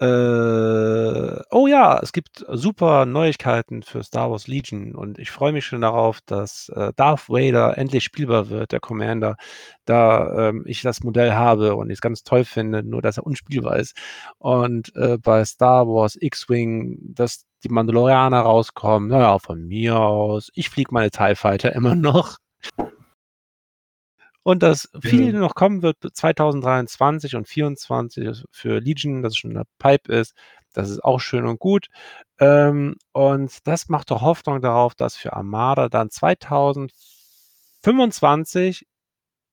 Äh, oh ja, es gibt super Neuigkeiten für Star Wars Legion und ich freue mich schon darauf, dass, äh, Darth Vader endlich spielbar wird, der Commander, da, ähm, ich das Modell habe und ich's ganz toll finde, nur dass er unspielbar ist. Und, äh, bei Star Wars X-Wing, dass die Mandalorianer rauskommen, na ja, von mir aus. Ich fliege meine TIE Fighter immer noch. Und dass viel Mhm. noch kommen wird 2023 und 24 für Legion, dass es schon in der Pipe ist. Das ist auch schön und gut. Ähm, und das macht doch Hoffnung darauf, dass für Armada dann 2025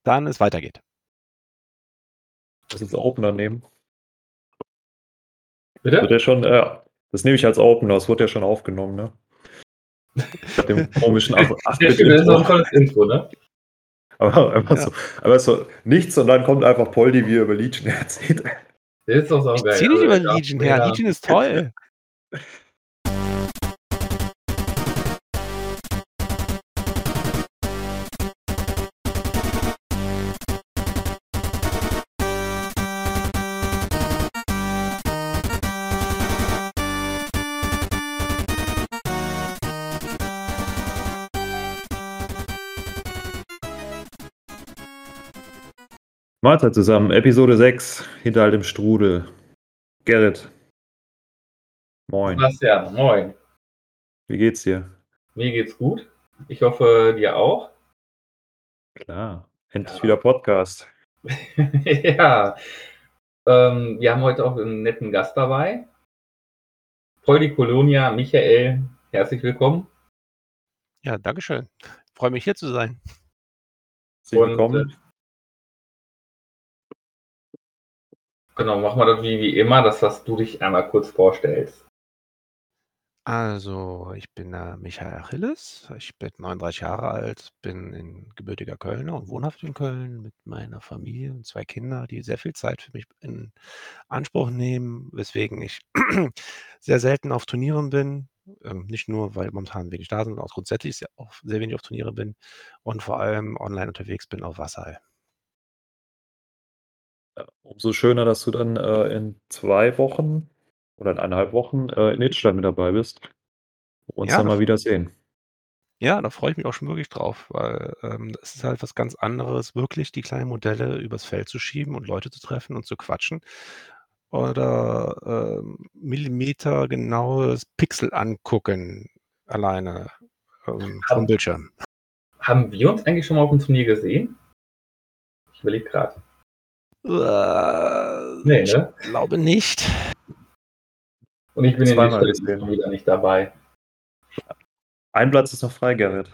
dann es weitergeht. Das ist Opener nehmen. Bitte? Wird ja schon, äh, das nehme ich als Opener, das wurde ja schon aufgenommen, ne? Mit dem komischen Ja, stimmt, das ist auch ein 8-Bit-Intro. tolles Intro, ne? Aber einfach Ja. so, aber so nichts und dann kommt einfach Poldi, wie er über Legion erzählt. Der ist doch Ich saugeil. ziehe nicht Also, über Legion her. Legion ist toll. Mahlzeit zusammen, Episode 6, Hinterhalt im Strudel. Gerrit. Moin. Sebastian, moin. Wie geht's dir? Mir geht's gut. Ich hoffe, dir auch. Klar. Endlich Ja. wieder Podcast. ja. Ähm, wir haben heute auch einen netten Gast dabei. Poldi Colonia, Michael, herzlich willkommen. Ja, danke schön. Freue mich, hier zu sein. Und, willkommen. Genau, machen wir das wie, wie immer, dass, dass du dich einmal kurz vorstellst. Also, ich bin der Michael Achilles. Ich bin 39 Jahre alt, bin in gebürtiger Kölner und wohnhaft in Köln mit meiner Familie und 2 Kinder, die sehr viel Zeit für mich in Anspruch nehmen, weswegen ich sehr selten auf Turnieren bin. Ähm, nicht nur, weil momentan wenig da sind, sondern auch grundsätzlich sehr sehr wenig auf Turniere bin und vor allem online unterwegs bin auf Wasserl. Umso schöner, dass du dann äh, in zwei Wochen oder in eineinhalb Wochen äh, in Itstein mit dabei bist. Und uns Ja, dann da mal wieder sehen. Ja, da freue ich mich auch schon wirklich drauf, weil, ähm, es ist halt was ganz anderes, wirklich die kleinen Modelle übers Feld zu schieben und Leute zu treffen und zu quatschen oder, ähm, millimetergenaues Pixel angucken alleine, ähm, Haben, Bildschirm. haben wir uns eigentlich schon mal auf dem Turnier gesehen? Ich überlege gerade. Äh, Nee, ich ne? glaube nicht. Und ich bin in schon wieder nicht dabei. Ein Platz ist noch frei, Gerrit.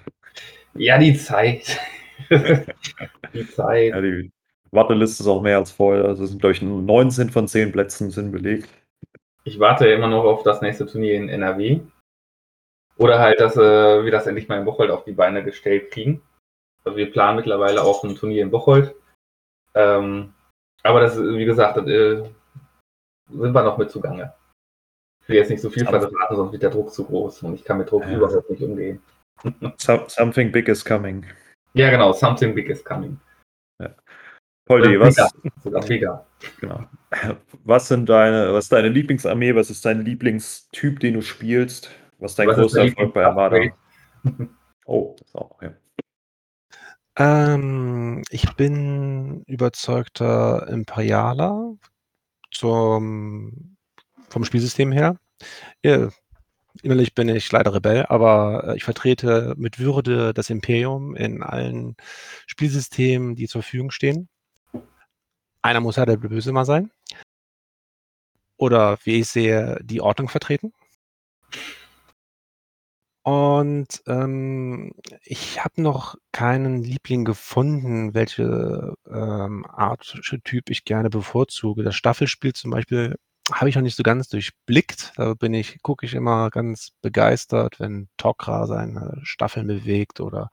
Ja, die Zeit. die Zeit. Ja, die Warteliste ist auch mehr als voll. Also es sind, glaube ich, 19 von 10 Plätzen sind belegt. Ich warte immer noch auf das nächste Turnier in NRW. Oder halt, dass äh, wir das endlich mal in Bocholt auf die Beine gestellt kriegen. Also wir planen mittlerweile auch ein Turnier in Bocholt. Ähm, aber das, wie gesagt, das, äh, sind wir noch mit zugange. Ich will jetzt nicht so viel verraten, sonst wird der Druck zu groß und ich kann mit Druck Ja. überhaupt nicht umgehen. So, something big is coming. Ja, genau, something big is coming. Poldi, Oder was, genau. was sind deine, was ist deine Lieblingsarmee? Was ist dein Lieblingstyp, den du spielst? Was ist dein Was ist größter dein Erfolg bei Armada? Oh, das auch, ja. Ähm, ich bin überzeugter Imperialer zum vom Spielsystem her. Ja, innerlich bin ich leider Rebell, aber, äh, ich vertrete mit Würde das Imperium in allen Spielsystemen, die zur Verfügung stehen. Einer muss ja der Böse mal sein. Oder wie ich sehe, die Ordnung vertreten. Und, ähm, ich habe noch keinen Liebling gefunden, welche, ähm, Archetyp ich gerne bevorzuge. Das Staffelspiel zum Beispiel habe ich noch nicht so ganz durchblickt. Da bin ich gucke ich immer ganz begeistert, wenn Tok'ra seine Staffeln bewegt oder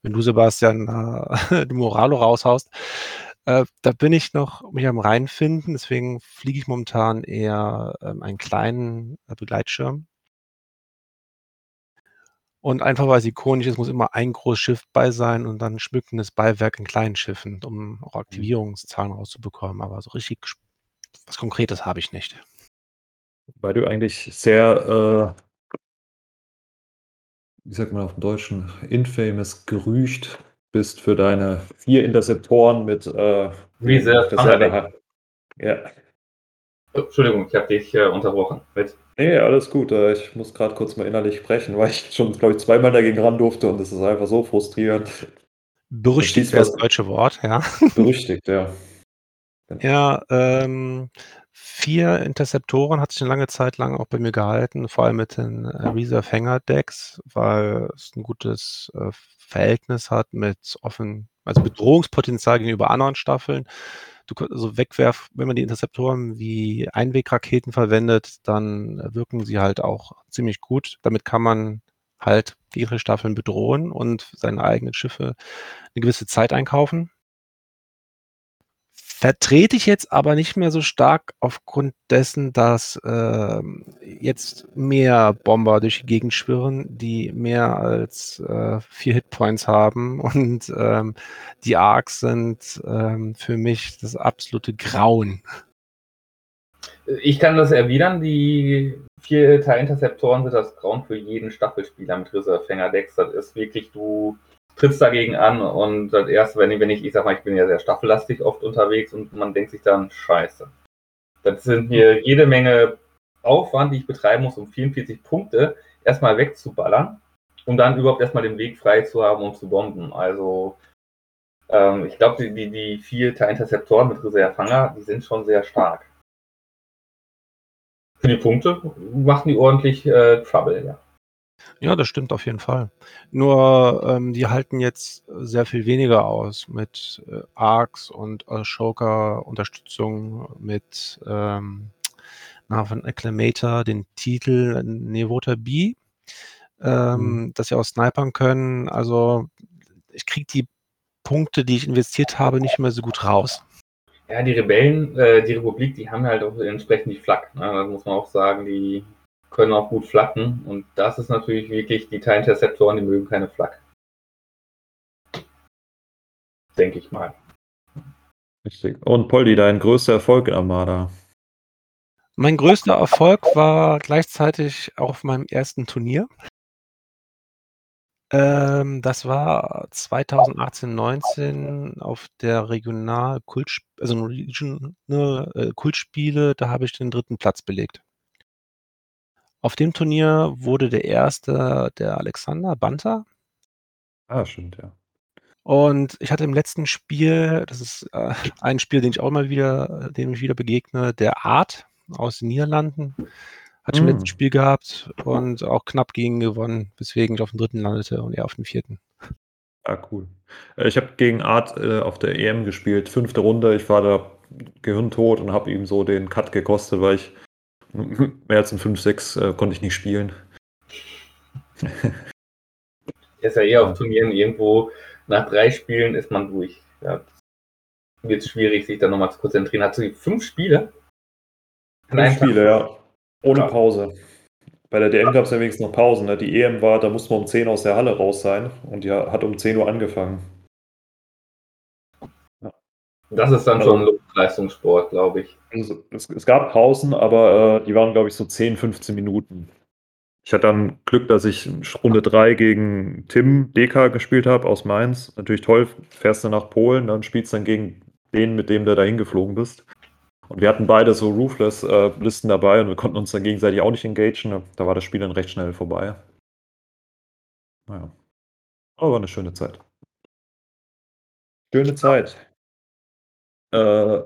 wenn du, Sebastian, äh, Moralo raushaust. Äh, da bin ich noch mich am Reinfinden, deswegen fliege ich momentan eher, ähm, einen kleinen, äh, Begleitschirm. Und einfach, weil's ikonisch ist, muss immer ein großes Schiff bei sein und dann schmückendes Beiwerk in kleinen Schiffen, um auch Aktivierungszahlen rauszubekommen. Aber so richtig was Konkretes habe ich nicht. Weil du eigentlich sehr, äh wie sagt man auf dem Deutschen, infamous gerücht bist für deine 4 Interceptoren mit, äh, Reserve ja. Entschuldigung, ich habe dich äh, unterbrochen. Mit. Ne, alles gut. Äh, ich muss gerade kurz mal innerlich sprechen, weil ich schon, glaube ich, zweimal dagegen ran durfte und das ist einfach so frustrierend. Berüchtigt wäre das deutsche Wort, ja. Berüchtigt, ja. Ja, ähm, 4 Interceptoren hat sich eine lange Zeit lang auch bei mir gehalten, vor allem mit den, äh, Reserve Hänger Decks, weil es ein gutes, äh, Verhältnis hat mit offen also Bedrohungspotenzial gegenüber anderen Staffeln. Du also wegwerf wenn man die Interceptoren wie Einwegraketen verwendet, dann wirken sie halt auch ziemlich gut. Damit kann man halt ihre Staffeln bedrohen und seine eigenen Schiffe eine gewisse Zeit einkaufen. Vertrete ich jetzt aber nicht mehr so stark aufgrund dessen, dass, ähm, jetzt mehr Bomber durch die Gegend schwirren, die mehr als, äh, 4 Hitpoints haben und, ähm, die Arcs sind, ähm, für mich das absolute Grauen. Ich kann das erwidern. Die 4 Teil-Interceptoren sind das Grauen für jeden Staffelspieler mit Reserve-Fänger-Decks. Das ist wirklich du trittst dagegen an und das erste, wenn ich, wenn ich, ich sag mal, ich bin ja sehr staffellastig oft unterwegs und man denkt sich dann, scheiße. Das sind mir jede Menge Aufwand, die ich betreiben muss, um 44 Punkte erstmal wegzuballern, um dann überhaupt erstmal den Weg frei zu haben, um zu bomben. Also ähm, ich glaube, die, die, die vier Interceptoren mit Reservehanger, die sind schon sehr stark. Für die Punkte machen die ordentlich äh, Trouble, ja. Ja, das stimmt auf jeden Fall. Nur, ähm, die halten jetzt sehr viel weniger aus mit, äh, Arcs und Ashoka-Unterstützung mit, ähm, na, von Acclamator den Titel Nevota B, ähm, mhm. dass sie auch snipern können. Also, ich kriege die Punkte, die ich investiert habe, nicht mehr so gut raus. Ja, die Rebellen, äh, die Republik, die haben halt auch entsprechend die Flak, ne? Das muss man auch sagen, die können auch gut flacken. Und das ist natürlich wirklich, die Teil-Interceptoren, die mögen keine Flak. Denke ich mal. Richtig. Und Poldi, dein größter Erfolg in Armada? Mein größter Erfolg war gleichzeitig auch auf meinem ersten Turnier. Ähm, das war 2018, 19 auf der Regional Kult also Regional äh, Kultspiele, da habe ich den dritten Platz belegt. Auf dem Turnier wurde der Erste der Alexander Banta. Ah, stimmt, ja. Und ich hatte im letzten Spiel, das ist, äh, ein Spiel, den ich auch mal wieder dem ich wieder begegne, der Art aus den Niederlanden. Hatte ich im letzten Mhm. Spiel gehabt und auch knapp gegen gewonnen, weswegen ich auf dem dritten landete und er auf dem vierten. Ah, cool. Äh, ich habe gegen Art, äh, auf der EM gespielt, fünfte Runde. Ich war da gehirntot und habe ihm so den Cut gekostet, weil ich mehr als ein 5, 6 äh, konnte ich nicht spielen. Ist ja eher auf Turnieren irgendwo, nach drei Spielen ist man durch. Ja, wird es schwierig, sich da nochmal zu konzentrieren. Hat sie fünf Spiele? Fünf Spiele, ja. Ohne ja. Pause. Bei der DM gab es ja wenigstens noch Pausen. Ne? Die EM war, da musste man um 10 aus der Halle raus sein und die hat um 10 Uhr angefangen. Das ist dann also, schon Leistungssport, glaube ich. Also, es, es, gab Pausen, aber äh, die waren, glaube ich, so 10, 15 Minuten. Ich hatte dann Glück, dass ich Runde 3 gegen Tim DK gespielt habe aus Mainz. Natürlich toll, fährst du nach Polen, dann spielst du dann gegen den, mit dem du dahin geflogen bist. Und wir hatten beide so Roofless-Listen äh, dabei und wir konnten uns dann gegenseitig auch nicht engagen. Da war das Spiel dann recht schnell vorbei. Naja. Aber war eine schöne Zeit. Schöne Zeit. Äh,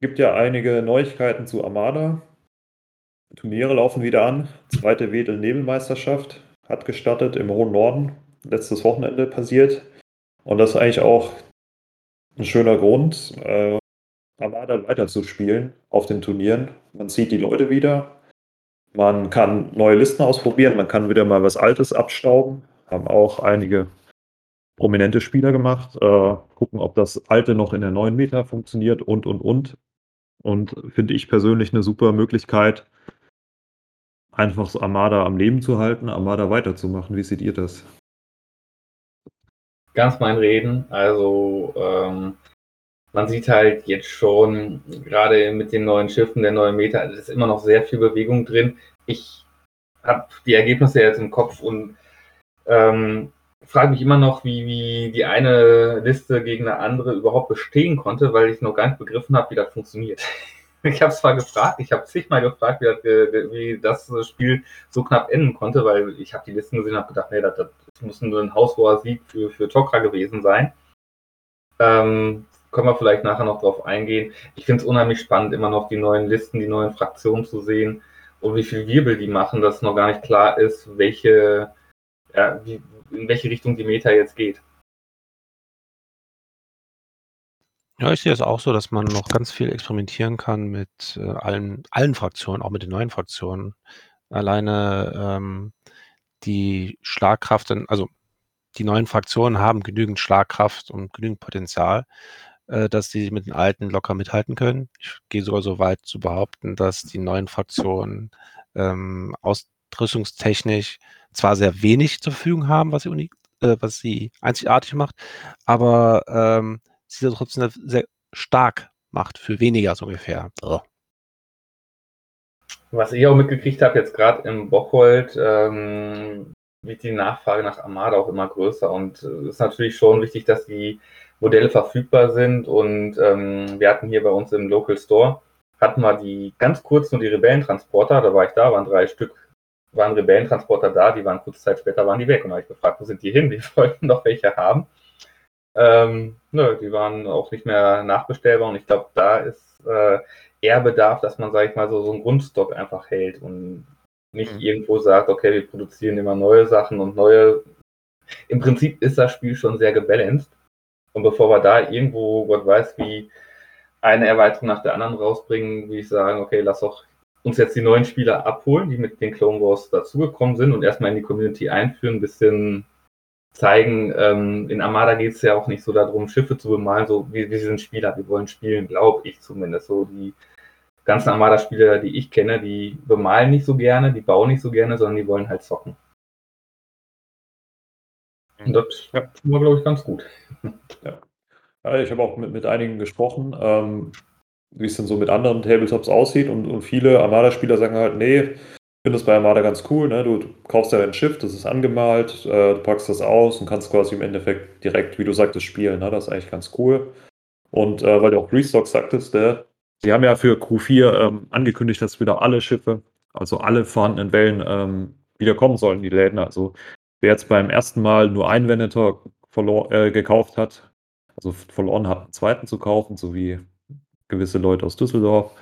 gibt ja einige Neuigkeiten zu Armada. Turniere laufen wieder an. Zweite Wedel-Nebelmeisterschaft hat gestartet im hohen Norden. Letztes Wochenende passiert. Und das ist eigentlich auch ein schöner Grund, äh, Armada weiterzuspielen auf den Turnieren. Man sieht die Leute wieder. Man kann neue Listen ausprobieren. Man kann wieder mal was Altes abstauben. Haben auch einige prominente Spieler gemacht, äh, gucken, ob das alte noch in der neuen Meta funktioniert und, und, und. Und finde ich persönlich eine super Möglichkeit, einfach so Armada am Leben zu halten, Armada weiterzumachen. Wie seht ihr das? Ganz mein Reden. Also, ähm, man sieht halt jetzt schon, gerade mit den neuen Schiffen, der neuen Meter, ist immer noch sehr viel Bewegung drin. Ich habe die Ergebnisse jetzt im Kopf und ähm, frage mich immer noch, wie, wie die eine Liste gegen eine andere überhaupt bestehen konnte, weil ich noch gar nicht begriffen habe, wie das funktioniert. Ich habe zwar gefragt, ich habe zigmal gefragt, wie das, wie das, Spiel so knapp enden konnte, weil ich habe die Listen gesehen und habe gedacht, nee, das, das muss nur ein haushoher Sieg für, für Tokra gewesen sein. Ähm, können wir vielleicht nachher noch drauf eingehen. Ich finde es unheimlich spannend, immer noch die neuen Listen, die neuen Fraktionen zu sehen und wie viel Wirbel die machen, dass noch gar nicht klar ist, welche, ja, wie, in welche Richtung die Meta jetzt geht. Ja, ich sehe es auch so, dass man noch ganz viel experimentieren kann mit äh, allen, allen Fraktionen, auch mit den neuen Fraktionen. Alleine ähm, die Schlagkraft, also die neuen Fraktionen haben genügend Schlagkraft und genügend Potenzial, äh, dass sie mit den alten locker mithalten können. Ich gehe sogar so weit zu behaupten, dass die neuen Fraktionen ähm, ausrüstungstechnisch zwar sehr wenig zur Verfügung haben, was sie, unik, äh, was sie einzigartig macht, aber ähm, sie trotzdem sehr stark macht für weniger so ungefähr. Oh. Was ich auch mitgekriegt habe, jetzt gerade im Bocholt, ähm, wird die Nachfrage nach Armada auch immer größer und es äh, ist natürlich schon wichtig, dass die Modelle verfügbar sind und ähm, wir hatten hier bei uns im Local Store, hatten wir die ganz kurz nur die Rebellentransporter, da war ich da, waren drei Stück, waren Rebellentransporter da, die waren kurze Zeit später, waren die weg und da habe ich gefragt, wo sind die hin? Wir wollten doch welche haben. Ähm, nö, die waren auch nicht mehr nachbestellbar und ich glaube, da ist äh, eher Bedarf, dass man, sage ich mal, so, so einen Grundstock einfach hält und nicht mhm. irgendwo sagt, okay, wir produzieren immer neue Sachen und neue. Im Prinzip ist das Spiel schon sehr gebalanced. Und bevor wir da irgendwo, Gott weiß, wie eine Erweiterung nach der anderen rausbringen, wie ich sagen, okay, lass doch uns jetzt die neuen Spieler abholen, die mit den Clone Wars dazugekommen sind und erstmal in die Community einführen, ein bisschen zeigen. Ähm, in Armada geht es ja auch nicht so darum, Schiffe zu bemalen, so wie wir sind Spieler, wir wollen spielen, glaube ich zumindest. So die ganzen Armada-Spieler, die ich kenne, die bemalen nicht so gerne, die bauen nicht so gerne, sondern die wollen halt zocken. Und mhm. das ja. war, glaube ich, ganz gut. Ja. ich habe auch mit, mit einigen gesprochen, ähm, wie es denn so mit anderen Tabletops aussieht. Und, und viele Armada-Spieler sagen halt, nee, ich finde das bei Armada ganz cool. Ne? Du, du kaufst ja ein Schiff, das ist angemalt, äh, du packst das aus und kannst quasi im Endeffekt direkt, wie du sagtest, spielen. Ne? Das ist eigentlich ganz cool. Und äh, weil du auch Restock sagtest, der Sie haben ja für Q4 ähm, angekündigt, dass wieder alle Schiffe, also alle vorhandenen Wellen, ähm, wieder kommen sollen, die Läden. Also wer jetzt beim ersten Mal nur einen Venator äh, gekauft hat, also verloren hat, einen zweiten zu kaufen, so wie gewisse Leute aus Düsseldorf,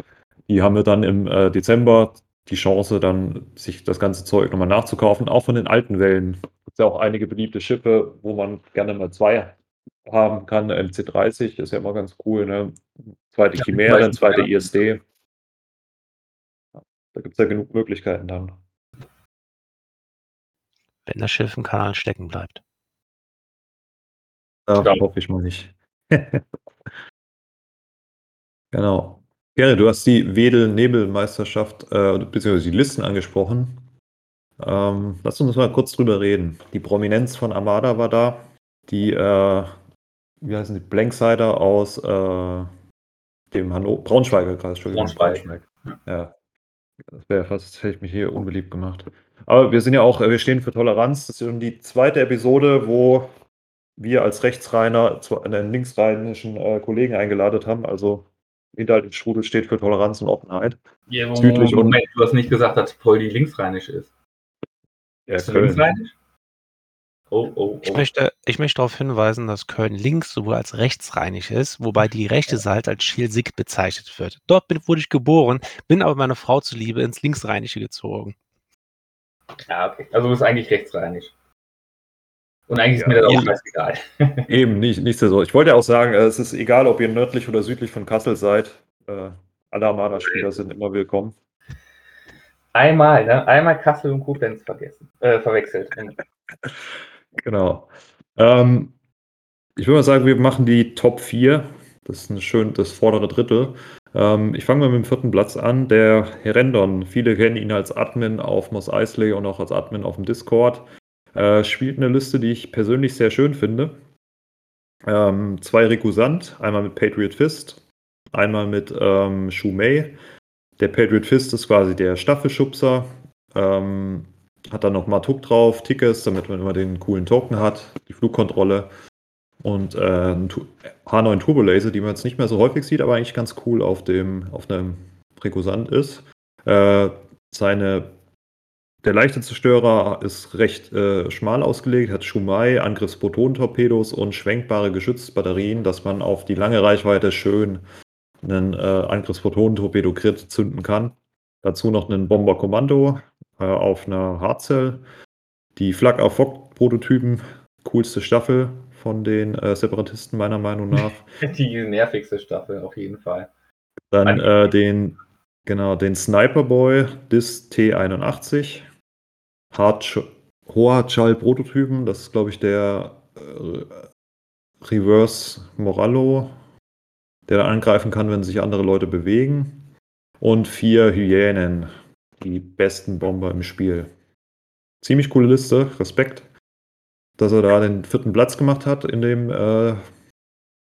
die haben wir dann im äh, Dezember die Chance, dann sich das ganze Zeug nochmal nachzukaufen. Auch von den alten Wellen gibt es ja auch einige beliebte Schiffe, wo man gerne mal zwei haben kann. MC30 ist ja immer ganz cool. Ne? Zweite ja, Chimäre, zweite ja. ISD. Da gibt es ja genug Möglichkeiten dann. Wenn das Schiff im Kanal stecken bleibt. Da ja. hoffe ich mal nicht. genau. Gary, du hast die Wedel-Nebel-Meisterschaft äh, bzw. die Listen angesprochen. Ähm, lass uns mal kurz drüber reden. Die Prominenz von Armada war da. Die, äh, wie heißen die, Blanksider aus äh, dem Hanno Braunschweiger Kreis. Braunschweig. Braunschweig. Ja. Das wäre fast, hätte ich mich hier unbeliebt gemacht. Aber wir sind ja auch, wir stehen für Toleranz. Das ist schon die zweite Episode, wo wir als Rechtsreiner einen linksrheinischen äh, Kollegen eingeladen haben. Also hinter dem Strudel steht für Toleranz und Offenheit. Ja, Moment, Moment, du hast nicht gesagt, dass Poldi linksrheinisch ist. Ja, ist Köln. linksrheinisch? Oh, oh, oh. Ich, möchte, ich möchte darauf hinweisen, dass Köln links sowohl als rechtsreinig ist, wobei die rechte Seite als Schielsig bezeichnet wird. Dort bin, wurde ich geboren, bin aber meiner Frau zuliebe ins Linksrheinische gezogen. Ja, okay. Also du bist eigentlich rechtsreinig. Und eigentlich ja, ist mir das auch scheißegal. Eben, nicht, nicht so. Ich wollte ja auch sagen, es ist egal, ob ihr nördlich oder südlich von Kassel seid. Äh, alle Armada-Spieler sind immer willkommen. Einmal, ne? Einmal Kassel und Koblenz vergessen, äh, verwechselt. Genau. Ähm, ich würde mal sagen, wir machen die Top 4. Das ist ein schön, das vordere Drittel. Ähm, ich fange mal mit dem vierten Platz an. Der Herendon, viele kennen ihn als Admin auf Moss Eisley und auch als Admin auf dem Discord. Äh, spielt eine Liste, die ich persönlich sehr schön finde. Ähm, zwei Rekusant, einmal mit Patriot Fist, einmal mit ähm, Shumei. Der Patriot Fist ist quasi der Staffelschubser. Ähm, hat dann noch Matuk drauf, Tickets, damit man immer den coolen Token hat, die Flugkontrolle. Und äh, H9 Turbo Laser, die man jetzt nicht mehr so häufig sieht, aber eigentlich ganz cool auf dem auf einem Rekusant ist. Äh, seine der leichte Zerstörer ist recht äh, schmal ausgelegt, hat Shumai, Angriffsproton-Torpedos und schwenkbare Geschützbatterien, dass man auf die lange Reichweite schön einen äh, Angriffsproton-Torpedo-Crit zünden kann. Dazu noch einen Bomber-Kommando äh, auf einer Hardzell. Die Flak auf Fock-Prototypen, coolste Staffel von den äh, Separatisten meiner Meinung nach. Die nervigste Staffel auf jeden Fall. Dann äh, den, genau, den Sniper Boy DIS T81 Hard Hoher-Schall-Prototypen. Das ist, glaube ich, der äh, Reverse Morallo, der dann angreifen kann, wenn sich andere Leute bewegen. Und vier Hyänen, die besten Bomber im Spiel. Ziemlich coole Liste, Respekt, dass er da den vierten Platz gemacht hat in dem äh,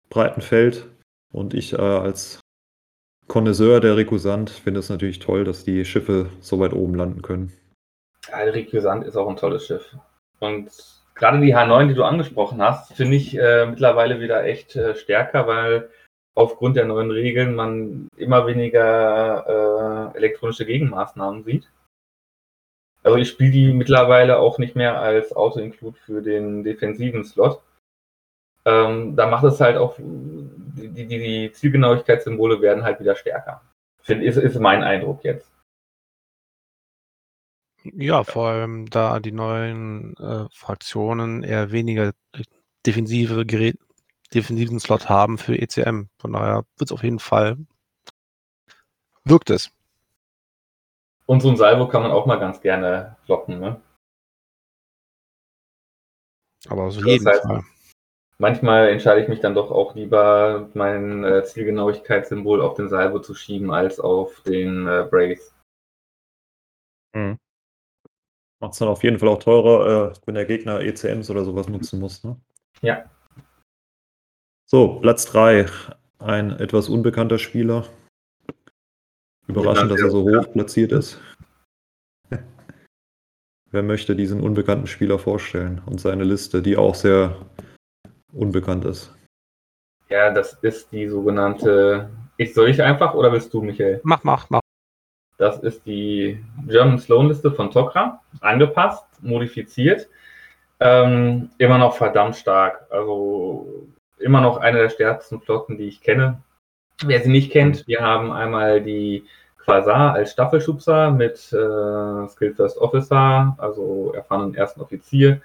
breiten Feld. Und ich äh, als Connoisseur der Rekusant finde es natürlich toll, dass die Schiffe so weit oben landen können. Alrik Sand ist auch ein tolles Schiff. Und gerade die H9, die du angesprochen hast, finde ich äh, mittlerweile wieder echt äh, stärker, weil aufgrund der neuen Regeln man immer weniger äh, elektronische Gegenmaßnahmen sieht. Also ich spiele die mittlerweile auch nicht mehr als Auto-Include für den defensiven Slot. Ähm, da macht es halt auch, die, die, die Zielgenauigkeitssymbole werden halt wieder stärker. Find, ist, ist mein Eindruck jetzt. Ja, vor allem da die neuen äh, Fraktionen eher weniger defensive Gerät, defensiven Slot haben für ECM. Von daher wird es auf jeden Fall, wirkt es. Und so ein Salvo kann man auch mal ganz gerne blocken, ne? Aber auf jeden heißt, Fall. Manchmal entscheide ich mich dann doch auch lieber, mein äh, Zielgenauigkeitssymbol auf den Salvo zu schieben, als auf den äh, Brace. Mhm. Macht es dann auf jeden Fall auch teurer, äh, wenn der Gegner ECMs oder sowas nutzen muss. Ne? Ja. So, Platz 3. Ein etwas unbekannter Spieler. Überraschend, dass er so hoch platziert ist. Wer möchte diesen unbekannten Spieler vorstellen und seine Liste, die auch sehr unbekannt ist? Ja, das ist die sogenannte. Ich soll ich einfach oder willst du, Michael? Mach, mach, mach. Das ist die German Sloan Liste von Tokra, angepasst, modifiziert. Ähm, immer noch verdammt stark. Also immer noch eine der stärksten Flotten, die ich kenne. Wer sie nicht kennt, wir haben einmal die Quasar als Staffelschubser mit äh, Skill First Officer, also erfahrenen ersten Offizier,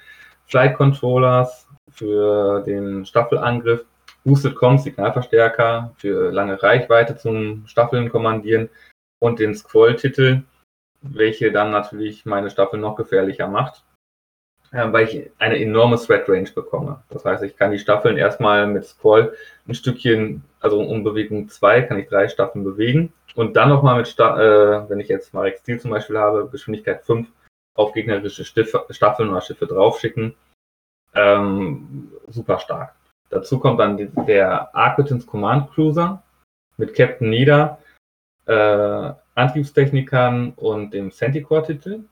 Flight Controllers für den Staffelangriff, Boosted Comms, Signalverstärker für lange Reichweite zum Staffeln kommandieren und den Scroll-Titel, welche dann natürlich meine Staffel noch gefährlicher macht, äh, weil ich eine enorme Threat Range bekomme. Das heißt, ich kann die Staffeln erstmal mit Scroll ein Stückchen, also um Bewegung 2 kann ich drei Staffeln bewegen und dann nochmal mit, Sta äh, wenn ich jetzt Marek Steel zum Beispiel habe, Geschwindigkeit 5 auf gegnerische Stiffe, Staffeln oder Schiffe draufschicken. Ähm, super stark. Dazu kommt dann der Arquitens Command Cruiser mit Captain Nieder, äh, Antriebstechnikern und dem Centicore-Titel.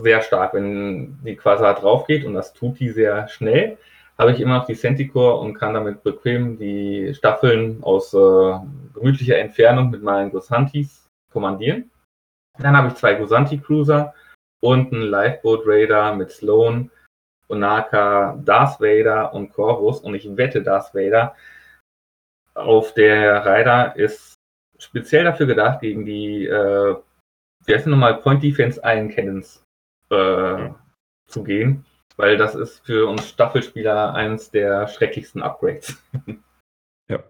Sehr stark, wenn die Quasar drauf geht und das tut die sehr schnell, habe ich immer noch die Centicore und kann damit bequem die Staffeln aus äh, gemütlicher Entfernung mit meinen Gusantis kommandieren. Dann habe ich zwei Gusanti Cruiser und einen Lifeboat Raider mit Sloan, Onaka, Darth Vader und Corvus und ich wette Darth Vader auf der Rider ist speziell dafür gedacht, gegen die, äh, wie heißt nochmal, Point Defense Cannons äh, mhm. zu gehen, weil das ist für uns Staffelspieler eines der schrecklichsten Upgrades. ja.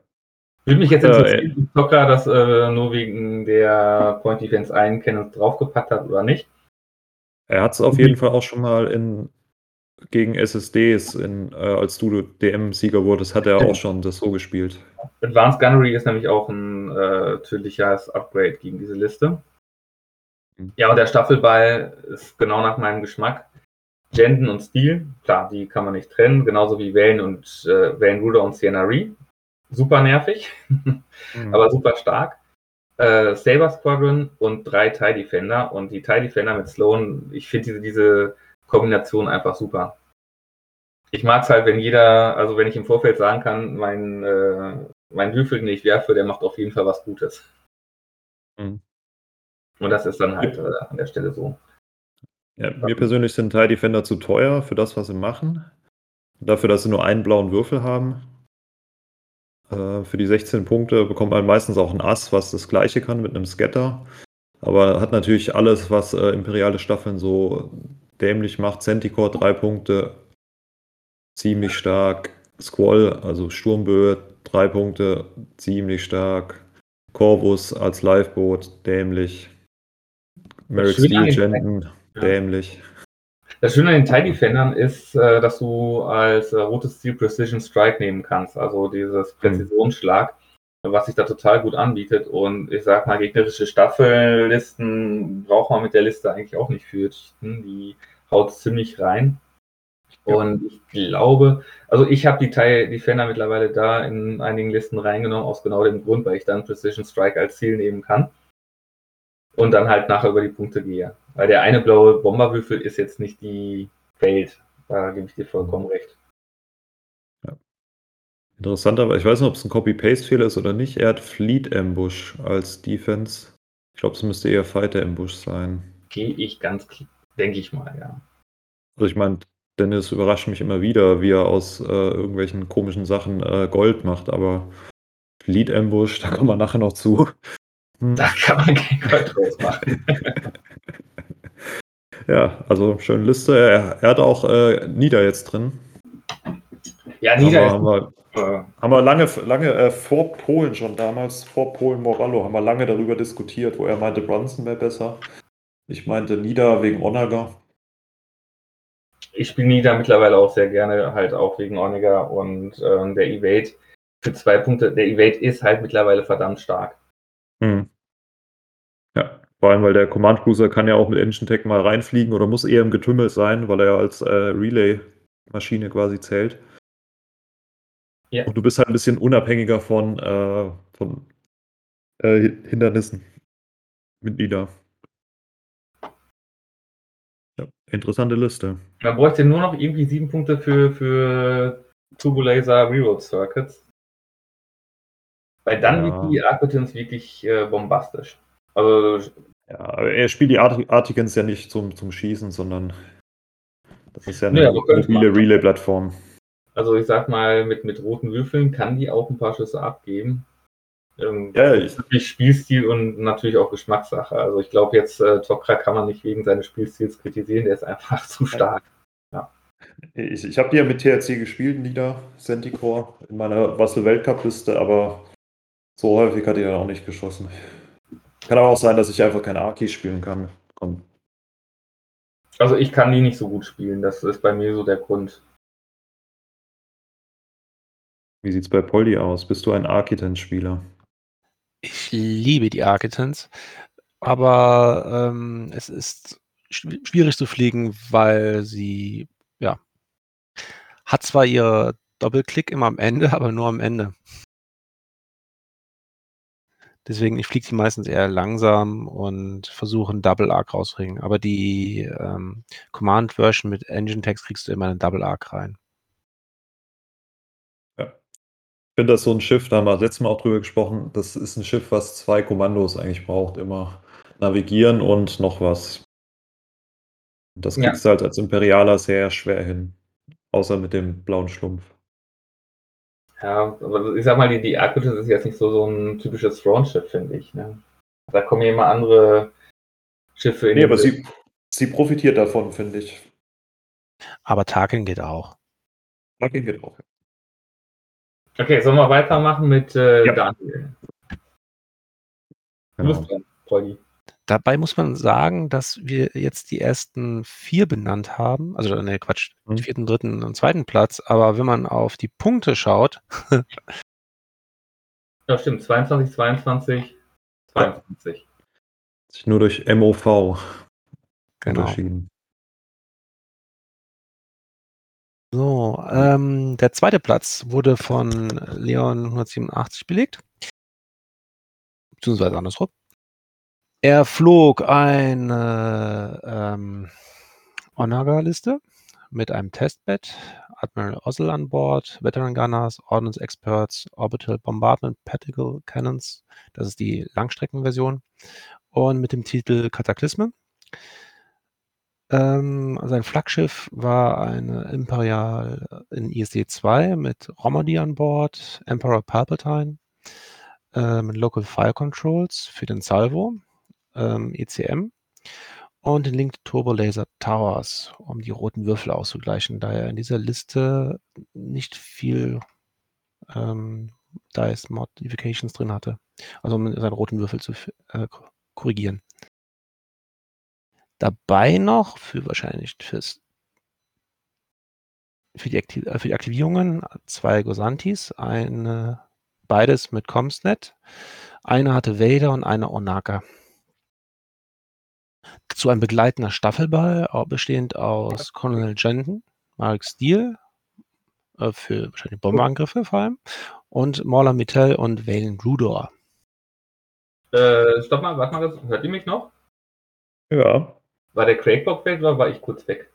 Würde mich jetzt interessieren, ob äh, Zocker das äh, nur wegen der Point Defense Cannons draufgepackt hat oder nicht. Er hat es auf jeden Fall auch schon mal in gegen SSDs, in, äh, als du DM-Sieger wurdest, hat er auch schon das so gespielt. Advanced Gunnery ist nämlich auch ein äh, tödliches Upgrade gegen diese Liste. Mhm. Ja, und der Staffelball ist genau nach meinem Geschmack. Jenden und Steel, klar, die kann man nicht trennen, genauso wie Vane und äh, Vane Ruder und Sienna Ree. Super nervig, mhm. aber super stark. Äh, Saber Squadron und drei TIE Defender. Und die TIE Defender mit Sloan, ich finde diese, diese Kombination einfach super. Ich mag es halt, wenn jeder, also wenn ich im Vorfeld sagen kann, mein, äh, mein Würfel, den ich werfe, der macht auf jeden Fall was Gutes. Mhm. Und das ist dann halt äh, an der Stelle so. Ja, mir persönlich sind TIE Defender zu teuer für das, was sie machen. Dafür, dass sie nur einen blauen Würfel haben. Äh, für die 16 Punkte bekommt man meistens auch ein Ass, was das gleiche kann mit einem Scatter. Aber hat natürlich alles, was äh, imperiale Staffeln so dämlich macht. Centicore 3 Punkte, ziemlich stark. Squall, also Sturmböe, 3 Punkte, ziemlich stark. Corvus als Liveboot, dämlich. Merrick Steel Genten, dämlich. Das Schöne an den TIE Defendern ist, äh, dass du als äh, rotes Ziel Precision Strike nehmen kannst, also dieses mhm. Präzisionsschlag, was sich da total gut anbietet. Und ich sag mal, gegnerische Staffellisten braucht man mit der Liste eigentlich auch nicht fürchten. Die haut ziemlich rein. Und ich glaube, also ich habe die TIE Defender mittlerweile da in einigen Listen reingenommen, aus genau dem Grund, weil ich dann Precision Strike als Ziel nehmen kann und dann halt nachher über die Punkte gehe. Weil der eine blaue Bomberwürfel ist jetzt nicht die Welt. Da gebe ich dir vollkommen recht. Ja. Interessant, aber ich weiß nicht, ob es ein Copy-Paste-Fehler ist oder nicht. Er hat Fleet Ambush als Defense. Ich glaube, es müsste eher Fighter Ambush sein. Gehe ich ganz, denke ich mal, ja. Also ich meine, Dennis überrascht mich immer wieder, wie er aus äh, irgendwelchen komischen Sachen äh, Gold macht, aber Fleet Ambush, da kommen wir nachher noch zu. Hm. Da kann man kein Gold draus machen. ja, also schöne Liste. Er, er hat auch äh, Nieder jetzt drin. Ja, Nieder haben wir, haben wir, haben wir lange, lange äh, vor Polen schon damals, vor Polen Morallo, haben wir lange darüber diskutiert, wo er meinte, Brunson wäre besser. Ich meinte Nieder wegen Onager. Ich spiele Nieder mittlerweile auch sehr gerne, halt auch wegen Onager und äh, der Evade für zwei Punkte. Der Evade ist halt mittlerweile verdammt stark. Hm. Ja, vor allem, weil der Command Cruiser kann ja auch mit Engine Tech mal reinfliegen oder muss eher im Getümmel sein, weil er ja als äh, Relay-Maschine quasi zählt. Ja. Und du bist halt ein bisschen unabhängiger von, äh, von äh, Hindernissen mit Nida. Interessante Liste. Man bräuchte nur noch irgendwie sieben Punkte für, für Turbo Laser Reroad Circuits. Weil dann ja. wird die Arcotins wirklich äh, bombastisch. Also, ja, er spielt die Art Artigans ja nicht zum, zum Schießen, sondern das ist ja eine ja, mobile Relay-Plattform. Also ich sag mal, mit, mit roten Würfeln kann die auch ein paar Schüsse abgeben. Ähm, ja, ich, natürlich Spielstil und natürlich auch Geschmackssache. Also ich glaube jetzt, äh, Tokra kann man nicht wegen seines Spielstils kritisieren, der ist einfach zu stark. Ja. Ich, ich habe die ja mit THC gespielt, Nieder, Centicore, in meiner Wassel-Weltcup-Liste, aber so häufig hat er auch nicht geschossen. Kann aber auch sein, dass ich einfach keine Aki spielen kann. Komm. Also ich kann die nicht so gut spielen, das ist bei mir so der Grund. Wie sieht's bei Polly aus? Bist du ein Arkitens-Spieler? Ich liebe die Arkitens, aber ähm, es ist schwierig zu fliegen, weil sie, ja, hat zwar ihr Doppelklick immer am Ende, aber nur am Ende. Deswegen, ich fliege die meistens eher langsam und versuche 'n Double Arc rauszukriegen. Aber die, ähm, Command Version mit Engine Text kriegst du immer 'nen Double Arc rein. Finde das so ein Schiff, da haben wir letztes Mal auch drüber gesprochen, das ist ein Schiff, was zwei Kommandos eigentlich braucht, immer navigieren und noch was. das Ja. kriegst du halt als Imperialer sehr schwer hin, außer mit dem blauen Schlumpf. Ja, aber ich sag mal, die, die Arcutis ist jetzt nicht so, so ein typisches Thrawn-Schiff, finde ich. Ne? Da kommen ja immer andere Schiffe in. Nee, aber sie, sie profitiert davon, finde ich. Aber Tarkin geht auch. Tarkin geht auch. Okay, sollen wir weitermachen mit äh, ja. Daniel? Genau. Dabei muss man sagen, dass wir jetzt die ersten vier benannt haben. Also, ne, Quatsch, mhm. vierten, dritten und zweiten Platz. Aber wenn man auf die Punkte schaut. ja, stimmt. 22, 22, 22. Sich nur durch MOV genau. unterschieden. So, ähm, der zweite Platz wurde von Leon 187 belegt. Beziehungsweise andersrum. Er flog eine ähm, Onaga-Liste mit einem Testbed, Admiral Ossel an Bord, Veteran Gunners, Ordnance Experts, Orbital Bombardment Particle Cannons, das ist die Langstreckenversion, und mit dem Titel Kataklysme. Ähm, sein Flaggschiff war eine Imperial in ISD 2 mit Romody an Bord, Emperor Palpatine, äh, Local Fire Controls für den Salvo, ähm, ECM und den Linked Turbo Laser Towers, um die roten Würfel auszugleichen, da er in dieser Liste nicht viel ähm, Dice Modifications drin hatte. Also um seine roten Würfel zu äh, korrigieren. Dabei noch für wahrscheinlich fürs für die, Aktiv äh, für die Aktivierungen zwei Gosantis, eine, beides mit Comsnet. Eine hatte Vader und eine Onaka zu ein begleitender Staffelball, bestehend aus Colonel Jensen, Mark Steele, äh, für wahrscheinlich Bomberangriffe vor allem, und Mauler Mittel und Valen Rudor. Äh, stopp mal, warte mal, hört ihr mich noch? Ja. War der Craigbock weg oder war ich kurz weg?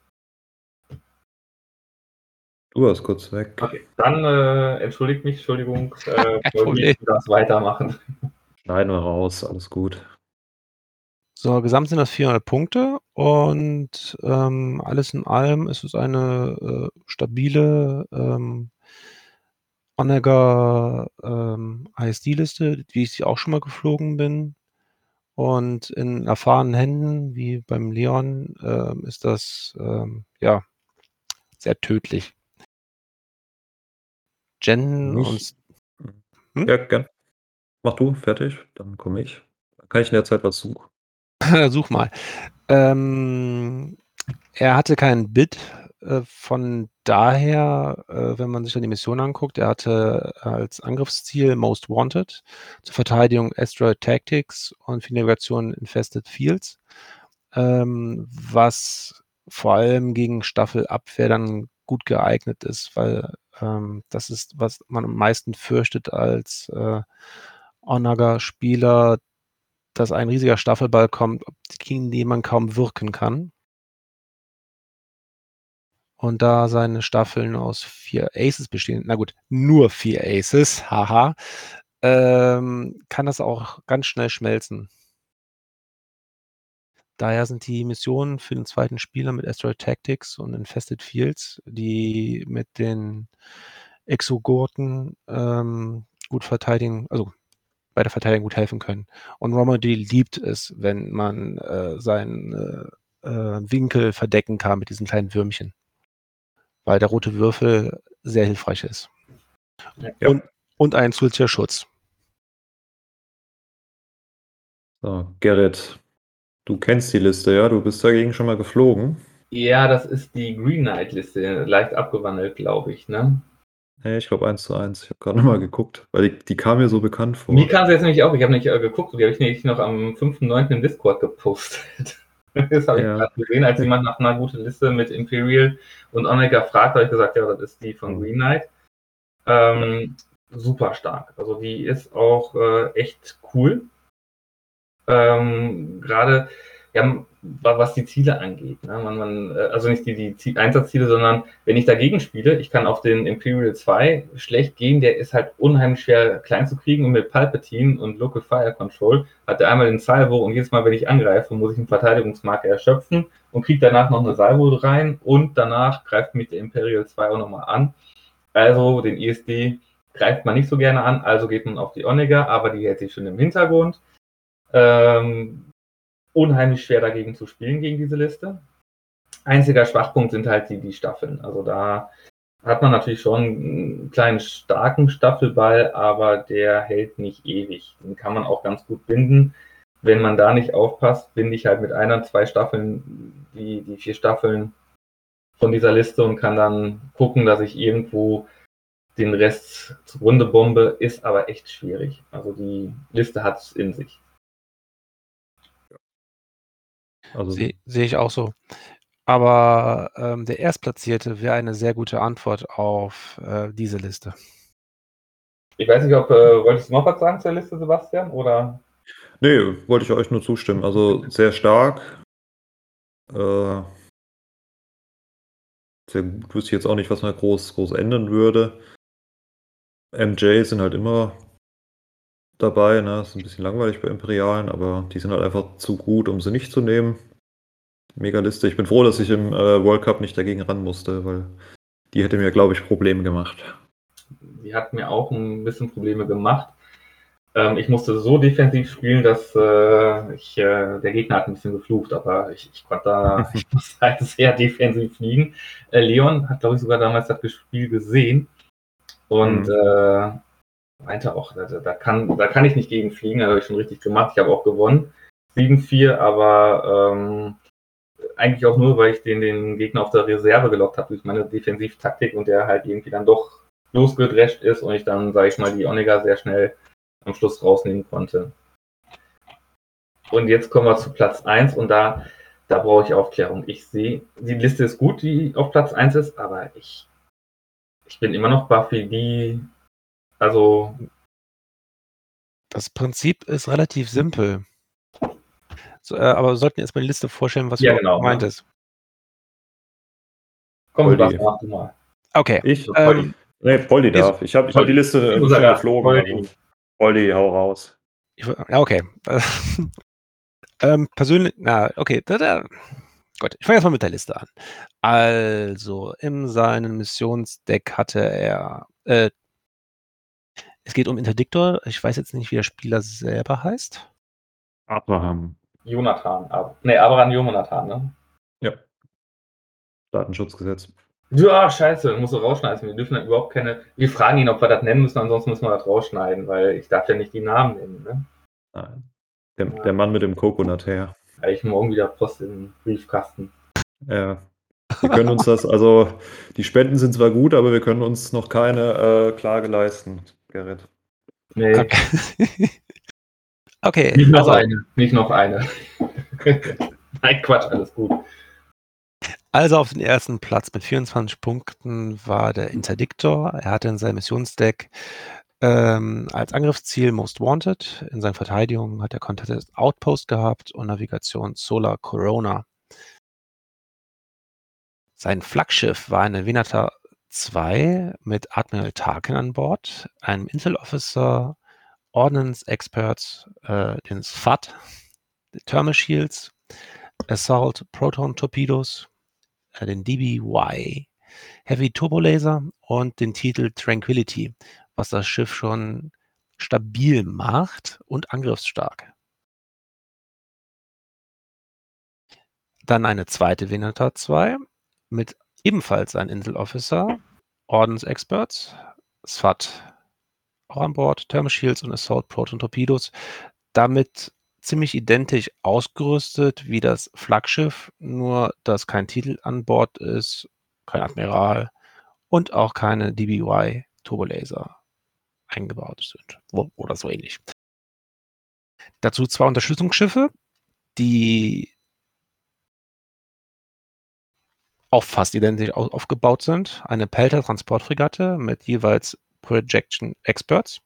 Du warst kurz weg. Okay, dann äh, entschuldigt mich, Entschuldigung, äh, ich das weitermachen. Schneiden wir raus, alles gut. So, gesamt sind das 400 Punkte und ähm, alles in allem ist es eine äh, stabile ähm, Onega ähm, ISD-Liste, wie ich sie auch schon mal geflogen bin. Und in erfahrenen Händen, wie beim Leon, äh, ist das ähm, ja sehr tödlich. Jen und. Hm? Ja, gern. Mach du, fertig, dann komme ich. Dann kann ich in der Zeit was suchen. Such mal. Ähm, er hatte keinen Bit, äh, von daher, äh, wenn man sich dann die Mission anguckt, er hatte als Angriffsziel Most Wanted, zur Verteidigung Asteroid Tactics und für Navigation Infested Fields, ähm, was vor allem gegen Staffelabwehr dann gut geeignet ist, weil ähm, das ist, was man am meisten fürchtet als äh, Onaga-Spieler, dass ein riesiger Staffelball kommt, gegen den man kaum wirken kann. Und da seine Staffeln aus vier Aces bestehen, na gut, nur vier Aces, haha, ähm, kann das auch ganz schnell schmelzen. Daher sind die Missionen für den zweiten Spieler mit Asteroid Tactics und Infested Fields, die mit den Exogurten ähm, gut verteidigen, also bei der Verteidigung gut helfen können. Und Romody liebt es, wenn man äh, seinen äh, äh, Winkel verdecken kann mit diesen kleinen Würmchen. Weil der rote Würfel sehr hilfreich ist. Ja. Und, und ein zusätzlicher Schutz. So, Gerrit, du kennst die Liste, ja? Du bist dagegen schon mal geflogen. Ja, das ist die Green Knight-Liste, leicht abgewandelt, glaube ich, ne? Nee, ich glaube 1 zu 1. Ich habe gerade nochmal geguckt, weil die, die kam mir so bekannt vor. Mir kam sie jetzt nämlich auch. Ich habe nicht äh, geguckt und die habe ich nämlich noch am 5.9. im Discord gepostet. das habe ich gerade gesehen, als jemand nach einer guten Liste mit Imperial und Omega fragt, habe ich gesagt, ja, das ist die von mhm. Green Knight. Ähm, super stark. Also die ist auch äh, echt cool. Ähm, gerade, ja, was die Ziele angeht. Ne? Man, man, äh, also nicht die, die Einsatzziele, sondern wenn ich dagegen spiele, ich kann auf den Imperial 2 schlecht gehen, der ist halt unheimlich schwer klein zu kriegen und mit Palpatine und Local Fire Control hat er einmal den Salvo und jedes Mal, wenn ich angreife, muss ich einen Verteidigungsmarke erschöpfen und kriege danach noch eine Salvo rein und danach greift mich der Imperial 2 auch nochmal an. Also den ISD greift man nicht so gerne an, also geht man auf die Onega, aber die hält sich schon im Hintergrund. Ähm, unheimlich schwer dagegen zu spielen, gegen diese Liste. Einziger Schwachpunkt sind halt die, die Staffeln. Also da hat man natürlich schon einen kleinen starken Staffelball, aber der hält nicht ewig. Den kann man auch ganz gut binden. Wenn man da nicht aufpasst, binde ich halt mit einer, zwei Staffeln die, die vier Staffeln von dieser Liste und kann dann gucken, dass ich irgendwo den Rest zugrunde bombe, ist aber echt schwierig. Also die Liste hat es in sich. Also Sehe seh ich auch so. Aber ähm, der Erstplatzierte wäre eine sehr gute Antwort auf äh, diese Liste. Ich weiß nicht, ob äh, wolltest du noch was sagen zur Liste, Sebastian? Oder? Nee, wollte ich euch nur zustimmen. Also sehr stark. Äh, sehr gut. Wüsste ich jetzt auch nicht, was man groß, groß ändern würde. MJ sind halt immer dabei, ne? Ist ein bisschen langweilig bei Imperialen, aber die sind halt einfach zu gut, um sie nicht zu nehmen. Mega Liste. Ich bin froh, dass ich im äh, World Cup nicht dagegen ran musste, weil die hätte mir, glaube ich, Probleme gemacht. Die hat mir auch ein bisschen Probleme gemacht. Ähm, ich musste so defensiv spielen, dass äh, ich, äh, der Gegner hat ein bisschen geflucht, aber ich, ich konnte da ich muss halt sehr defensiv fliegen. Äh, Leon hat, glaube ich, sogar damals das Spiel gesehen und Mhm. Meinte auch, da, da, kann, da kann ich nicht gegen fliegen, da habe ich schon richtig gemacht. Ich habe auch gewonnen. 7-4, aber ähm, eigentlich auch nur, weil ich den, den Gegner auf der Reserve gelockt habe durch meine Defensivtaktik und der halt irgendwie dann doch losgedrescht ist und ich dann, sage ich mal, die Onega sehr schnell am Schluss rausnehmen konnte. Und jetzt kommen wir zu Platz 1 und da, da brauche ich Aufklärung. Ich sehe, die Liste ist gut, die auf Platz 1 ist, aber ich, ich bin immer noch Buffy, die, also, Das Prinzip ist relativ simpel. So, äh, aber wir sollten erstmal die Liste vorstellen, was Ja, du genau, gemeint ne? ist. komm, Poldi. Du mal. Okay. Ich? Ähm, Nee, Poldi darf. Ich habe ich hab die Liste äh, geflogen. Poldi. Also, Poldi, hau raus. ich, ja, okay. ähm, persönlich, na, okay. Da, da. Gut, ich fange erstmal mit der Liste an. Also, in seinem Missionsdeck hatte er, äh, es geht um Interdiktor. Ich weiß jetzt nicht, wie der Spieler selber heißt. Abraham. Jonathan, ab, nee, Abraham Jonathan, ne? Ja. Datenschutzgesetz. Ja, scheiße, musst du rausschneiden. Wir dürfen da überhaupt keine. Wir fragen ihn, ob wir das nennen müssen, ansonsten müssen wir das rausschneiden, weil ich darf ja nicht die Namen nennen, ne? Nein. Der, der Mann mit dem Coconut her. Weil ich morgen wieder Post im Briefkasten. Ja. Wir können uns das, also die Spenden sind zwar gut, aber wir können uns noch keine äh, Klage leisten, Gerrit. Nee, Okay. okay. nicht noch also, eine. Nicht noch eine. Nein, Quatsch, alles gut. Also auf den ersten Platz mit 24 Punkten war der Interdiktor. Er hatte in seinem Missionsdeck ähm, als Angriffsziel Most Wanted. In seiner Verteidigung hat er Contested Outpost gehabt und Navigation Solar Corona. Sein Flaggschiff war eine Venata 2 mit Admiral Tarkin an Bord, einem Intel Officer, Ordnance Experts, äh, den SFAT, Thermal Shields, Assault Proton Torpedos, äh, den DBY Heavy Turbo Laser und den Titel Tranquility, was das Schiff schon stabil macht und angriffsstark. Dann eine zweite Venata 2 mit ebenfalls ein Intel Officer, Ordnance Experts, SFAT auch an Bord, Thermal Shields und Assault Proton Torpedos. Damit ziemlich identisch ausgerüstet wie das Flaggschiff, nur dass kein Titel an Bord ist, kein Admiral und auch keine DBY Turbolaser eingebaut sind oder so ähnlich. Dazu zwei Unterstützungsschiffe, die auch fast identisch au- aufgebaut sind. Eine Pelter Transportfregatte mit jeweils Projection Experts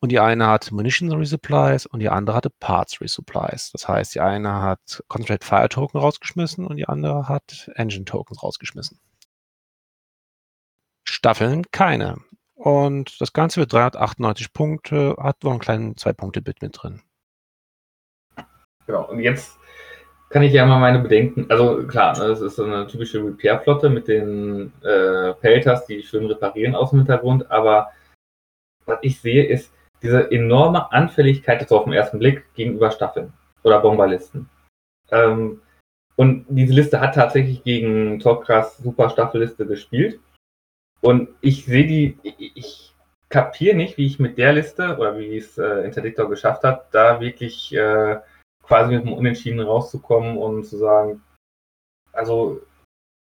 und die eine hat Munition Resupplies und die andere hatte Parts Resupplies. Das heißt, die eine hat Concentrate Fire Token rausgeschmissen und die andere hat Engine Tokens rausgeschmissen. Staffeln keine. Und das Ganze wird 398 Punkte, hat wohl einen kleinen 2-Punkte-Bit mit drin. Genau. Und jetzt kann ich ja mal meine Bedenken. Also klar, ne, das ist so eine typische Repair-Flotte mit den äh, Pelters, die schön reparieren aus dem Hintergrund. Aber was ich sehe, ist diese enorme Anfälligkeit jetzt auf den ersten Blick gegenüber Staffeln oder Bomberlisten. Ähm, und diese Liste hat tatsächlich gegen Topcrass Super Staffelliste gespielt. Und ich sehe die, ich, ich kapiere nicht, wie ich mit der Liste oder wie es äh, Interdictor geschafft hat, da wirklich äh, quasi mit dem Unentschieden rauszukommen und zu sagen, also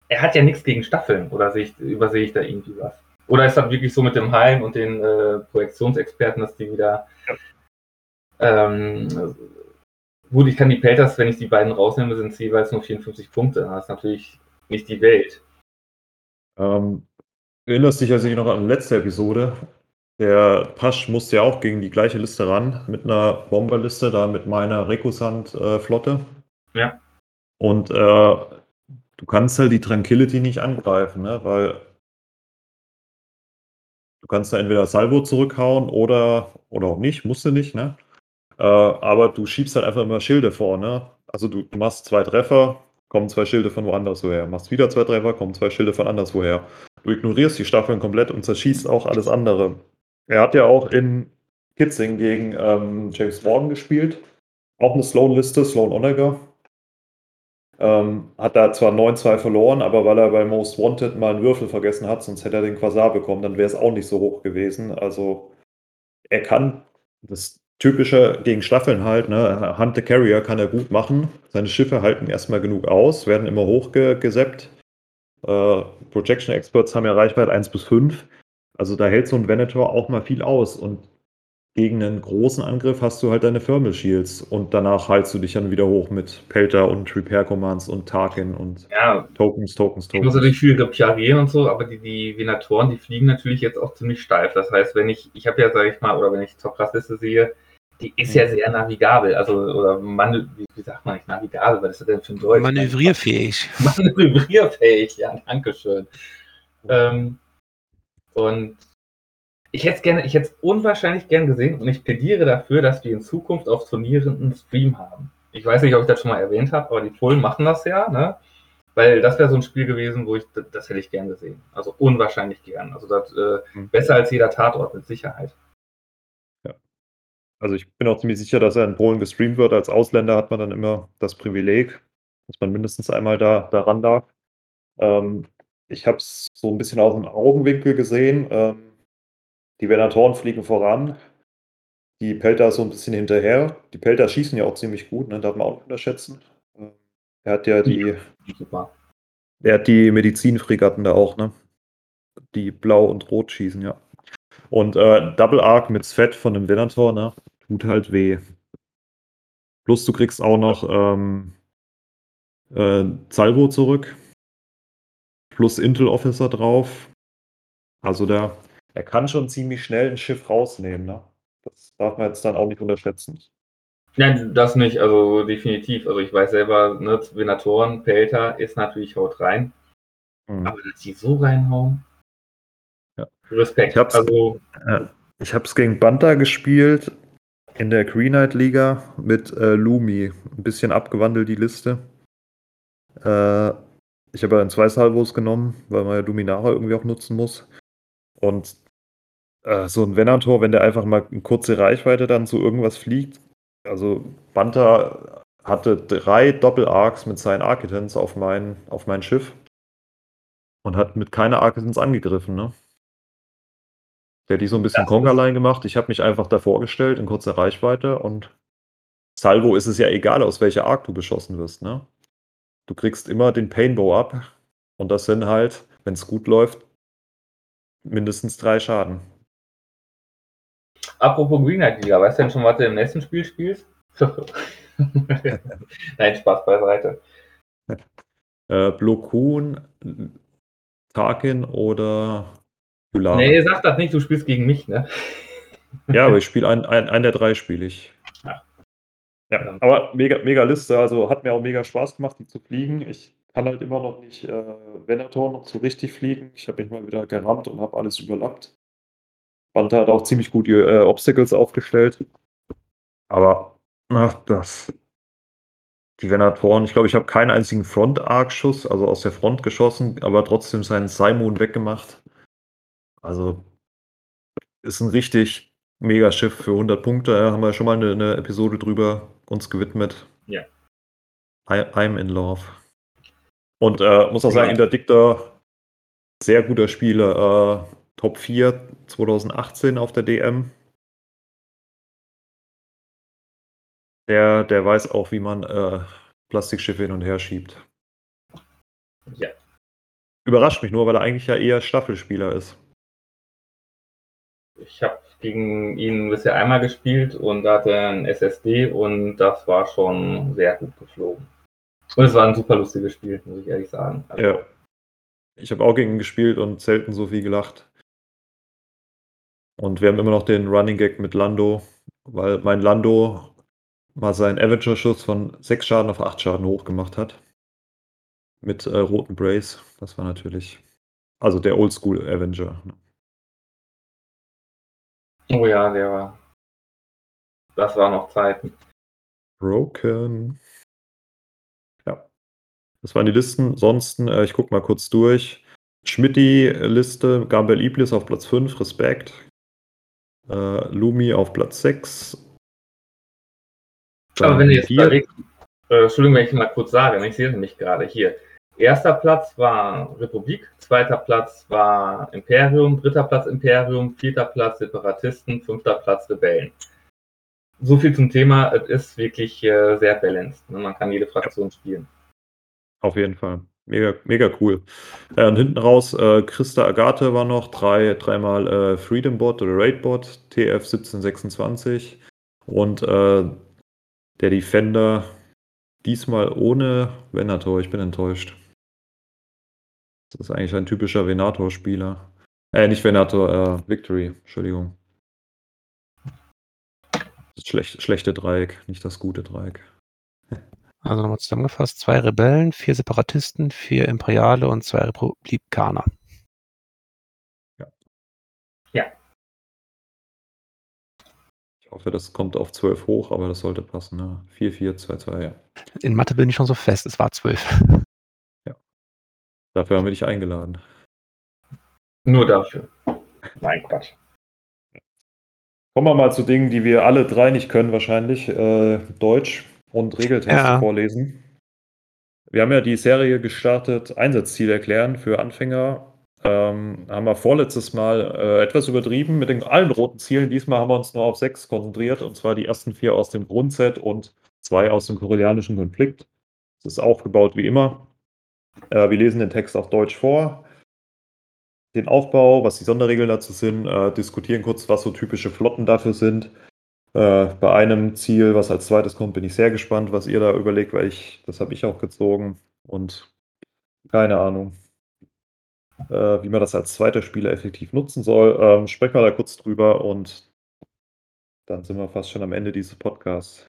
er hat ja nichts gegen Staffeln oder ich, übersehe ich da irgendwie was? Oder ist das wirklich so mit dem Heim und den äh, Projektionsexperten, dass die wieder ähm, gut, ich kann die Pelters, wenn ich die beiden rausnehme, sind es jeweils nur 54 Punkte. Das ist natürlich nicht die Welt. Ähm, erinnerst dich ja sicher noch an die letzte Episode. Der Pasch musste ja auch gegen die gleiche Liste ran, mit einer Bomberliste, da mit meiner Rekusant-Flotte. Ja. Und äh, du kannst halt die Tranquility nicht angreifen, ne? weil du kannst da entweder Salvo zurückhauen oder, oder auch nicht, musst du nicht, ne? Äh, aber du schiebst halt einfach immer Schilde vor, ne? Also du, du machst zwei Treffer, kommen zwei Schilde von woanders woher. Machst wieder zwei Treffer, kommen zwei Schilde von anderswoher. Du ignorierst die Staffeln komplett und zerschießt auch alles andere. Er hat ja auch in Kitzing gegen ähm, James Morgan gespielt. Auch eine Sloan-Liste, Sloan Onega. Ähm, hat da zwar 9-2 verloren, aber weil er bei Most Wanted mal einen Würfel vergessen hat, sonst hätte er den Quasar bekommen, dann wäre es auch nicht so hoch gewesen. Also er kann das Typische gegen Staffeln halt, ne? Hunt the Carrier kann er gut machen. Seine Schiffe halten erstmal genug aus, werden immer hochgeseppt. Äh, Projection Experts haben ja Reichweite 1 bis 5. Also da hält so ein Venator auch mal viel aus. Und gegen einen großen Angriff hast du halt deine Thermal Shields und danach heilst du dich dann wieder hoch mit Pelter und Repair Commands und Tarkin und Ja, Tokens, Tokens, ich muss Tokens. natürlich viel reparieren und so, aber die, die Venatoren, die fliegen natürlich jetzt auch ziemlich steif. Das heißt, wenn ich, ich habe ja, sage ich mal, oder wenn ich zur Klassliste sehe, die ist ja sehr navigabel, also, oder man, wie, wie sagt man nicht navigabel, was ist das denn für ein Deutsch? Manövrierfähig. Manövrierfähig, ja, danke schön. Ähm, und ich hätte es gerne, ich hätte es unwahrscheinlich gern gesehen und ich plädiere dafür, dass wir in Zukunft auf Turnieren einen Stream haben. Ich weiß nicht, ob ich das schon mal erwähnt habe, aber die Polen machen das ja, ne? Weil das wäre so ein Spiel gewesen, wo ich, das, hätte ich gern gesehen. Also unwahrscheinlich gern. Also das, äh, Hm. besser als jeder Tatort mit Sicherheit. Also ich bin auch ziemlich sicher, dass er in Polen gestreamt wird. Als Ausländer hat man dann immer das Privileg, dass man mindestens einmal da, da ran darf. Ähm, ich habe es so ein bisschen aus dem Augenwinkel gesehen. Ähm, die Venatoren fliegen voran. Die Pelter so ein bisschen hinterher. Die Pelter schießen ja auch ziemlich gut, ne? darf man auch nicht unterschätzen. Ähm, er hat ja die, Super. er hat die Medizinfregatten da auch, ne? Die blau und rot schießen, ja. Und äh, Double Arc mit Fett von dem Venator, ne? Tut halt weh. Plus du kriegst auch noch ähm, äh, Salvo zurück. Plus Intel Officer drauf. Also der, er kann schon ziemlich schnell ein Schiff rausnehmen, ne? Das darf man jetzt dann auch nicht unterschätzen. Nein, das nicht, also definitiv. Also ich weiß selber, ne, Venatoren, Pelter ist natürlich haut rein. Mhm. Aber dass die so reinhauen. Ja. Respekt. Ich hab's- also, Äh, ich habe es gegen Banta gespielt in der Green Knight Liga mit äh, Lumi. Ein bisschen abgewandelt die Liste. Äh, ich habe ja zwei Salvos genommen, weil man ja Luminara irgendwie auch nutzen muss. Und äh, so ein Venator, wenn der einfach mal eine kurze Reichweite dann zu irgendwas fliegt. Also Banta hatte drei Doppel-Arcs mit seinen Architens auf mein, auf mein Schiff und hat mit keiner Architens angegriffen, ne? Der hat die so ein bisschen Conkerline gemacht. Ich habe mich einfach davor gestellt in kurzer Reichweite und Salvo ist es ja egal, aus welcher Arc du beschossen wirst, ne? Du kriegst immer den Painbow ab und das sind halt, wenn es gut läuft, mindestens drei Schaden. apropos Green Knight Liga, weißt du denn schon, was du im nächsten Spiel spielst? Nein, Spaß beiseite. Äh, Blokun, Tarkin oder Yulara. Nee, sag das nicht, du spielst gegen mich, ne? Ja, aber ich spiele einen, einen, einen der drei spiele ich. Ja. Aber mega, mega Liste, also hat mir auch mega Spaß gemacht, die zu fliegen. Ich kann halt immer noch nicht äh, Venator noch so richtig fliegen. Ich habe mich mal wieder gerammt und habe alles überlappt. Banta hat auch ziemlich gut die äh, Obstacles aufgestellt. Aber ach, das. Die Venatoren, ich glaube, ich habe keinen einzigen Front-Arc-Schuss, also aus der Front geschossen, aber trotzdem seinen Simon weggemacht. Also ist ein richtig mega Schiff für 100 Punkte. Da haben wir schon mal eine, eine Episode drüber uns gewidmet. Ja. I, I'm in love. Und äh, muss auch sagen, Ja. Interdictor, sehr guter Spieler. Äh, Top 4 2018 auf der DM. Der, der weiß auch, wie man äh, Plastikschiffe hin und her schiebt. Ja. Überrascht mich nur, weil er eigentlich ja eher Staffelspieler ist. Ich habe gegen ihn bisher einmal gespielt und da hatte er ein SSD und das war schon sehr gut geflogen. Und es war ein super lustiges Spiel, muss ich ehrlich sagen. Also, ja. Ich habe auch gegen ihn gespielt und selten so viel gelacht. Und wir haben immer noch den Running Gag mit Lando, weil mein Lando mal seinen Avenger-Schuss von 6 Schaden auf 8 Schaden hochgemacht hat. Mit äh, roten Brace. Das war natürlich. Also der Oldschool Avenger. Ne? Oh ja, der war. Das war noch Zeiten. Broken. Ja. Das waren die Listen. Ansonsten, äh, ich gucke mal kurz durch. Schmitti-Liste, Gabriel Iblis auf Platz 5, Respekt. Äh, Lumi auf Platz 6. Aber wenn du jetzt überlegst, äh, Entschuldigung, wenn ich mal kurz sage, ich sehe es nämlich gerade hier. Erster Platz war Republik, zweiter Platz war Imperium, dritter Platz Imperium, vierter Platz Separatisten, fünfter Platz Rebellen. So viel zum Thema, es ist wirklich äh, sehr balanced. Ne? Man kann jede Fraktion spielen. Auf jeden Fall. Mega, mega cool. Äh, und hinten raus, äh, Christa Agathe war noch, drei, dreimal äh, Freedom Bot oder Raid Bot, TF 1726 und äh, der Defender diesmal ohne Venator. Ich bin enttäuscht. Das ist eigentlich ein typischer Venator-Spieler. Äh, nicht Venator, äh, Victory, Entschuldigung. Das schlecht, schlechte Dreieck, nicht das gute Dreieck. Also nochmal zusammengefasst, zwei Rebellen, vier Separatisten, vier Imperiale und zwei Republikaner. Ja. Ja. Ich hoffe, das kommt auf 12 hoch, aber das sollte passen. Ne? 4, 4, 2, 2, ja. In Mathe bin ich schon so fest, es war 12. Dafür haben wir dich eingeladen. Nur dafür. Nein, Quatsch. Kommen wir mal zu Dingen, die wir alle drei nicht können, wahrscheinlich. Äh, Deutsch und Regeltest ja. vorlesen. Wir haben ja die Serie gestartet, Einsatzziel erklären für Anfänger. Ähm, haben wir vorletztes Mal äh, etwas übertrieben mit den allen roten Zielen. Diesmal haben wir uns nur auf sechs konzentriert, und zwar die ersten vier aus dem Grundset und zwei aus dem koreanischen Konflikt. Es ist aufgebaut wie immer. Äh, wir lesen den Text auf Deutsch vor, den Aufbau, was die Sonderregeln dazu sind, äh, diskutieren kurz, was so typische Flotten dafür sind. Äh, bei einem Ziel, was als zweites kommt, bin ich sehr gespannt, was ihr da überlegt, weil ich, das habe ich auch gezogen und keine Ahnung, äh, wie man das als zweiter Spieler effektiv nutzen soll. Ähm, sprechen wir da kurz drüber und dann sind wir fast schon am Ende dieses Podcasts.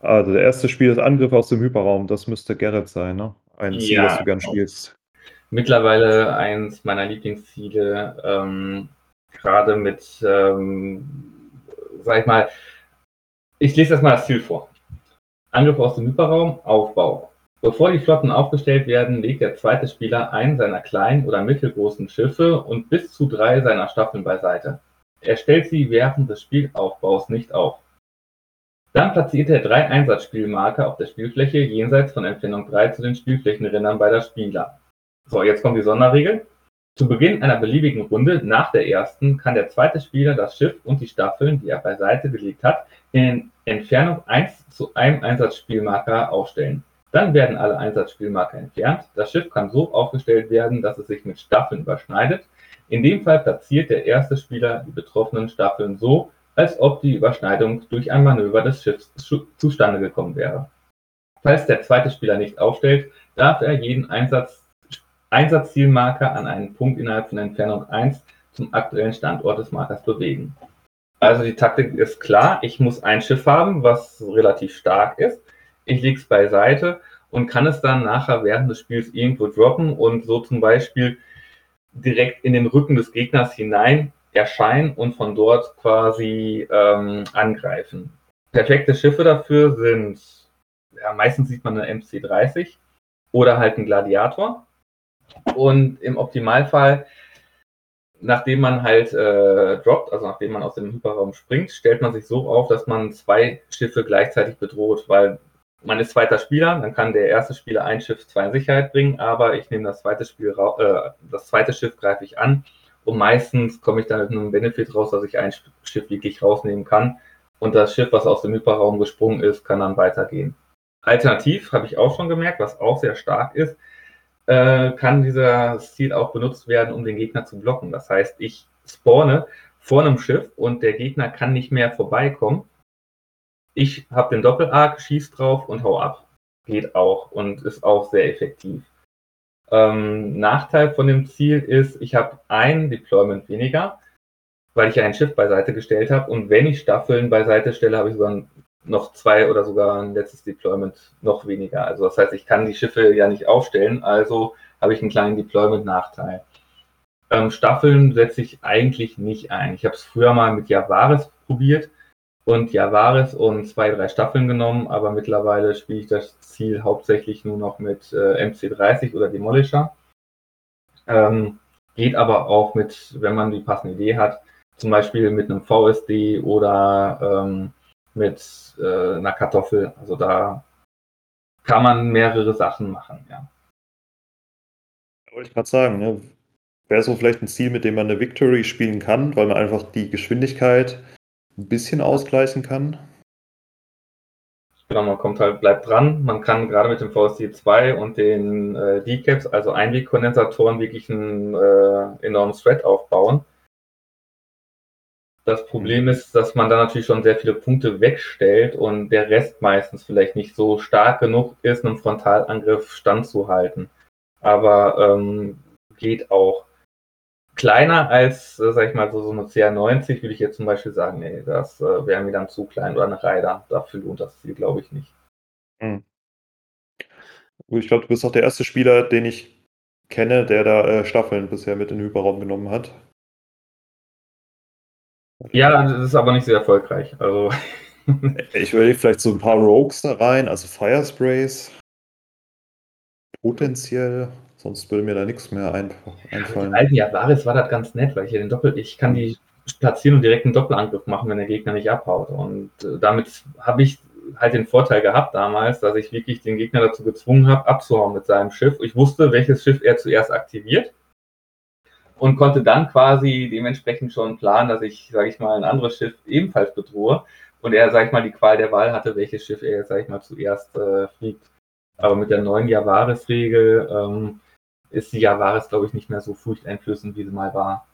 Also der erste Spiel ist Angriff aus dem Hyperraum, das müsste Gerrit sein, ne? Ein Ziel, ja, das du gern spielst? Mittlerweile eins meiner Lieblingsziele, ähm, gerade mit, ähm, sag ich mal, ich lese erstmal das Ziel vor. Angriff aus dem Hyperraum, Aufbau. Bevor die Flotten aufgestellt werden, legt der zweite Spieler einen seiner kleinen oder mittelgroßen Schiffe und bis zu drei seiner Staffeln beiseite. Er stellt sie während des Spielaufbaus nicht auf. Dann platziert er drei Einsatzspielmarker auf der Spielfläche jenseits von Entfernung 3 zu den Spielflächenrändern beider Spieler. So, jetzt kommt die Sonderregel. Zu Beginn einer beliebigen Runde nach der ersten kann der zweite Spieler das Schiff und die Staffeln, die er beiseite gelegt hat, in Entfernung 1 zu einem Einsatzspielmarker aufstellen. Dann werden alle Einsatzspielmarker entfernt. Das Schiff kann so aufgestellt werden, dass es sich mit Staffeln überschneidet. In dem Fall platziert der erste Spieler die betroffenen Staffeln so, als ob die Überschneidung durch ein Manöver des Schiffs zustande gekommen wäre. Falls der zweite Spieler nicht aufstellt, darf er jeden Einsatz, Einsatzzielmarker an einen Punkt innerhalb von Entfernung 1 zum aktuellen Standort des Markers bewegen. Also die Taktik ist klar, ich muss ein Schiff haben, was relativ stark ist. Ich lege es beiseite und kann es dann nachher während des Spiels irgendwo droppen und so zum Beispiel direkt in den Rücken des Gegners hinein erscheinen und von dort quasi ähm, angreifen. Perfekte Schiffe dafür sind, ja, meistens sieht man eine MC30 oder halt ein Gladiator. Und im Optimalfall, nachdem man halt äh, droppt, also nachdem man aus dem Hyperraum springt, stellt man sich so auf, dass man zwei Schiffe gleichzeitig bedroht, weil man ist zweiter Spieler, dann kann der erste Spieler ein Schiff zwei in Sicherheit bringen, aber ich nehme das zweite Spiel, äh, das zweite Schiff greife ich an und meistens komme ich da mit einem Benefit raus, dass ich ein Schiff wirklich rausnehmen kann. Und das Schiff, was aus dem Hyperraum gesprungen ist, kann dann weitergehen. Alternativ habe ich auch schon gemerkt, was auch sehr stark ist, äh, kann dieser Ziel auch benutzt werden, um den Gegner zu blocken. Das heißt, ich spawne vor einem Schiff und der Gegner kann nicht mehr vorbeikommen. Ich habe den Doppelarg, schieß drauf und hau ab. Geht auch und ist auch sehr effektiv. Ähm, Nachteil von dem Ziel ist, ich habe ein Deployment weniger, weil ich ein Schiff beiseite gestellt habe. Und wenn ich Staffeln beiseite stelle, habe ich sogar noch zwei oder sogar ein letztes Deployment noch weniger. Also das heißt, ich kann die Schiffe ja nicht aufstellen, also habe ich einen kleinen Deployment-Nachteil. Ähm, Staffeln setze ich eigentlich nicht ein. Ich habe es früher mal mit Javaris probiert und Javaris und zwei, drei Staffeln genommen, aber mittlerweile spiele ich das Ziel hauptsächlich nur noch mit äh, MC30 oder Demolisher. Ähm, geht aber auch mit, wenn man die passende Idee hat, zum Beispiel mit einem VSD oder ähm, mit äh, einer Kartoffel. Also da kann man mehrere Sachen machen, ja. Wollte ich gerade sagen, ne? wäre so vielleicht ein Ziel, mit dem man eine Victory spielen kann, weil man einfach die Geschwindigkeit ein bisschen ausgleichen kann. Genau, man kommt halt, bleibt dran. Man kann gerade mit dem VSD 2 und den äh, Decaps, also Einwegkondensatoren, wirklich einen äh, enormen Thread aufbauen. Das Problem ist, dass man da natürlich schon sehr viele Punkte wegstellt und der Rest meistens vielleicht nicht so stark genug ist, einem Frontalangriff standzuhalten. Aber ähm, geht auch kleiner als, äh, sag ich mal, so, so eine CR90 würde ich jetzt zum Beispiel sagen, nee, das äh, wäre mir dann zu klein oder eine Rider. Dafür lohnt das Ziel, glaube ich, nicht. Hm. Ich glaube, du bist auch der erste Spieler, den ich kenne, der da äh, Staffeln bisher mit in den Hyperraum genommen hat. Ja, das ist aber nicht sehr erfolgreich. Also. ich will vielleicht so ein paar Rogues da rein, also Firesprays. Potenziell. Sonst würde mir da nichts mehr einfallen. Im alten Javaris war das ganz nett, weil ich den Doppel, ich kann die platzieren und direkt einen Doppelangriff machen, wenn der Gegner nicht abhaut. Und äh, damit habe ich halt den Vorteil gehabt damals, dass ich wirklich den Gegner dazu gezwungen habe, abzuhauen mit seinem Schiff. Ich wusste, welches Schiff er zuerst aktiviert und konnte dann quasi dementsprechend schon planen, dass ich, sage ich mal, ein anderes Schiff ebenfalls bedrohe und er, sage ich mal, die Qual der Wahl hatte, welches Schiff er, sage ich mal, zuerst äh, fliegt. Aber mit der neuen Javaris-Regel ähm, ist die Javaris, glaube ich, nicht mehr so furchteinflößend, wie sie mal war.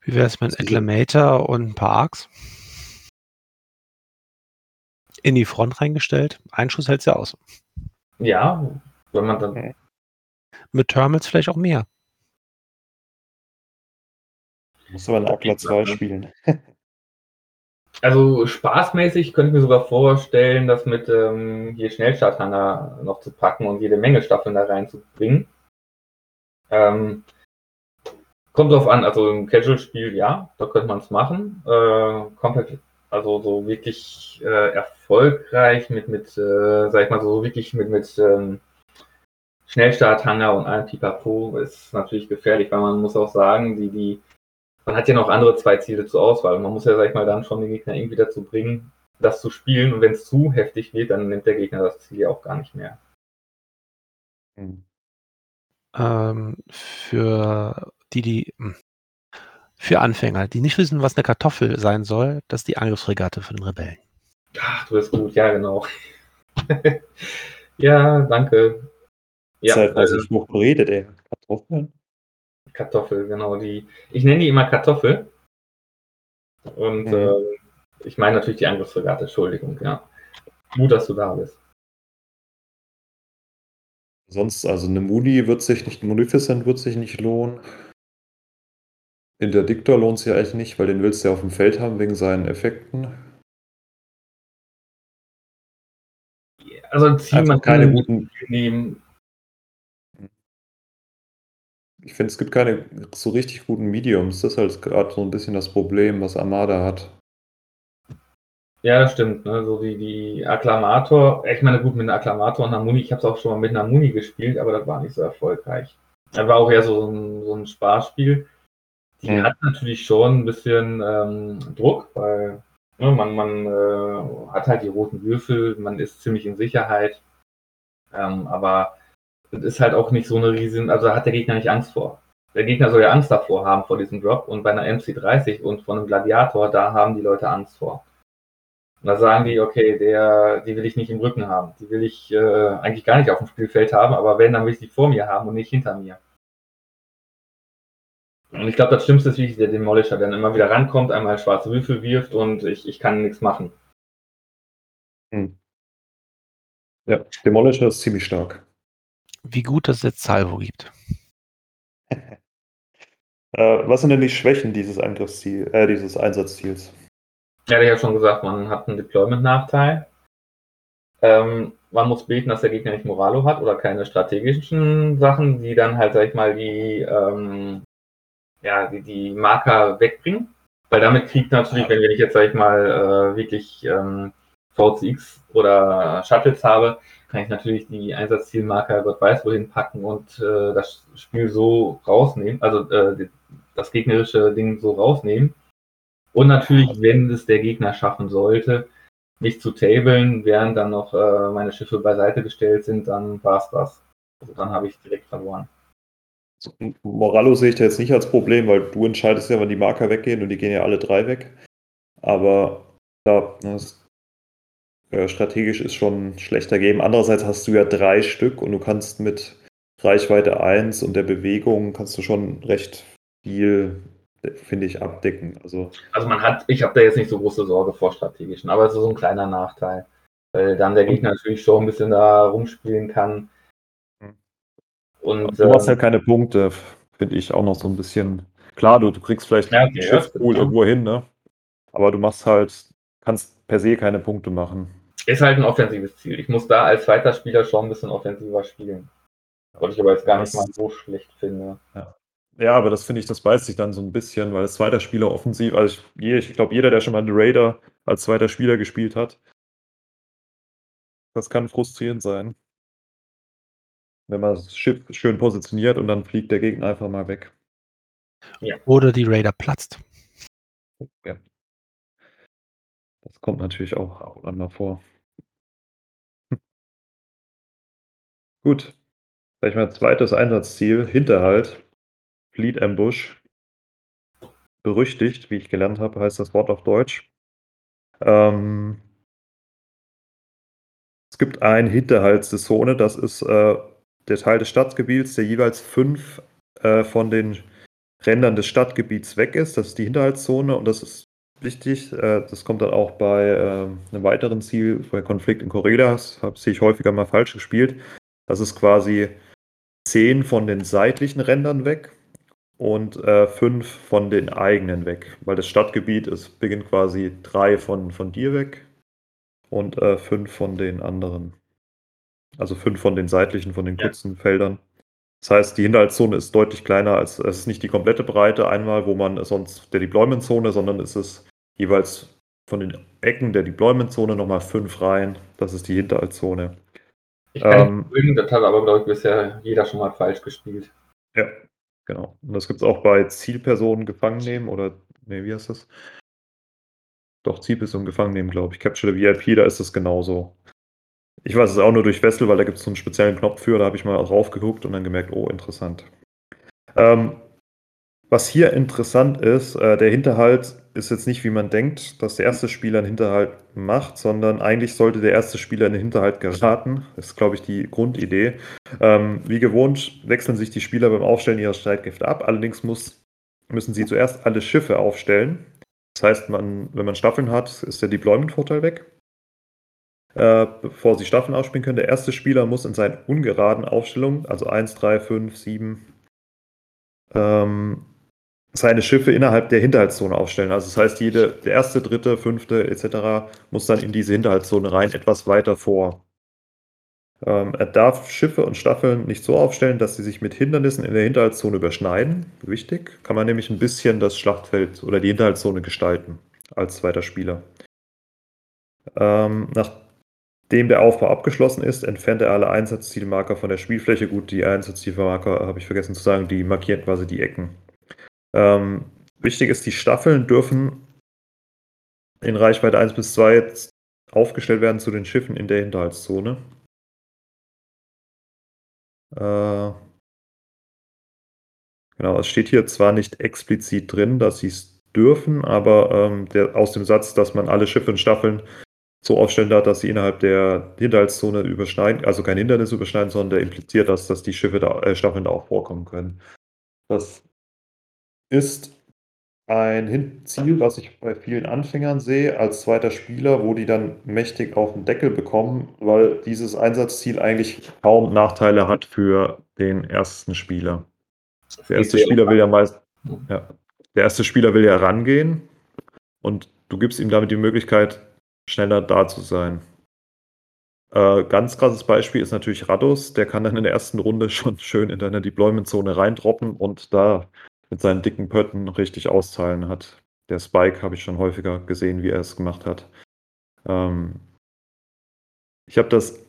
Wie wäre es mit Acclamator und ein paar Arcs? In die Front reingestellt. Ein Schuss hält es ja aus. Ja, wenn man dann. Mit Thermals vielleicht auch mehr. Muss aber ein Aquila 2 spielen. Also spaßmäßig könnte ich mir sogar vorstellen, das mit ähm, hier Schnellstarthanger noch zu packen und jede Menge Staffeln da reinzubringen. Ähm, kommt drauf an, also im Casual-Spiel, ja, da könnte man es machen. Äh, komplett, also so wirklich äh, erfolgreich mit, mit äh, sag ich mal so, wirklich mit, mit ähm, Schnellstarthanger und allem Pipapo ist natürlich gefährlich, weil man muss auch sagen, die, die man hat ja noch andere zwei Ziele zur Auswahl. Man muss ja, sag ich mal, dann schon den Gegner irgendwie dazu bringen, das zu spielen. Und wenn es zu heftig wird, dann nimmt der Gegner das Ziel ja auch gar nicht mehr. Mhm. Ähm, für die, die hm, für Anfänger, die nicht wissen, was eine Kartoffel sein soll, das ist die Angriffsregatte von den Rebellen. Ach, du bist gut, ja, genau. ja, danke. Ja, Zeit, also ich noch beredet, ey. Kartoffeln? Kartoffel, genau. Die, ich nenne die immer Kartoffel. Und mhm. äh, ich meine natürlich die Angriffsfregate, Entschuldigung, ja. Gut, dass du da bist. Sonst, also eine Moody wird sich nicht, Munificent wird sich nicht lohnen. Interdiktor lohnt sich eigentlich nicht, weil den willst du ja auf dem Feld haben wegen seinen Effekten. Also Ziel also man keine guten nehmen. Ich finde, es gibt keine so richtig guten Mediums. Das ist halt gerade so ein bisschen das Problem, was Armada hat. Ja, das stimmt. Ne? So wie die Akklamator. Ich meine, gut, mit einem Akklamator und einer Muni. Ich habe es auch schon mal mit einer Muni gespielt, aber das war nicht so erfolgreich. Das war auch eher so ein, so ein Sparspiel. Die mhm. hat natürlich schon ein bisschen ähm, Druck, weil ne, man, man äh, hat halt die roten Würfel, man ist ziemlich in Sicherheit. Ähm, aber ist halt auch nicht so eine riesen, also hat der Gegner nicht Angst vor. Der Gegner soll ja Angst davor haben vor diesem Drop und bei einer MC30 und von einem Gladiator, da haben die Leute Angst vor. Und da sagen die, okay, der, die will ich nicht im Rücken haben. Die will ich äh, eigentlich gar nicht auf dem Spielfeld haben, aber wenn, dann will ich die vor mir haben und nicht hinter mir. Und ich glaube, das Schlimmste ist wirklich der Demolisher, der dann immer wieder rankommt, einmal schwarze Würfel wirft und ich, ich kann nichts machen. Hm. Ja, Demolisher ist ziemlich stark. Wie gut, dass es jetzt Salvo gibt. Äh, was sind denn die Schwächen dieses Angriffsziel, äh, dieses Einsatzziels? Ja, ich habe schon gesagt, man hat einen Deployment-Nachteil. Ähm, man muss beten, dass der Gegner nicht Moralo hat oder keine strategischen Sachen, die dann halt, sag ich mal, die, ähm, ja, die, die Marker wegbringen. Weil damit kriegt natürlich, wenn ich jetzt, sag ich mal, äh, wirklich ähm, VCX oder Shuttles habe, kann ich natürlich die Einsatzzielmarker Gott weiß wohin packen und äh, das Spiel so rausnehmen, also äh, das gegnerische Ding so rausnehmen. Und natürlich, wenn es der Gegner schaffen sollte, nicht zu tablen, während dann noch äh, meine Schiffe beiseite gestellt sind, dann war es das. Also dann habe ich direkt verloren. Morallo sehe ich da jetzt nicht als Problem, weil du entscheidest ja, wann die Marker weggehen und die gehen ja alle drei weg. Aber da, das äh, strategisch ist schon schlechter geben. Andererseits hast du ja drei Stück und du kannst mit Reichweite 1 und der Bewegung kannst du schon recht viel, finde ich, abdecken. Also, also man hat, ich habe da jetzt nicht so große Sorge vor strategischen, aber es ist so ein kleiner Nachteil. Weil dann der Gegner natürlich schon ein bisschen da rumspielen kann. Und, du machst halt keine Punkte, finde ich auch noch so ein bisschen. Klar, du, du kriegst vielleicht ja, okay, einen Schiffspool irgendwo hin, ne? Aber du machst halt, kannst per se keine Punkte machen. Ist halt ein offensives Ziel. Ich muss da als zweiter Spieler schon ein bisschen offensiver spielen. Was ich aber jetzt gar nicht mal so schlecht finde. Ja. Ja, aber das finde ich, das beißt sich dann so ein bisschen, weil als zweiter Spieler offensiv, also ich, ich glaube, jeder, der schon mal einen Raider als zweiter Spieler gespielt hat, das kann frustrierend sein. Wenn man das Schiff schön positioniert und dann fliegt der Gegner einfach mal weg. Ja. Oder die Raider platzt. Ja. Das kommt natürlich auch, auch dann mal vor. Gut. Vielleicht mal zweites Einsatzziel, Hinterhalt. Fleet Ambush. Berüchtigt, wie ich gelernt habe, heißt das Wort auf Deutsch. Ähm, es gibt eine Hinterhaltszone, das ist äh, der Teil des Stadtgebiets, der jeweils fünf äh, von den Rändern des Stadtgebiets weg ist. Das ist die Hinterhaltszone und das ist wichtig. Äh, das kommt dann auch bei äh, einem weiteren Ziel, bei Konflikt in Korea. Das habe ich häufiger mal falsch gespielt. Das ist quasi zehn von den seitlichen Rändern weg und äh, fünf von den eigenen weg. Weil das Stadtgebiet ist, beginnt quasi drei von, von dir weg und äh, fünf von den anderen. Also fünf von den seitlichen, von den kurzen ja. Feldern. Das heißt, die Hinterhaltszone ist deutlich kleiner als, es ist nicht die komplette Breite einmal, wo man sonst der Deployment-Zone, sondern es ist jeweils von den Ecken der Deployment-Zone nochmal fünf Reihen. Das ist die Hinterhaltszone. Ich kann ähm, das hat aber, glaube ich, bisher jeder schon mal falsch gespielt. Ja, genau. Und das gibt es auch bei Zielpersonen gefangen nehmen oder, nee, wie heißt das? Doch, Zielpersonen gefangen nehmen, glaube ich. Capture the VIP, da ist es genauso. Ich weiß es auch nur durch Wessel, weil da gibt es so einen speziellen Knopf für, da habe ich mal drauf geguckt und dann gemerkt, oh, interessant. Ähm, was hier interessant ist, äh, der Hinterhalt ist jetzt nicht, wie man denkt, dass der erste Spieler einen Hinterhalt macht, sondern eigentlich sollte der erste Spieler in den Hinterhalt geraten. Das ist, glaube ich, die Grundidee. Ähm, wie gewohnt wechseln sich die Spieler beim Aufstellen ihrer Streitkräfte ab. Allerdings muss, müssen sie zuerst alle Schiffe aufstellen. Das heißt, man, wenn man Staffeln hat, ist der Deployment-Vorteil weg äh, bevor sie Staffeln ausspielen können. Der erste Spieler muss in seinen ungeraden Aufstellungen, also 1, 3, 5, 7, ähm, seine Schiffe innerhalb der Hinterhaltszone aufstellen. Also das heißt, jede, der erste, dritte, fünfte etc. muss dann in diese Hinterhaltszone rein, etwas weiter vor. Ähm, er darf Schiffe und Staffeln nicht so aufstellen, dass sie sich mit Hindernissen in der Hinterhaltszone überschneiden. Wichtig. Kann man nämlich ein bisschen das Schlachtfeld oder die Hinterhaltszone gestalten als zweiter Spieler. Ähm, nach dem der Aufbau abgeschlossen ist, entfernt er alle Einsatzzielmarker von der Spielfläche. Gut, die Einsatzzielmarker habe ich vergessen zu sagen, die markieren quasi die Ecken. Ähm, wichtig ist, die Staffeln dürfen in Reichweite 1 bis 2 aufgestellt werden zu den Schiffen in der Hinterhaltszone. Äh, genau, es steht hier zwar nicht explizit drin, dass sie es dürfen, aber ähm, der, aus dem Satz, dass man alle Schiffe und Staffeln so aufstellen darf, dass sie innerhalb der Hinterhaltszone überschneiden, also kein Hindernis überschneiden, sondern der impliziert, dass, dass die Schiffe da, äh, Staffeln da auch vorkommen können. Das ist ein Ziel, was ich bei vielen Anfängern sehe, als zweiter Spieler, wo die dann mächtig auf den Deckel bekommen, weil dieses Einsatzziel eigentlich kaum Nachteile hat für den ersten Spieler. Der erste Spieler will ja meist, ja, der erste Spieler will ja rangehen und du gibst ihm damit die Möglichkeit, schneller da zu sein. Äh, ganz krasses Beispiel ist natürlich Radus, der kann dann in der ersten Runde schon schön in deine Deployment-Zone reindroppen und da mit seinen dicken Pötten richtig auszahlen hat. Der Spike habe ich schon häufiger gesehen, wie er es gemacht hat. Ähm, ich habe das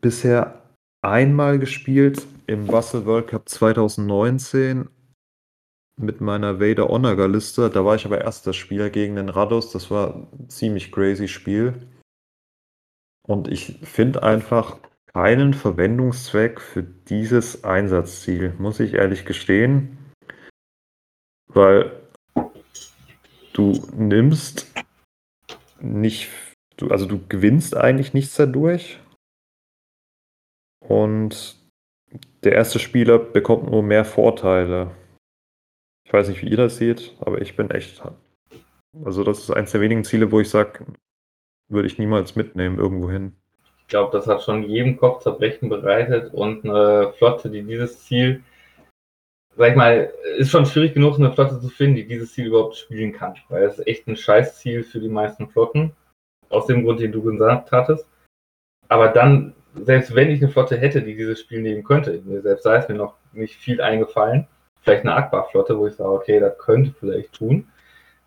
bisher einmal gespielt im Wassel World Cup 2019 mit meiner Vader Onaga Liste. Da war ich aber erst das Spieler gegen den Radus. Das war ein ziemlich crazy Spiel. Und ich finde einfach keinen Verwendungszweck für dieses Einsatzziel, muss ich ehrlich gestehen. Weil du nimmst nicht, du, also du gewinnst eigentlich nichts dadurch. Und der erste Spieler bekommt nur mehr Vorteile. Ich weiß nicht, wie ihr das seht, aber ich bin echt. Also, das ist eins der wenigen Ziele, wo ich sage, würde ich niemals mitnehmen, irgendwo hin. Ich glaube, das hat schon jedem Kopfzerbrechen bereitet und eine Flotte, die dieses Ziel, sag ich mal, ist schon schwierig genug, eine Flotte zu finden, die dieses Ziel überhaupt spielen kann. Weil es echt ein Scheißziel für die meisten Flotten. Aus dem Grund, den du gesagt hattest. Aber dann, selbst wenn ich eine Flotte hätte, die dieses Spiel nehmen könnte, mir selbst sei es mir noch nicht viel eingefallen, vielleicht eine Aqua-Flotte, wo ich sage, okay, das könnte vielleicht tun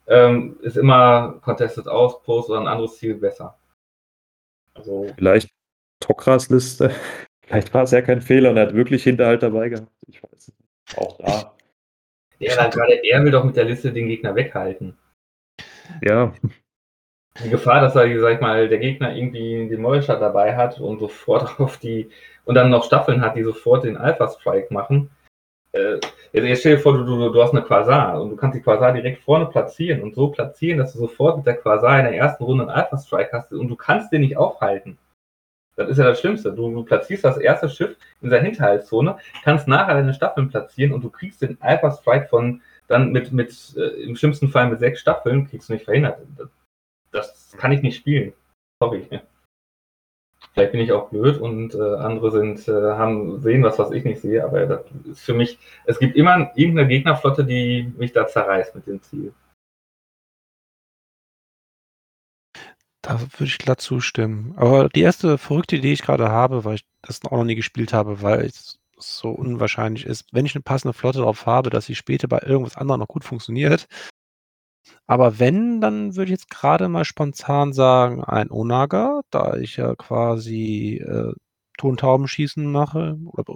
ähm, ist immer Contested Outpost oder ein anderes Ziel besser. Also, vielleicht Tokras Liste. Vielleicht war es ja kein Fehler und er hat wirklich Hinterhalt dabei gehabt. Ich weiß es. Auch da. Ja, dann gerade er will doch mit der Liste den Gegner weghalten. Ja. Die Gefahr, dass er, sag ich mal, der Gegner irgendwie den Mollshot dabei hat und sofort auf die und dann noch Staffeln hat, die sofort den Alpha Strike machen, äh, jetzt stell dir vor, du, du, du hast eine Quasar und du kannst die Quasar direkt vorne platzieren und so platzieren, dass du sofort mit der Quasar in der ersten Runde einen Alpha Strike hast und du kannst den nicht aufhalten. Das ist ja das Schlimmste. Du, du platzierst das erste Schiff in der Hinterhaltszone, kannst nachher deine Staffeln platzieren und du kriegst den Alpha Strike von dann mit, mit äh, im schlimmsten Fall mit sechs Staffeln, kriegst du nicht verhindert. Das, das kann ich nicht spielen. Sorry. Vielleicht bin ich auch blöd und äh, andere sind, äh, haben, sehen was, was ich nicht sehe, aber das ist für mich, es gibt immer irgendeine Gegnerflotte, die mich da zerreißt mit dem Ziel. Da würde ich glatt zustimmen. Aber die erste verrückte Idee, die ich gerade habe, weil ich das auch noch nie gespielt habe, weil es so unwahrscheinlich ist, wenn ich eine passende Flotte darauf habe, dass sie später bei irgendwas anderem noch gut funktioniert, aber wenn, dann würde ich jetzt gerade mal spontan sagen, ein Onaga, da ich ja quasi, äh, Tontaubenschießen mache oder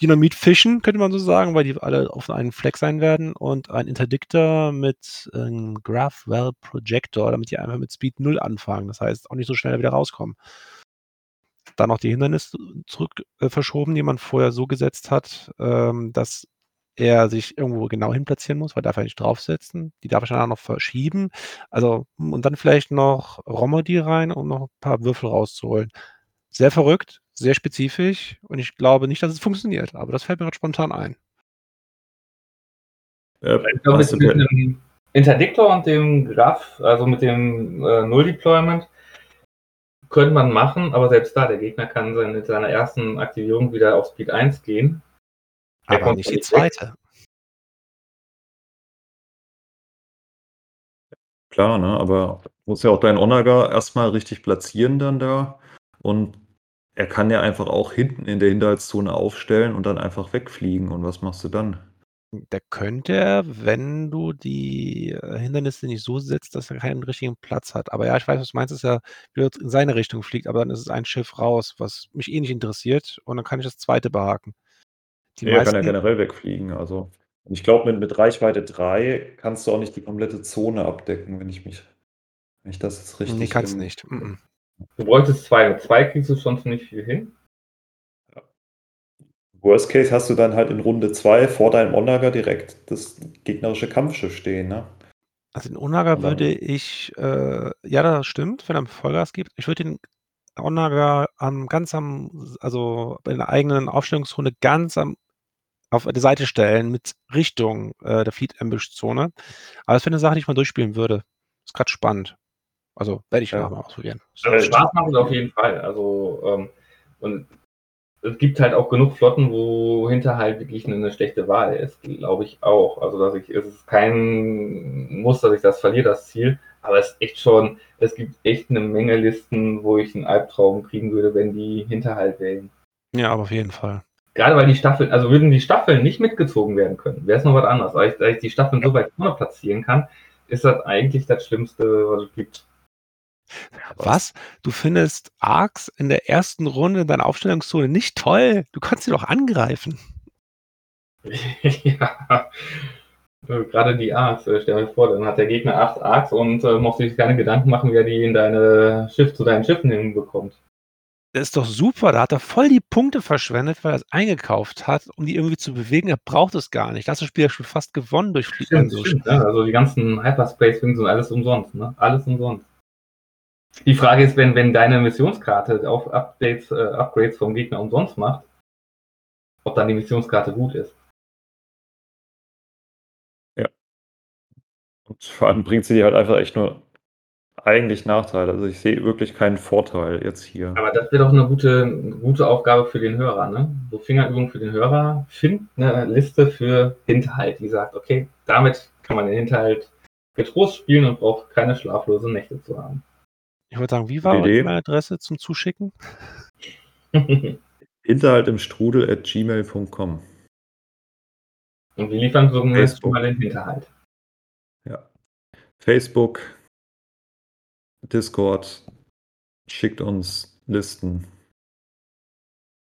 Dynamitfischen, könnte man so sagen, weil die alle auf einen Fleck sein werden und ein Interdictor mit, ähm, Graphwell Projector, damit die einfach mit Speed 0 anfangen. Das heißt, auch nicht so schnell wieder rauskommen. Dann noch die Hindernisse zurück äh, verschoben, die man vorher so gesetzt hat, ähm, dass er sich irgendwo genau hin platzieren muss, weil darf er nicht draufsetzen. Die darf er dann auch noch verschieben. Also, hm, und dann vielleicht noch Romodi rein, um noch ein paar Würfel rauszuholen. Sehr verrückt, sehr spezifisch und ich glaube nicht, dass es funktioniert, aber das fällt mir gerade spontan ein. Ich glaube, mit, mit dem Interdiktor und dem Graph, also mit dem äh, Null-Deployment, könnte man machen, aber selbst da, der Gegner kann seine, mit seiner ersten Aktivierung wieder auf Speed 1 gehen aber nicht die zweite. Klar, ne? Aber du musst ja auch deinen Onaga erstmal richtig platzieren dann da. Und er kann ja einfach auch hinten in der Hinterhaltszone aufstellen und dann einfach wegfliegen. Und was machst du dann? Der könnte er, wenn du die äh, Hindernisse nicht so setzt, dass er keinen richtigen Platz hat. Aber ja, ich weiß, was du meinst, dass er wieder in seine Richtung fliegt, aber dann ist es ein Schiff raus, was mich eh nicht interessiert und dann kann ich das zweite behaken. Die ja, kann ja generell wegfliegen. Also, ich glaube, mit, mit Reichweite 3 kannst du auch nicht die komplette Zone abdecken, wenn ich mich, wenn ich das jetzt richtig. Nee, kannst im, nicht. Mm -mm. Du bräuchtest zwei. Mit zwei kriegst du schon ziemlich viel hin. Worst Case hast du dann halt in Runde 2 vor deinem Onaga direkt das gegnerische Kampfschiff stehen, ne? Also den Onaga würde ich, äh, ja, das stimmt, wenn er Vollgas gibt. Ich würde den Onaga am ganz am, also bei der eigenen Aufstellungsrunde ganz am auf die Seite stellen mit Richtung äh, der Fleet Ambush Zone. Aber das wäre eine Sache, die ich mal durchspielen würde. Ist gerade spannend. Also werde ich ja. mal ausprobieren. Also Spaß macht es auf jeden Fall. Also ähm, und es gibt halt auch genug Flotten, wo Hinterhalt wirklich eine, eine schlechte Wahl ist, glaube ich auch. Also dass ich, es ist kein Muss, dass ich das verliere, das Ziel. Aber es ist echt schon, es gibt echt eine Menge Listen, wo ich einen Albtraum kriegen würde, wenn die Hinterhalt wählen. Ja, aber auf jeden Fall. Gerade weil die Staffeln, also würden die Staffeln nicht mitgezogen werden können, wäre es noch was anderes. Aber ich, da ich die Staffeln so weit vorne platzieren kann, ist das eigentlich das Schlimmste, was es gibt. Was? Du findest Arcs in der ersten Runde in deiner Aufstellungszone nicht toll? Du kannst sie doch angreifen. ja. Gerade die Arcs, äh, stell dir vor, dann hat der Gegner acht Arcs und äh, muss sich keine Gedanken machen, wer die in deine Schiff zu deinen Schiffen hinbekommt. Das ist doch super, da hat er voll die Punkte verschwendet, weil er es eingekauft hat, um die irgendwie zu bewegen. Er braucht es gar nicht. Das Spiel ja schon fast gewonnen durch Fliegen. Stimmt, ja. Also die ganzen Hyperspace-Wings sind alles umsonst, ne? Alles umsonst. Die Frage ist, wenn, wenn deine Missionskarte auf Updates, äh, Upgrades vom Gegner umsonst macht, ob dann die Missionskarte gut ist. Ja. Und vor allem bringt sie dir halt einfach echt nur eigentlich Nachteile. Also ich sehe wirklich keinen Vorteil jetzt hier. Aber das wäre doch eine gute, gute Aufgabe für den Hörer, ne? So Fingerübung für den Hörer. Find eine Liste für Hinterhalt, die sagt, okay, damit kann man den Hinterhalt getrost spielen und braucht keine schlaflosen Nächte zu haben. Ich würde sagen, wie war eure E-Mail-Adresse zum Zuschicken? Hinterhalt im Strudel at gmail.com. Und wir liefern so mal den Hinterhalt. Ja. Facebook, Discord, schickt uns Listen.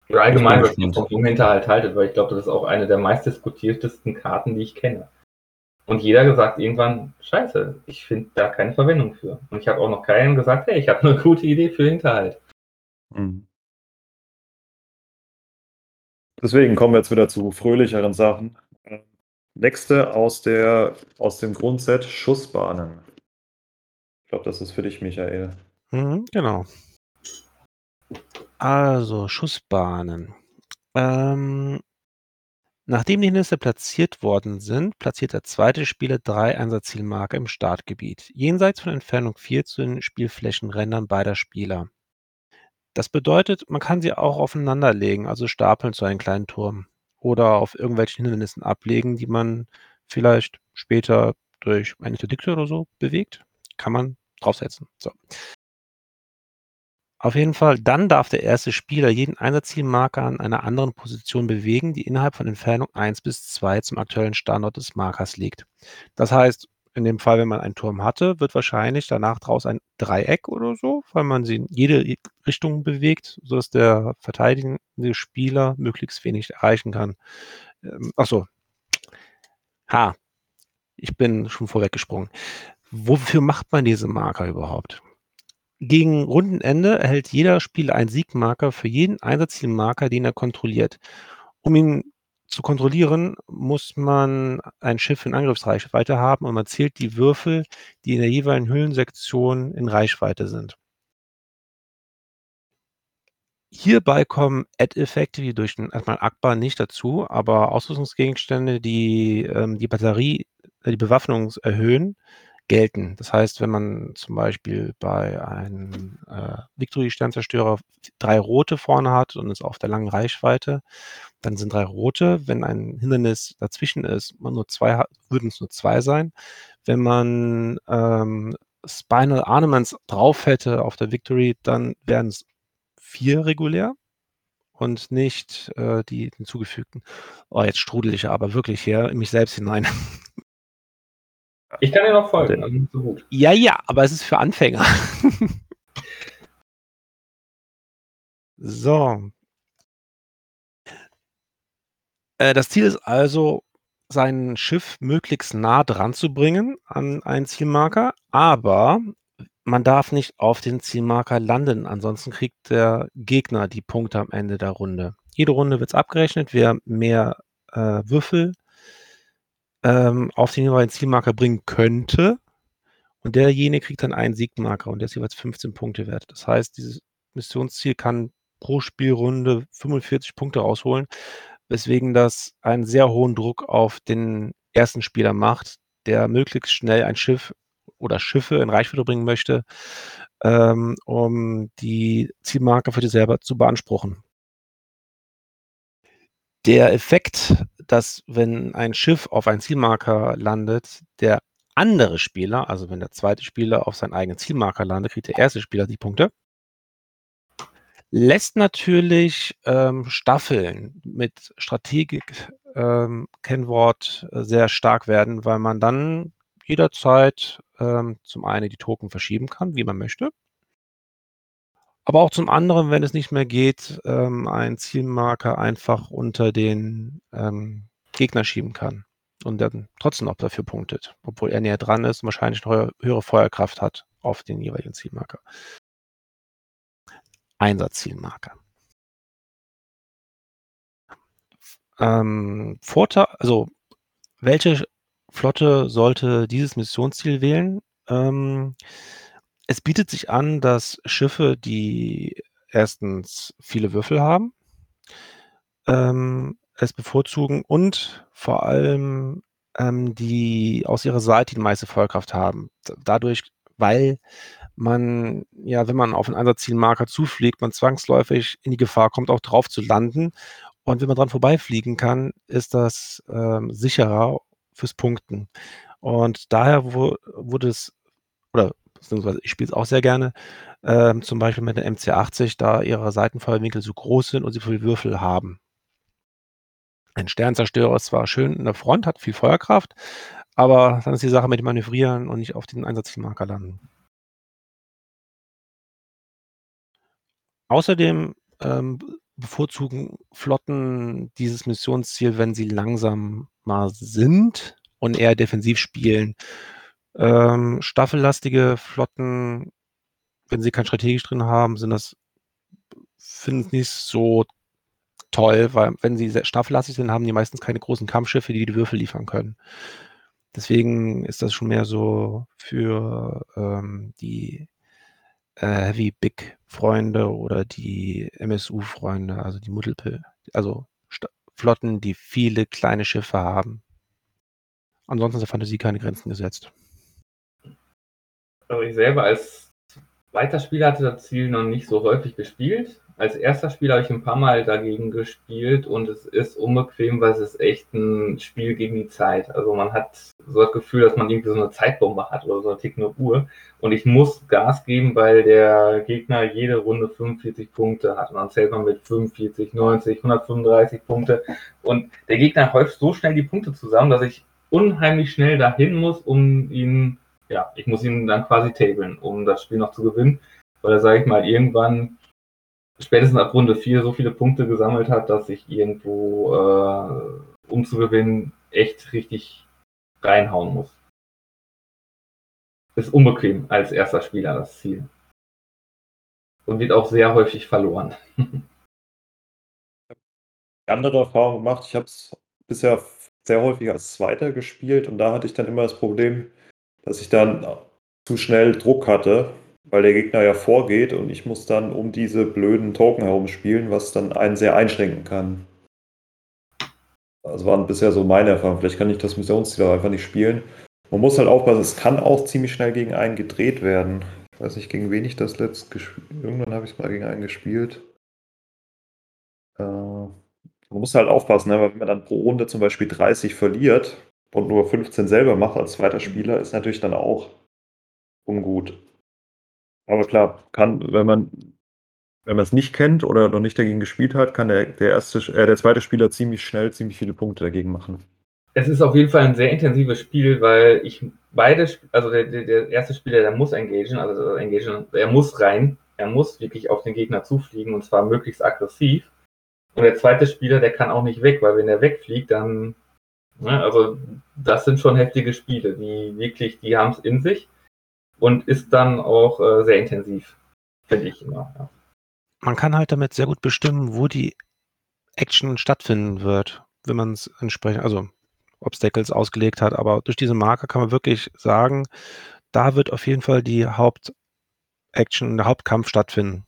Oder allgemein, was ihr vom Hinterhalt haltet, weil ich glaube, das ist auch eine der meistdiskutiertesten Karten, die ich kenne. Und jeder sagt irgendwann, scheiße, ich finde da keine Verwendung für. Und ich habe auch noch keinen gesagt, hey, ich habe eine gute Idee für Hinterhalt. Mhm. Deswegen kommen wir jetzt wieder zu fröhlicheren Sachen. Nächste aus, der, aus dem Grundset Schussbahnen. Ich glaube, das ist für dich, Michael. Mhm, genau. Also, Schussbahnen. Ähm, Nachdem die Hindernisse platziert worden sind, platziert der zweite Spieler drei Einsatzzielmarker im Startgebiet, jenseits von Entfernung 4 zu den Spielflächenrändern beider Spieler. Das bedeutet, man kann sie auch aufeinanderlegen, also stapeln zu einem kleinen Turm oder auf irgendwelchen Hindernissen ablegen, die man vielleicht später durch eine Interdikte oder so bewegt. Kann man draufsetzen. So. Auf jeden Fall, dann darf der erste Spieler jeden Einsatzzielmarker an einer anderen Position bewegen, die innerhalb von Entfernung 1 bis 2 zum aktuellen Standort des Markers liegt. Das heißt, in dem Fall, wenn man einen Turm hatte, wird wahrscheinlich danach draus ein Dreieck oder so, weil man sie in jede Richtung bewegt, sodass der verteidigende Spieler möglichst wenig erreichen kann. Ähm, achso. Ha. Ich bin schon vorweggesprungen. Wofür macht man diese Marker überhaupt? Gegen Rundenende erhält jeder Spieler einen Siegmarker für jeden Einsatzzielmarker, den er kontrolliert. Um ihn zu kontrollieren, muss man ein Schiff in Angriffsreichweite haben und man zählt die Würfel, die in der jeweiligen Hüllensektion in Reichweite sind. Hierbei kommen Add-Effekte wie durch den erstmal Akbar nicht dazu, aber Ausrüstungsgegenstände, die ähm, die Batterie, äh, die Bewaffnung erhöhen, gelten. Das heißt, wenn man zum Beispiel bei einem äh, Victory-Sternzerstörer drei rote vorne hat und ist auf der langen Reichweite, dann sind drei rote. Wenn ein Hindernis dazwischen ist, man nur zwei hat, würden es nur zwei sein. Wenn man ähm, Spinal Armaments drauf hätte auf der Victory, dann wären es vier regulär und nicht äh, die hinzugefügten. Oh, jetzt strudel ich aber wirklich hier in mich selbst hinein. Ich kann dir noch folgen, also so gut. Ja, ja, aber es ist für Anfänger. so. Äh, das Ziel ist also, sein Schiff möglichst nah dran zu bringen an einen Zielmarker, aber man darf nicht auf den Zielmarker landen, ansonsten kriegt der Gegner die Punkte am Ende der Runde. Jede Runde wird es abgerechnet, wer mehr äh, Würfel ähm, auf den jeweiligen Zielmarker bringen könnte. Und derjenige kriegt dann einen Siegmarker und der ist jeweils 15 Punkte wert. Das heißt, dieses Missionsziel kann pro Spielrunde 45 Punkte rausholen. weswegen das einen sehr hohen Druck auf den ersten Spieler macht, der möglichst schnell ein Schiff oder Schiffe in Reichweite bringen möchte, ähm, um die Zielmarke für sich selber zu beanspruchen. Der Effekt, dass wenn ein Schiff auf einen Zielmarker landet, der andere Spieler, also wenn der zweite Spieler auf seinen eigenen Zielmarker landet, kriegt der erste Spieler die Punkte. Lässt natürlich ähm, Staffeln mit Strategik, ähm, äh, sehr stark werden, weil man dann jederzeit ähm, zum einen die Token verschieben kann, wie man möchte. Aber auch zum anderen, wenn es nicht mehr geht, ähm, einen Zielmarker einfach unter den ähm, Gegner schieben kann und dann trotzdem noch dafür punktet, obwohl er näher dran ist und wahrscheinlich eine höhere Feuerkraft hat auf den jeweiligen Zielmarker. Einsatzzielmarker. Ähm, Vorteil, also welche Flotte sollte dieses Missionsziel wählen? Ähm, es bietet sich an, dass Schiffe, die erstens viele Würfel haben, ähm, es bevorzugen und vor allem ähm, die aus ihrer Seite die meiste Feuerkraft haben. Dadurch, weil man, ja, wenn man auf einen Einsatzzielmarker zufliegt, man zwangsläufig in die Gefahr kommt, auch drauf zu landen. Und wenn man dran vorbeifliegen kann, ist das ähm, sicherer fürs Punkten. Und daher wurde es, oder beziehungsweise ich spiele es auch sehr gerne, ähm, zum Beispiel mit der MC80, da ihre Seitenfeuerwinkel so groß sind und sie viele Würfel haben. Ein Sternzerstörer ist zwar schön in der Front, hat viel Feuerkraft, aber dann ist die Sache mit dem Manövrieren und nicht auf den Einsatzzielmarker landen. Außerdem ähm, bevorzugen Flotten dieses Missionsziel, wenn sie langsamer sind und eher defensiv spielen. Ähm, staffellastige Flotten, wenn sie kein strategisch drin haben, sind das, finden es nicht so toll, weil wenn sie staffellastig sind, haben die meistens keine großen Kampfschiffe, die die Würfel liefern können. Deswegen ist das schon mehr so für ähm, die äh, Heavy Big Freunde oder die MSU Freunde, also die Multiple, also St Flotten, die viele kleine Schiffe haben. Ansonsten ist der Fantasie keine Grenzen gesetzt. Also ich selber als zweiter Spieler hatte das Ziel noch nicht so häufig gespielt. Als erster Spieler habe ich ein paar Mal dagegen gespielt und es ist unbequem, weil es ist echt ein Spiel gegen die Zeit. Also man hat so das Gefühl, dass man irgendwie so eine Zeitbombe hat oder so eine tickende Uhr und ich muss Gas geben, weil der Gegner jede Runde 45 Punkte hat und dann zählt man mit 45, 90, 135 Punkte und der Gegner häuft so schnell die Punkte zusammen, dass ich unheimlich schnell dahin muss, um ihn, ja, ich muss ihn dann quasi tablen, um das Spiel noch zu gewinnen, weil er, sage ich mal, irgendwann spätestens ab Runde 4 so viele Punkte gesammelt hat, dass ich irgendwo, äh, um zu gewinnen, echt richtig reinhauen muss. Ist unbequem als erster Spieler das Ziel. Und wird auch sehr häufig verloren. andere Erfahrung gemacht. Ich habe es bisher sehr häufig als Zweiter gespielt und da hatte ich dann immer das Problem, dass ich dann zu schnell Druck hatte, weil der Gegner ja vorgeht und ich muss dann um diese blöden Token herum spielen, was dann einen sehr einschränken kann. Das waren bisher so meine Erfahrungen. Vielleicht kann ich das Missionsziel einfach nicht spielen. Man muss halt aufpassen, es kann auch ziemlich schnell gegen einen gedreht werden. Ich weiß nicht, gegen wen ich das letzt gespielt Irgendwann habe ich es mal gegen einen gespielt. Äh, man muss halt aufpassen, ne? weil wenn man dann pro Runde zum Beispiel 30 verliert und nur 15 selber macht als zweiter Spieler, ist natürlich dann auch ungut. Aber klar, kann, wenn man wenn man es nicht kennt oder noch nicht dagegen gespielt hat, kann der, der, erste, äh, der zweite Spieler ziemlich schnell ziemlich viele Punkte dagegen machen. Es ist auf jeden Fall ein sehr intensives Spiel, weil ich beide, also der, der erste Spieler, der muss engagieren, also engagieren, er muss rein, er muss wirklich auf den Gegner zufliegen und zwar möglichst aggressiv. Und der zweite Spieler, der kann auch nicht weg, weil wenn er wegfliegt, dann, ne, also das sind schon heftige Spiele, die wirklich, die haben es in sich und ist dann auch äh, sehr intensiv, finde ich immer. Ja. Man kann halt damit sehr gut bestimmen, wo die Action stattfinden wird, wenn man es entsprechend, also Obstacles ausgelegt hat, aber durch diese Marker kann man wirklich sagen, da wird auf jeden Fall die Hauptaction, der Hauptkampf stattfinden.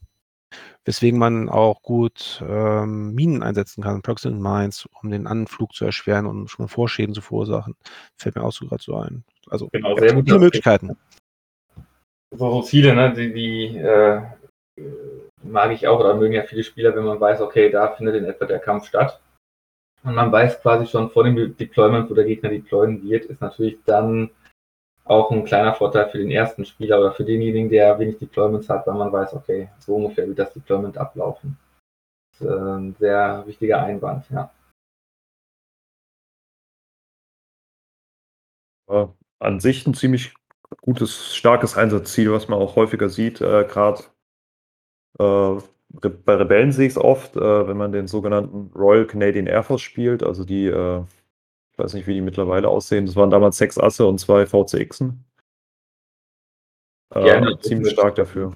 Weswegen man auch gut ähm, Minen einsetzen kann, Proximate Mines, um den Anflug zu erschweren und schon Vorschäden zu verursachen. Fällt mir auch so gerade so ein. Also Genau, sehr viele Möglichkeiten. So, so Ziele, ne, die, die äh, mag ich auch oder mögen ja viele Spieler, wenn man weiß, okay, da findet in etwa der Kampf statt. Und man weiß quasi schon vor dem Deployment, wo der Gegner deployen wird, ist natürlich dann auch ein kleiner Vorteil für den ersten Spieler oder für denjenigen, der wenig Deployments hat, weil man weiß, okay, so ungefähr wird das Deployment ablaufen. Das ist äh, ein sehr wichtiger Einwand, ja. An sich ein ziemlich gutes, starkes Einsatzziel, was man auch häufiger sieht, äh, gerade äh, bei Rebellen sehe ich es oft, äh, wenn man den sogenannten Royal Canadian Air Force spielt, also die, äh, ich weiß nicht, wie die mittlerweile aussehen, das waren damals sechs Asse und zwei VCXen. Äh, Gerne. ziemlich stark dafür.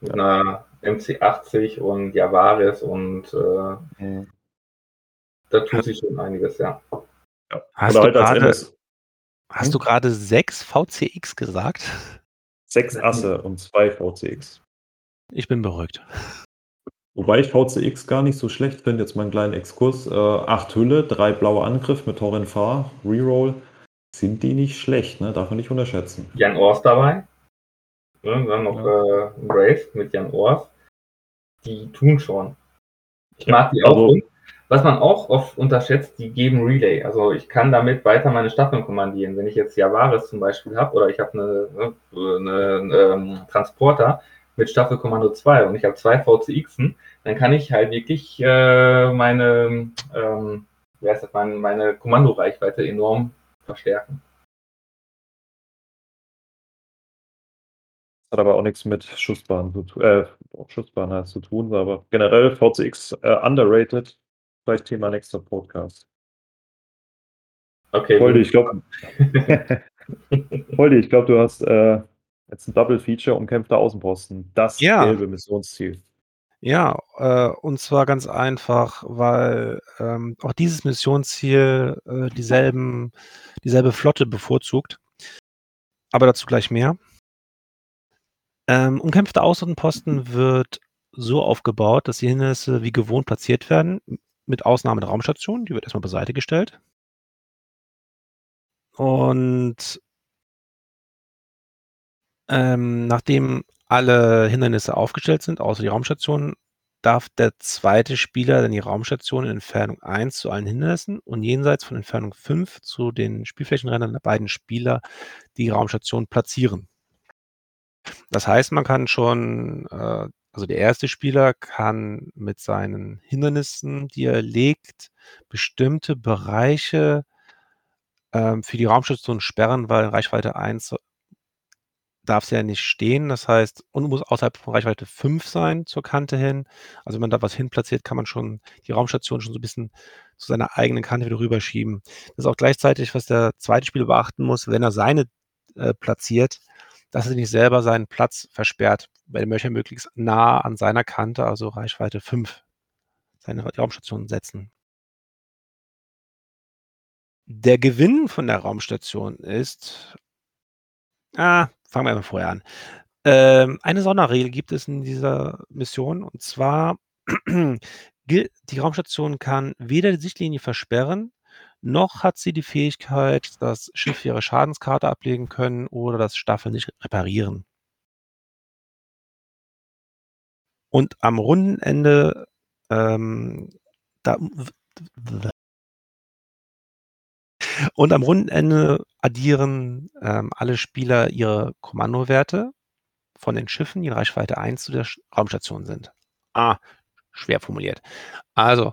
Mit einer MC80 und Javaris und äh, Mhm. da tut sich schon einiges, ja. Ja. Hast Oder du halt MS hast du gerade sechs VCX gesagt? sechs Asse und zwei VCX. Ich bin beruhigt. Wobei ich VCX gar nicht so schlecht finde, jetzt mal einen kleinen Exkurs. Äh, acht Hülle, drei blaue Angriff mit Torren Fahr, Reroll. Sind die nicht schlecht, ne? Darf man nicht unterschätzen. Jan Ors dabei. Ja, dann noch äh, Brave mit Jan Ors. Die tun schon. Ich mag die auch. Also- Und was man auch oft unterschätzt, die geben Relay. Also ich kann damit weiter meine Staffeln kommandieren. Wenn ich jetzt Javaris zum Beispiel habe oder ich habe eine, eine, eine ähm, Transporter mit Staffelkommando 2 und ich habe zwei VCXen, dann kann ich halt wirklich äh, meine, ähm, wie heißt das, meine, meine Kommandoreichweite enorm verstärken. Hat aber auch nichts mit Schussbahn zu tun, äh, Schussbahn heißt zu tun, aber generell VCX äh, underrated. Vielleicht Thema nächster Podcast. Okay. Voldi, ich glaube, ich glaube, du hast äh, jetzt ein Double Feature umkämpfter Außenposten. Das Ja. gelbe Missionsziel. Ja, äh, und zwar ganz einfach, weil ähm, auch dieses Missionsziel äh, dieselben, dieselbe Flotte bevorzugt. Aber dazu gleich mehr. Ähm, umkämpfter Außenposten wird so aufgebaut, dass die Hindernisse wie gewohnt platziert werden, mit Ausnahme der Raumstation, die wird erstmal beiseite gestellt. Und ähm, nachdem alle Hindernisse aufgestellt sind, außer die Raumstation, darf der zweite Spieler dann die Raumstation in Entfernung 1 zu allen Hindernissen und jenseits von Entfernung 5 zu den Spielflächenrändern der beiden Spieler die Raumstation platzieren. Das heißt, man kann schon, äh, also der erste Spieler kann mit seinen Hindernissen, die er legt, bestimmte Bereiche ähm, für die Raumstation sperren, weil in Reichweite 1 darf sie ja nicht stehen. Das heißt, und muss außerhalb von Reichweite 5 sein zur Kante hin. Also wenn man da was hinplatziert, kann man schon die Raumstation schon so ein bisschen zu seiner eigenen Kante wieder rüberschieben. Das ist auch gleichzeitig, was der zweite Spieler beachten muss, wenn er seine äh, platziert, dass er nicht selber seinen Platz versperrt, weil er möchte möglichst nah an seiner Kante, also Reichweite 5, seine Raumstation setzen. Der Gewinn von der Raumstation ist, ah, fangen wir mal vorher an. Ähm, eine Sonderregel gibt es in dieser Mission und zwar, die Raumstation kann weder die Sichtlinie versperren, noch hat sie die Fähigkeit, das Schiff ihre Schadenskarte ablegen können oder das Staffel nicht reparieren. Und am Rundenende, ähm, da, und am Rundenende addieren ähm, alle Spieler ihre Kommandowerte von den Schiffen, die in Reichweite 1 zu der Sch- Raumstation sind. Ah, schwer formuliert. Also,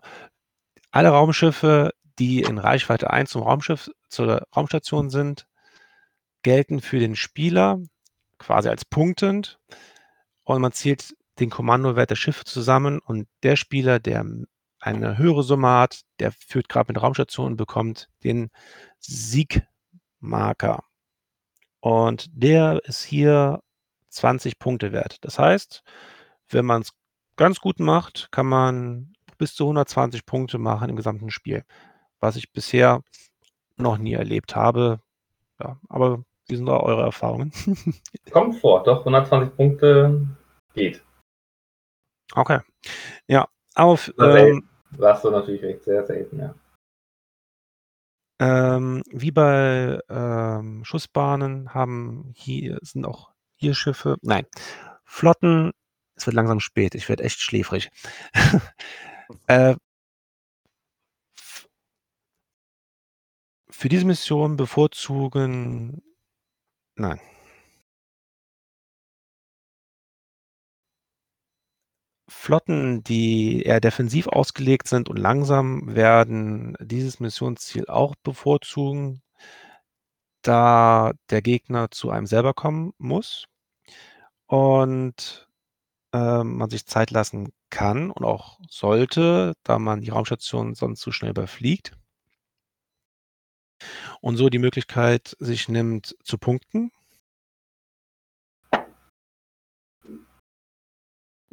alle Raumschiffe, die in Reichweite 1 zum Raumschiff, zur Raumstation sind, gelten für den Spieler quasi als punktend und man zählt den Kommandowert der Schiffe zusammen und der Spieler, der eine höhere Summe hat, der führt gerade mit Raumstationen und bekommt den Siegmarker. Und der ist hier 20 Punkte wert. Das heißt, wenn man es ganz gut macht, kann man bis zu 120 Punkte machen im gesamten Spiel. Was ich bisher noch nie erlebt habe. Ja, aber wie sind da eure Erfahrungen? Kommt vor, doch 120 Punkte geht. Okay. Ja, auf, ähm. Warst du natürlich recht sehr selten, ja. ähm, wie bei ähm, Schussbahnen haben hier sind auch hier Schiffe nein, Flotten es wird langsam spät, ich werde echt schläfrig. Äh für diese Mission bevorzugen nein. Flotten, die eher defensiv ausgelegt sind und langsam, werden dieses Missionsziel auch bevorzugen da der Gegner zu einem selber kommen muss und, ähm, man sich Zeit lassen kann und auch sollte, da man die Raumstation sonst zu schnell überfliegt. Und so die Möglichkeit sich nimmt zu punkten.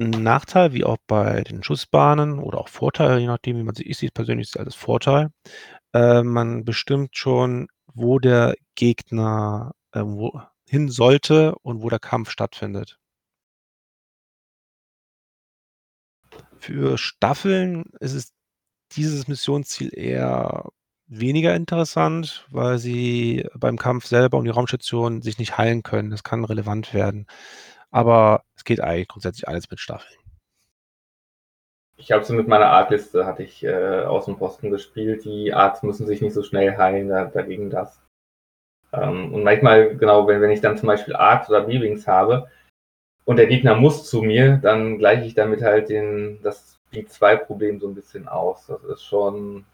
'N Nachteil, wie auch bei den Schussbahnen oder auch Vorteil, je nachdem, wie man sie ich sehe es persönlich als Vorteil. Äh, man bestimmt schon, wo der Gegner, äh, wo hin sollte und wo der Kampf stattfindet. Für Staffeln ist es dieses Missionsziel eher weniger interessant, weil sie beim Kampf selber um die Raumstation sich nicht heilen können. Das kann relevant werden. Aber es geht eigentlich grundsätzlich alles mit Staffeln. Ich habe so mit meiner Arc-Liste hatte ich, äh, Außenposten gespielt. Die Arcs müssen sich nicht so schnell heilen, da dagegen das. Ähm, und manchmal, genau, wenn wenn ich dann zum Beispiel Arcs oder B-Wings habe und der Gegner muss zu mir, dann gleiche ich damit halt den das Speed-2-Problem so 'n bisschen aus. Das ist schon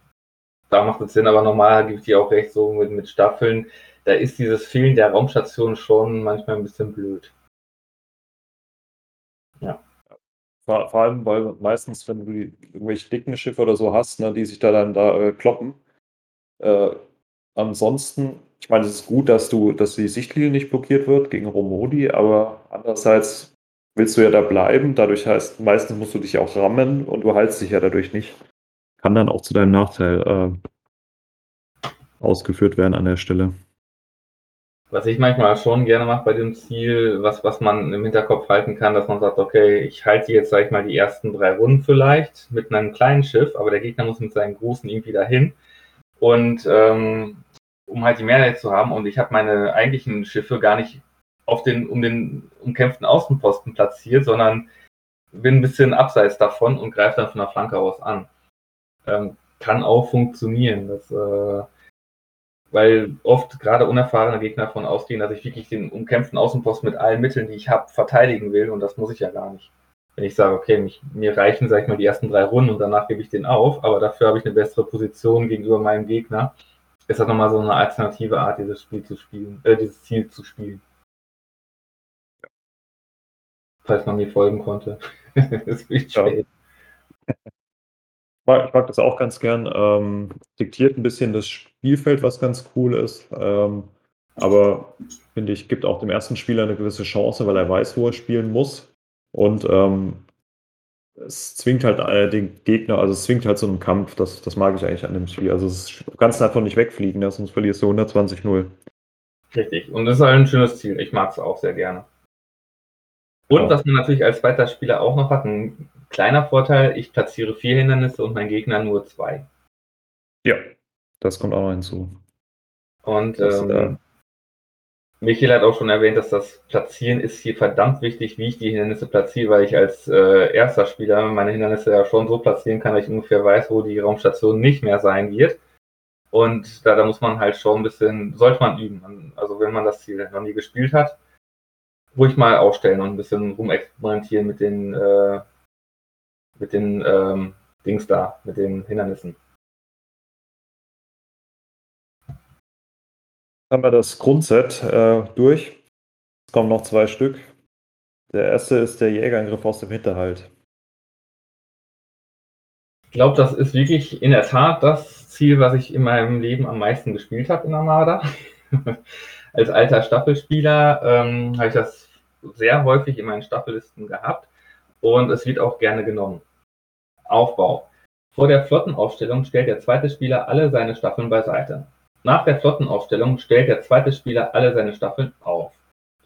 da macht es Sinn, aber normal ich dir auch recht, so mit mit Staffeln, da ist dieses Fehlen der Raumstation schon manchmal 'n bisschen blöd. Ja. Vor vor allem, weil meistens, wenn du die irgendwelche dicken Schiffe oder so hast, ne, die sich da dann da, äh, kloppen. Äh, ansonsten ich meine, es ist gut, dass du dass die Sichtlinie nicht blockiert wird gegen Romodi, aber andererseits willst du ja da bleiben. Dadurch heißt meistens musst du dich auch rammen und du heilst dich ja dadurch nicht. Kann dann auch zu deinem Nachteil, äh ausgeführt werden an der Stelle. Was ich manchmal schon gerne mache bei dem Ziel, was was man im Hinterkopf halten kann, dass man sagt: „Okay, ich halte jetzt, sage ich mal, die ersten 3 Runden vielleicht mit 'nem kleinen Schiff, aber der Gegner muss mit seinen großen irgendwie dahin.“ Und, ähm, um halt die Mehrheit zu haben und ich habe meine eigentlichen Schiffe gar nicht auf den um den umkämpften Außenposten platziert, sondern bin 'n bisschen abseits davon und greife dann von der Flanke aus an. Ähm, kann auch funktionieren, das, äh weil oft grade unerfahrene Gegner davon ausgehen, dass ich wirklich den umkämpften Außenposten mit allen Mitteln, die ich habe, verteidigen will und das muss ich ja gar nicht. Wenn ich sage: „Okay, mich mir reichen, sage ich mal, die ersten 3 Runden und danach gebe ich den auf, aber dafür habe ich 'ne bessere Position gegenüber meinem Gegner.“ Ist das noch mal so 'ne alternative Art, dieses Spiel zu spielen äh, dieses Ziel zu spielen. Falls man mir folgen konnte. Ist echt Ja. spät. Ich mag das auch ganz gern, ähm, diktiert 'n bisschen das Spielfeld, was ganz cool ist, ähm, aber finde ich, gibt auch dem ersten Spieler 'ne gewisse Chance, weil er weiß, wo er spielen muss. Und, ähm, es zwingt halt, äh, den Gegner also, es zwingt halt zu 'nem Kampf. Das das mag ich eigentlich an dem Spiel. Also, es kannst davon nicht wegfliegen, ne, sonst verlierst du 120:0. Richtig. Und das ist halt 'n schönes Ziel. Ich mag's auch sehr gerne. Und Ja. was man natürlich als zweiter Spieler auch noch hat, 'n kleiner Vorteil, ich platziere 4 Hindernisse und mein Gegner nur 2. Ja, das kommt auch noch hinzu. Und, Das, äh ähm, Michael hat auch schon erwähnt, dass das Platzieren ist hier verdammt wichtig, wie ich die Hindernisse platziere, weil ich als, äh, 1. Spieler meine Hindernisse ja schon so platzieren kann, dass ich ungefähr weiß, wo die Raumstation nicht mehr sein wird. Und da da muss man halt schon 'n bisschen sollte man üben. Also, wenn man das Ziel noch nie gespielt hat, ruhig mal aufstellen und 'n bisschen rumexperimentieren mit den, äh mit den, ähm, Dings da, mit den Hindernissen. Haben wir das Grundset, äh, durch. Es kommen noch 2 Stück. Der erste ist der Jägerangriff aus dem Hinterhalt. Ich glaube, das ist wirklich in der Tat das Ziel, was ich in meinem Leben am meisten gespielt habe in Armada. Als alter Staffelspieler, ähm, habe ich das sehr häufig in meinen Staffellisten gehabt und es wird auch gerne genommen. Aufbau: Vor der Flottenaufstellung stellt der 2. Spieler alle seine Staffeln beiseite. Nach der Flottenaufstellung stellt der 2. Spieler alle seine Staffeln auf.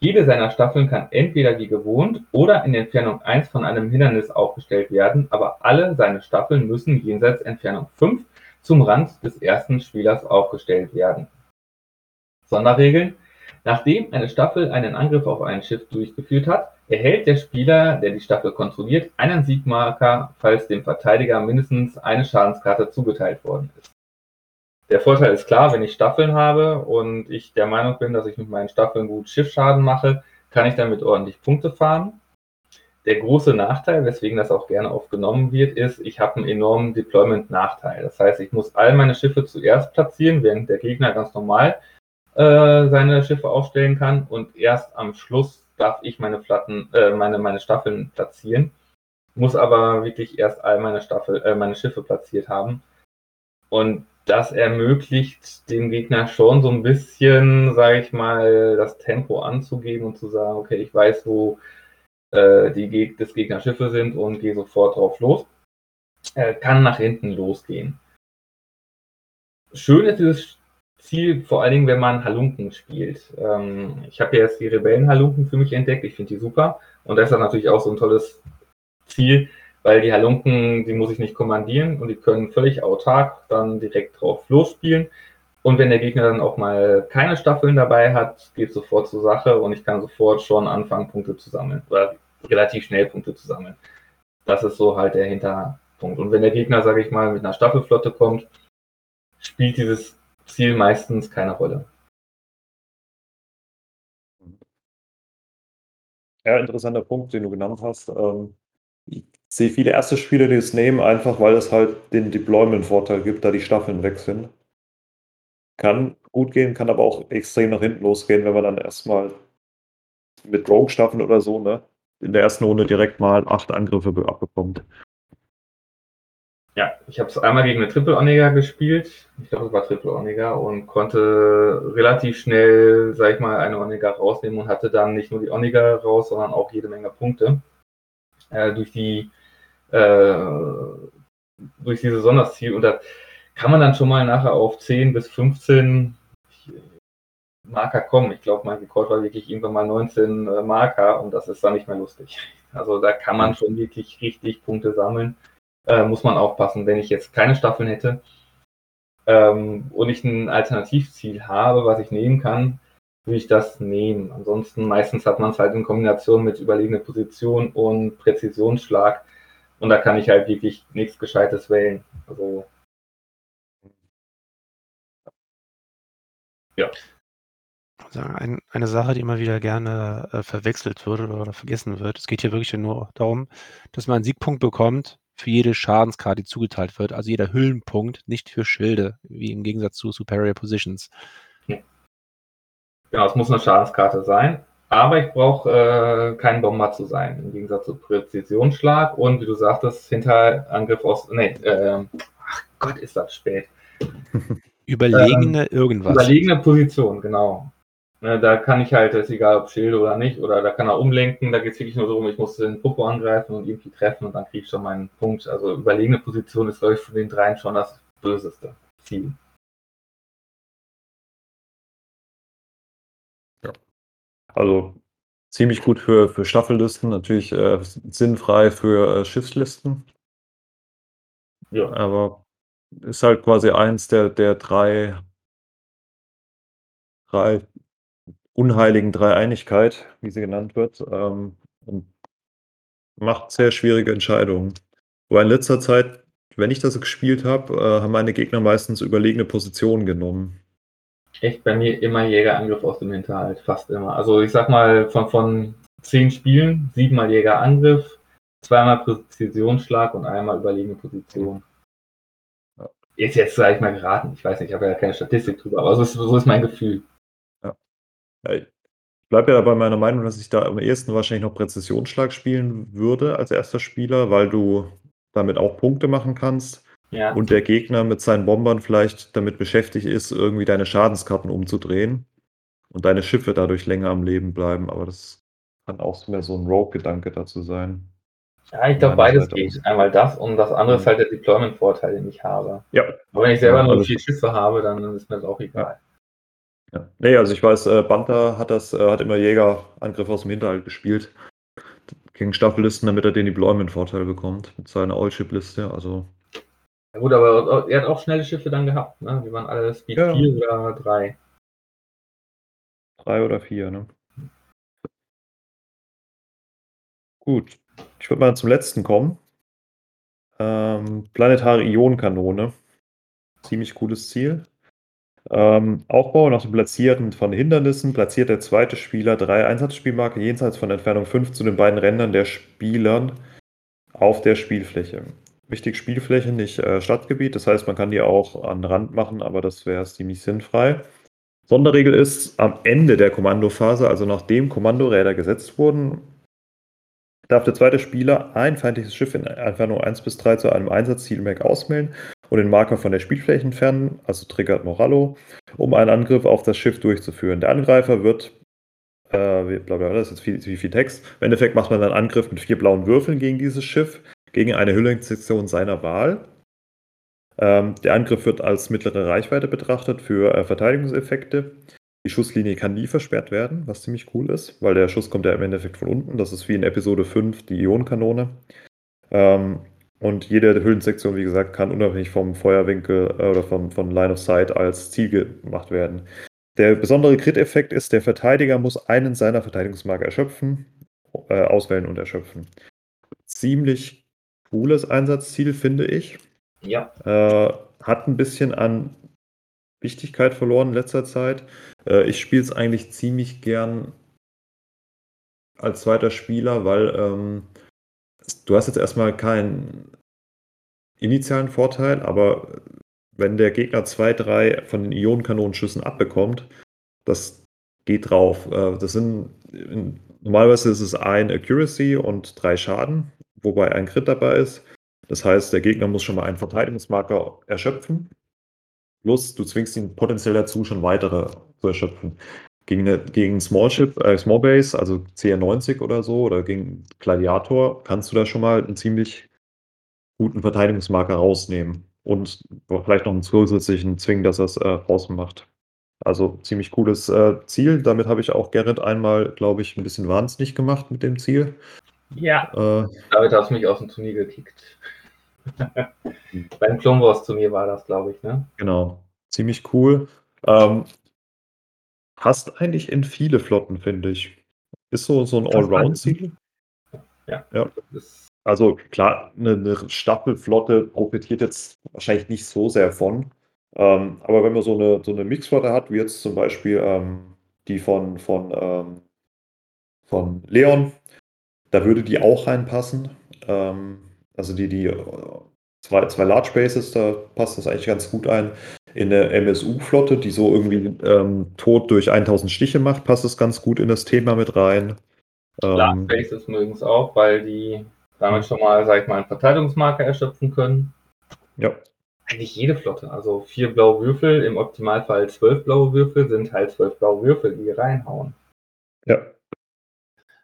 Jede seiner Staffeln kann entweder wie gewohnt oder in Entfernung 1 von einem Hindernis aufgestellt werden, aber alle seine Staffeln müssen jenseits Entfernung 5 zum Rand des ersten Spielers aufgestellt werden. Sonderregeln Nachdem eine Staffel einen Angriff auf ein Schiff durchgeführt hat, erhält der Spieler, der die Staffel kontrolliert, einen Siegmarker, falls dem Verteidiger mindestens eine Schadenskarte zugeteilt worden ist. Der Vorteil ist klar, wenn ich Staffeln habe und ich der Meinung bin, dass ich mit meinen Staffeln gut Schiffsschaden mache, kann ich damit ordentlich Punkte fahren. Der große Nachteil, weswegen das auch gerne oft genommen wird, ist, ich habe einen enormen Deployment-Nachteil. Das heißt, ich muss all meine Schiffe zuerst platzieren, während der Gegner ganz normal äh, seine Schiffe aufstellen kann und erst am Schluss darf ich meine Platten, äh, meine, meine Staffeln platzieren, muss aber wirklich erst all meine Staffel, äh, meine Schiffe platziert haben. Und das ermöglicht dem Gegner schon so ein bisschen, sage ich mal, das Tempo anzugeben und zu sagen, okay, ich weiß, wo äh, die Geg des Gegner Schiffe sind und gehe sofort drauf los. Äh, kann nach hinten losgehen. Schön ist dieses Ziel, vor allen Dingen, wenn man Halunken spielt. Ähm, ich habe jetzt die Rebellen-Halunken für mich entdeckt, ich finde die super. Und das ist natürlich auch so ein tolles Ziel, weil die Halunken, die muss ich nicht kommandieren und die können völlig autark dann direkt drauf losspielen. Und wenn der Gegner dann auch mal keine Staffeln dabei hat, geht sofort zur Sache und ich kann sofort schon anfangen, Punkte zu sammeln oder relativ schnell Punkte zu sammeln. Das ist so halt der Hinterpunkt. Und wenn der Gegner, sage ich mal, mit einer Staffelflotte kommt, spielt dieses Ziel meistens keine Rolle. Ja, interessanter Punkt, den du genannt hast. Ähm, sehe viele erste Spiele, die es nehmen, einfach weil es halt den Deployment-Vorteil gibt, da die Staffeln weg sind. Kann gut gehen, kann aber auch extrem nach hinten losgehen, wenn man dann erstmal mit Rogue-Staffeln oder so, ne, in der ersten Runde direkt mal acht Angriffe abbekommt. Ja, ich habe es einmal gegen eine Triple Onega gespielt. Ich glaube, es war Triple Onega und konnte relativ schnell, sag ich mal, eine Onega rausnehmen und hatte dann nicht nur die Onega raus, sondern auch jede Menge Punkte. Äh, durch die äh, durch dieses Sonderziel. Und da kann man dann schon mal nachher auf 10 bis 15 Marker kommen. Ich glaube, mein Rekord war wirklich irgendwann mal 19 äh, Marker und das ist dann nicht mehr lustig. Also da kann man schon wirklich richtig Punkte sammeln äh, muss man aufpassen. Wenn ich jetzt keine Staffeln hätte ähm, und ich ein Alternativziel habe, was ich nehmen kann, würde ich das nehmen. Ansonsten meistens hat man es halt in Kombination mit überlegene Position und Präzisionsschlag und da kann ich halt wirklich nichts Gescheites wählen. Also ja. Ein, eine Sache, die immer wieder gerne äh, verwechselt wird oder vergessen wird. Es geht hier wirklich nur darum, dass man einen Siegpunkt bekommt, für jede Schadenskarte, die zugeteilt wird, also jeder Hüllenpunkt, nicht für Schilde, wie im Gegensatz zu Superior Positions. Ja. Es muss eine Schadenskarte sein, aber ich brauche äh, kein Bomber zu sein, im Gegensatz zu Präzisionsschlag und wie du sagtest, Hinterangriff aus. Nee, äh, ach Gott, ist das spät. Überlegene ähm, irgendwas. Überlegene Position, genau. Ne, da kann ich halt, ist egal ob Schilde oder nicht, oder da kann er umlenken, da geht es wirklich nur darum, ich muss den Popo angreifen und irgendwie treffen und dann kriege ich schon meinen Punkt. Also überlegene Position ist, glaube ich, von den dreien schon das böseste Ziel. Also ziemlich gut für, für Staffellisten, natürlich äh, sinnfrei für äh, Schiffslisten. Ja. Aber ist halt quasi eins der, der drei, drei unheiligen Dreieinigkeit, wie sie genannt wird, ähm, und macht sehr schwierige Entscheidungen. Wobei in letzter Zeit, wenn ich das gespielt habe, äh, haben meine Gegner meistens überlegene Positionen genommen. Echt bei mir immer Jägerangriff aus dem Hinterhalt, fast immer. Also ich sag mal, von, von zehn Spielen, siebenmal Jägerangriff, zweimal Präzisionsschlag und einmal überlegene Position. Ja. Ist jetzt, sag ich mal, geraten. Ich weiß nicht, ich habe ja keine Statistik drüber, aber so ist, so ist mein Gefühl. Ja, ich bleibe ja bei meiner Meinung, dass ich da am ehesten wahrscheinlich noch Präzisionsschlag spielen würde als erster Spieler, weil du damit auch Punkte machen kannst Ja. und der Gegner mit seinen Bombern vielleicht damit beschäftigt ist, irgendwie deine Schadenskarten umzudrehen und deine Schiffe dadurch länger am Leben bleiben. Aber das kann auch mehr so ein Rogue-Gedanke dazu sein. Ja, ich glaube, beides geht. Einmal das und das andere ist mhm. halt der Deployment-Vorteil, den ich habe. Ja. Aber wenn ich selber Ja, nur vier Schiffe habe, dann ist mir das auch egal. Ja. Nee, also ich weiß, äh, Banta hat das, äh, hat immer Jägerangriff aus dem Hinterhalt gespielt. Gegen Staffellisten, damit er den Deployment-Vorteil bekommt mit seiner All-Ship-Liste. Also. Ja gut, aber er hat auch schnelle Schiffe dann gehabt, ne? Die waren alle Speed Ja. 4 oder 3. Drei oder vier, ne? Gut. Ich würde mal zum letzten kommen. Ähm, planetare Ionenkanone. Ziemlich cooles Ziel. Ähm, Aufbau nach dem Platzieren von Hindernissen platziert der zweite Spieler drei Einsatzspielmarke jenseits von Entfernung 5 zu den beiden Rändern der Spielern auf der Spielfläche. Wichtig Spielfläche, nicht äh, Stadtgebiet. Das heißt, man kann die auch an Rand machen, aber das wäre ziemlich sinnfrei. Sonderregel ist, am Ende der Kommandophase, also nachdem Kommandoräder gesetzt wurden, darf der zweite Spieler ein feindliches Schiff in Entfernung 1 bis 3 zu einem Einsatzzielmerk auswählen und den Marker von der Spielfläche entfernen, also triggert Morallo, um einen Angriff auf das Schiff durchzuführen. Der Angreifer wird, äh, bla, bla, das ist jetzt viel, viel, viel Text. Im Endeffekt macht man einen Angriff mit vier blauen Würfeln gegen dieses Schiff, gegen eine Hüllungssektion seiner Wahl. Ähm, der Angriff wird als mittlere Reichweite betrachtet für äh, Verteidigungseffekte. Die Schusslinie kann nie versperrt werden, was ziemlich cool ist, weil der Schuss kommt ja im Endeffekt von unten. Das ist wie in Episode 5 die Ionenkanone. Ähm, und jede Hüllensektion, wie gesagt, kann unabhängig vom Feuerwinkel äh, oder vom, von Line of Sight als Ziel gemacht werden. Der besondere Crit-Effekt ist, der Verteidiger muss einen seiner Verteidigungsmarker erschöpfen, äh, auswählen und erschöpfen. Ziemlich cooles Einsatzziel, finde ich. Ja. Äh, hat ein bisschen an Wichtigkeit verloren in letzter Zeit. Äh, ich spiele es eigentlich ziemlich gern als zweiter Spieler, weil ähm, du hast jetzt erstmal keinen initialen Vorteil, aber wenn der Gegner zwei, drei von den Ionenkanonenschüssen abbekommt, das geht drauf. Äh, das sind in, normalerweise ist es ein Accuracy und drei Schaden, wobei ein Crit dabei ist. Das heißt, der Gegner muss schon mal einen Verteidigungsmarker erschöpfen. Plus, du zwingst ihn potenziell dazu, schon weitere zu erschöpfen. Gegen, gegen Small Ship, äh, Small Base, also CR90 oder so, oder gegen Gladiator, kannst du da schon mal einen ziemlich guten Verteidigungsmarker rausnehmen. Und vielleicht noch einen zusätzlichen zwingen, dass er es äh, draußen macht. Also ziemlich cooles äh, Ziel. Damit habe ich auch Gerrit einmal, glaube ich, ein bisschen wahnsinnig gemacht mit dem Ziel. Ja. Äh, Damit hast du mich aus dem Turnier gekickt. Beim Clone Wars Turnier war das, glaube ich, ne? Genau, ziemlich cool. Ähm, passt eigentlich in viele Flotten, finde ich. Ist so, so ein Allround-Ziel. Ja. Ja. Also klar, eine, eine Staffelflotte profitiert jetzt wahrscheinlich nicht so sehr von. Ähm, aber wenn man so eine, so eine Mixflotte hat, wie jetzt zum Beispiel ähm, die von, von, ähm, von Leon, da würde die auch reinpassen. Ähm, also die, die äh, zwei, zwei Large Bases, da passt das eigentlich ganz gut ein. In eine MSU-Flotte, die so irgendwie ähm, tot durch 1000 Stiche macht, passt es ganz gut in das Thema mit rein. Ähm, Bases übrigens auch, weil die damit schon mal, sag ich mal, einen Verteidigungsmarker erschöpfen können. ja, Eigentlich jede Flotte. Also vier blaue Würfel, im Optimalfall zwölf blaue Würfel, sind halt zwölf blaue Würfel, die reinhauen. Ja.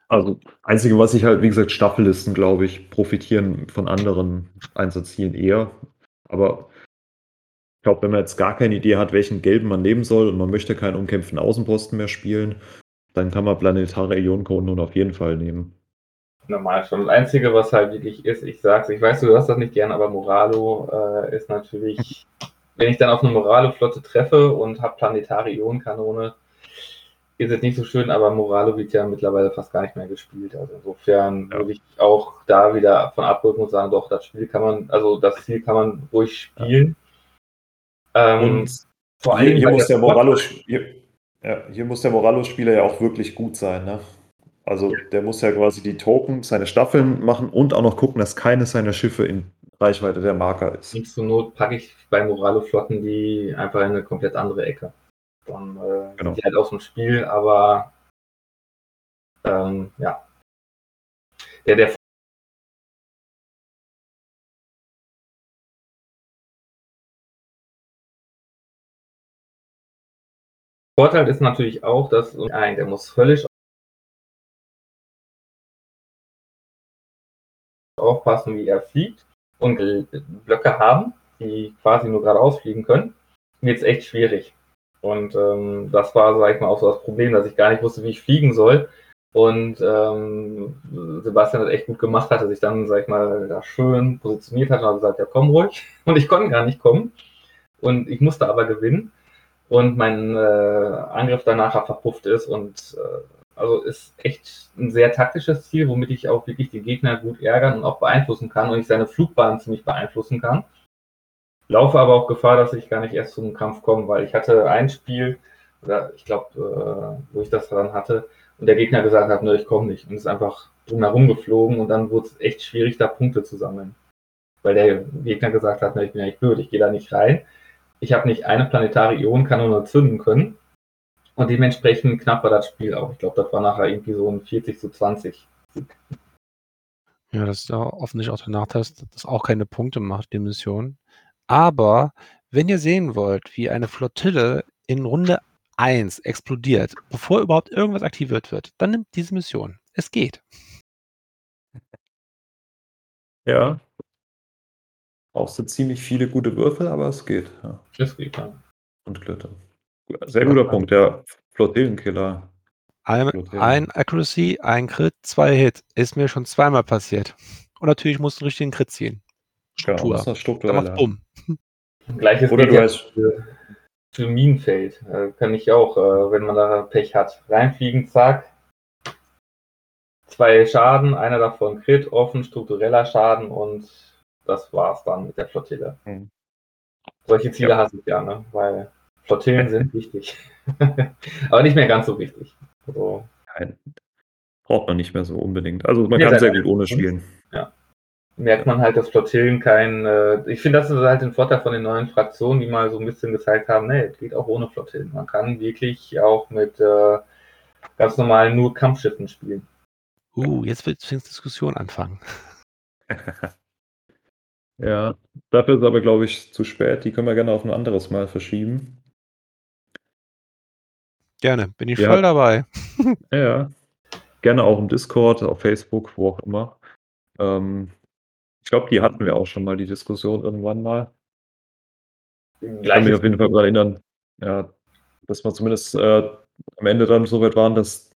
Also, einzige, was ich halt, wie gesagt, Staffellisten, glaube ich, profitieren von anderen Einsatzzielen eher. Aber ich glaube, wenn man jetzt gar keine Idee hat, welchen gelben man nehmen soll und man möchte keinen umkämpften Außenposten mehr spielen, dann kann man planetare Ionenkanone auf jeden Fall nehmen. Normal schon. Das Einzige, was halt wirklich ist, ich sag's, ich weiß, du hast das nicht gern, aber Moralo äh, ist natürlich, wenn ich dann auf eine Moralo-Flotte treffe und habe planetare Ionenkanone, ist es nicht so schön, aber Moralo wird ja mittlerweile fast gar nicht mehr gespielt. Also insofern Ja. würde ich auch da wieder von abrücken und sagen, doch, das Spiel kann man, also das Ziel kann man ruhig spielen. Ähm, Und vor hier, allem, hier, weil muss der Moralo, hier, ja, hier muss der Moralo-Spieler ja auch wirklich gut sein. Ne? Also der muss ja quasi die Token, seine Staffeln machen und auch noch gucken, dass keines seiner Schiffe in Reichweite der Marker ist. Und zur Not packe ich bei Moralo-Flotten die einfach in eine komplett andere Ecke. Dann äh, Genau. die halt aus dem Spiel, aber ähm, ja. Der, der Vorteil ist natürlich auch, dass ein, der muss völlig aufpassen, wie er fliegt und Blöcke haben, die quasi nur geradeaus fliegen können. Wird es echt schwierig. Und ähm, das war, sag ich mal, auch so das Problem, dass ich gar nicht wusste, wie ich fliegen soll. Und ähm, Sebastian hat echt gut gemacht, hatte sich dann, sag ich mal, da schön positioniert hat und hat gesagt, ja komm ruhig. Und ich konnte gar nicht kommen. Und ich musste aber gewinnen. Und mein äh, Angriff danach verpufft ist. Und äh, also ist echt ein sehr taktisches Ziel, womit ich auch wirklich die Gegner gut ärgern und auch beeinflussen kann und ich seine Flugbahn ziemlich beeinflussen kann. Laufe aber auch Gefahr, dass ich gar nicht erst zum Kampf komme, weil ich hatte ein Spiel, oder ich glaube, äh, wo ich das dran hatte, und der Gegner gesagt hat, ne, ich komme nicht. Und ist einfach drumherum geflogen und dann wurde es echt schwierig, da Punkte zu sammeln. Weil der Gegner gesagt hat, ne, ich bin ja nicht blöd, ich gehe da nicht rein. Ich habe nicht eine planetare Ionenkanone zünden können. Und dementsprechend knapp war das Spiel auch. Ich glaube, das war nachher irgendwie so ein 40 zu 20. Ja, das ist ja offensichtlich auch der Nachteil, dass das auch keine Punkte macht, die Mission. Aber wenn ihr sehen wollt, wie eine Flottille in Runde 1 explodiert, bevor überhaupt irgendwas aktiviert wird, dann nimmt diese Mission. Es geht. Ja. Brauchst du ziemlich viele gute Würfel, aber es geht. Ja. Es geht, ja. Und Glitter. Sehr guter Punkt, ja. Flotillenkiller. Ein, ein Accuracy, ein Crit, zwei Hit. Ist mir schon zweimal passiert. Und natürlich musst du einen richtigen Crit ziehen. Genau, Struktur. muss das macht's haben. bumm. Gleiches Oder du ja hast- für, für Minenfeld. Äh, kann ich auch, äh, wenn man da Pech hat. Reinfliegen, zack. Zwei Schaden, einer davon Crit, offen, struktureller Schaden und das war's dann mit der Flottille. Hm. Solche Ziele hasse ich ja, ne? weil Flottillen sind wichtig. Aber nicht mehr ganz so wichtig. Also, Nein. Braucht man nicht mehr so unbedingt. Also man Ja, kann sehr sehr gut ohne spielen. Merkt man halt, dass Flottillen kein. Äh, ich finde, das ist halt ein Vorteil von den neuen Fraktionen, die mal so ein bisschen gezeigt haben, nee, es geht auch ohne Flottillen. Man kann wirklich auch mit äh, ganz normalen nur Kampfschiffen spielen. Uh, jetzt wird Diskussion anfangen. Ja, dafür ist aber, glaube ich, zu spät. Die können wir gerne auf ein anderes Mal verschieben. Gerne, bin ich Ja. voll dabei. Ja, ja. Gerne auch im Discord, auf Facebook, wo auch immer. Ähm, ich glaube, die hatten wir auch schon mal, die Diskussion irgendwann mal. Ich kann mich Gleiches auf jeden Fall daran erinnern, ja, dass wir zumindest äh, am Ende dann so weit waren, dass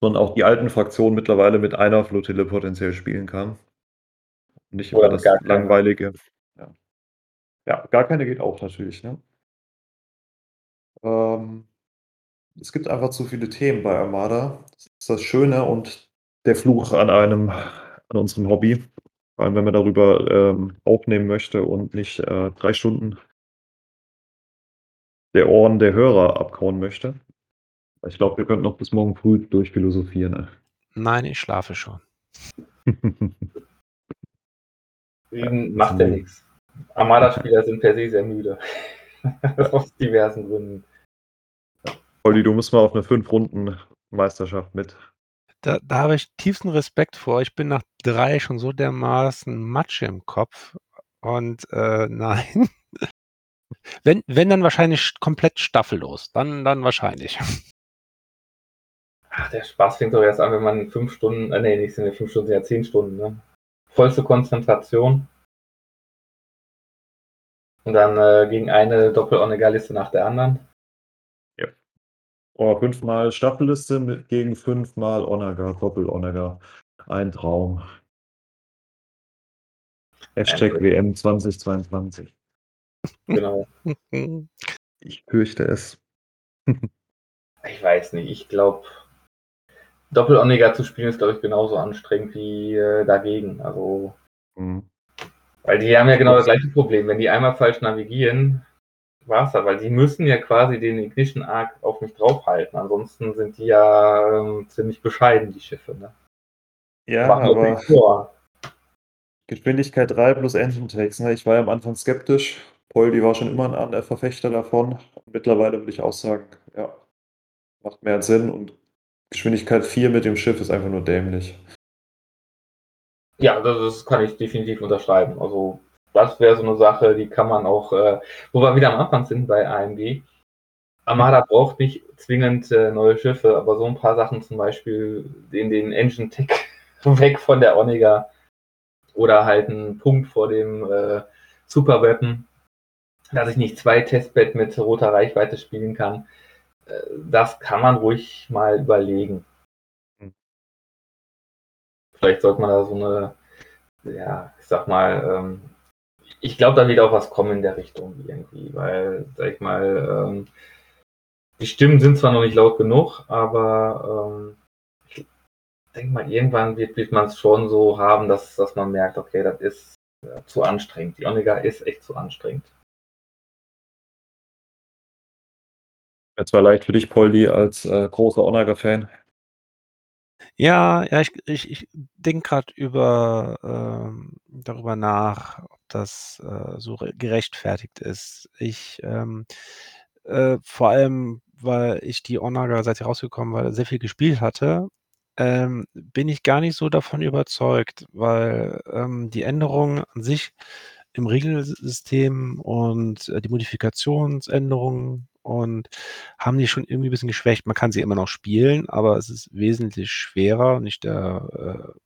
man auch die alten Fraktionen mittlerweile mit einer Flottille potenziell spielen kann. Nicht immer das langweilige. Ja. ja, gar keine geht auch natürlich. Ne? Ähm, es gibt einfach zu viele Themen bei Armada. Das ist das Schöne und der Fluch an einem, an unserem Hobby. Vor allem, wenn man darüber ähm, aufnehmen möchte und nicht äh, drei Stunden der Ohren der Hörer abkauen möchte. Ich glaube, wir könnten noch bis morgen früh durchphilosophieren. Nein, ich schlafe schon. Reden macht ja nichts. Armada-Spieler sind per se sehr müde. Aus diversen Gründen. Olli, du musst mal auf eine Fünf-Runden-Meisterschaft mit. Da, da habe ich tiefsten Respekt vor. Ich bin nach drei schon so dermaßen Matsche im Kopf. Und äh, nein. Wenn, wenn dann wahrscheinlich komplett staffellos. Dann, dann wahrscheinlich. Ach, der Spaß fängt doch erst an, wenn man fünf Stunden, äh, nee, nicht sind fünf Stunden, sind ja zehn Stunden, ne? Vollste Konzentration. Und dann äh, gegen eine Doppel-Onega-Liste nach der anderen. Oh, fünfmal Staffelliste mit, gegen fünfmal Onaga, Doppel-Onaga. Ein Traum. Hashtag WM 2022. Genau. Ich fürchte es. Ich weiß nicht, ich glaube, Doppel-Onega zu spielen ist, glaube ich, genauso anstrengend wie äh, dagegen. Also, Hm. weil die haben ja genau das gleiche Problem. Wenn die einmal falsch navigieren, da, weil die müssen ja quasi den Ignition Arc auf mich draufhalten. Ansonsten sind die ja ähm, ziemlich bescheiden, die Schiffe. Ne? Ja, aber. Geschwindigkeit 3 plus Engine Takes. Ne? Ich war ja am Anfang skeptisch. Poldi war schon immer ein Verfechter davon. Mittlerweile würde ich auch sagen, ja, macht mehr Sinn und Geschwindigkeit 4 mit dem Schiff ist einfach nur dämlich. Ja, das, das kann ich definitiv unterschreiben. Also, das wäre so eine Sache, die kann man auch, äh, wo wir wieder am Anfang sind bei AMG. Armada braucht nicht zwingend äh, neue Schiffe, aber so ein paar Sachen zum Beispiel in den Engine Tech weg von der Onega oder halt ein Punkt vor dem äh, Super Weapon dass ich nicht zwei Testbed mit roter Reichweite spielen kann. Äh, das kann man ruhig mal überlegen. Hm. Vielleicht sollte man da so eine, ja, ich sag mal, ähm, ich glaube, da wird auch was kommen in der Richtung irgendwie, weil, sag ich mal, ähm, die Stimmen sind zwar noch nicht laut genug, aber ähm, ich denke mal, irgendwann wird, wird man es schon so haben, dass, dass man merkt, okay, das ist ja, zu anstrengend. Die Omega ist echt zu anstrengend. Wäre zwar leicht für dich, Poldi, als äh, großer Onaga-Fan. Ja, ja, ich, ich, ich denke gerade über ähm, darüber nach, das äh, so gerechtfertigt ist. Ich ähm, äh, vor allem, weil ich die Onaga, seit sie rausgekommen war, sehr viel gespielt hatte, ähm, bin ich gar nicht so davon überzeugt, weil ähm, die Änderungen an sich im Regelsystem und äh, die Modifikationsänderungen und haben die schon irgendwie ein bisschen geschwächt. Man kann sie immer noch spielen, aber es ist wesentlich schwerer, nicht der äh,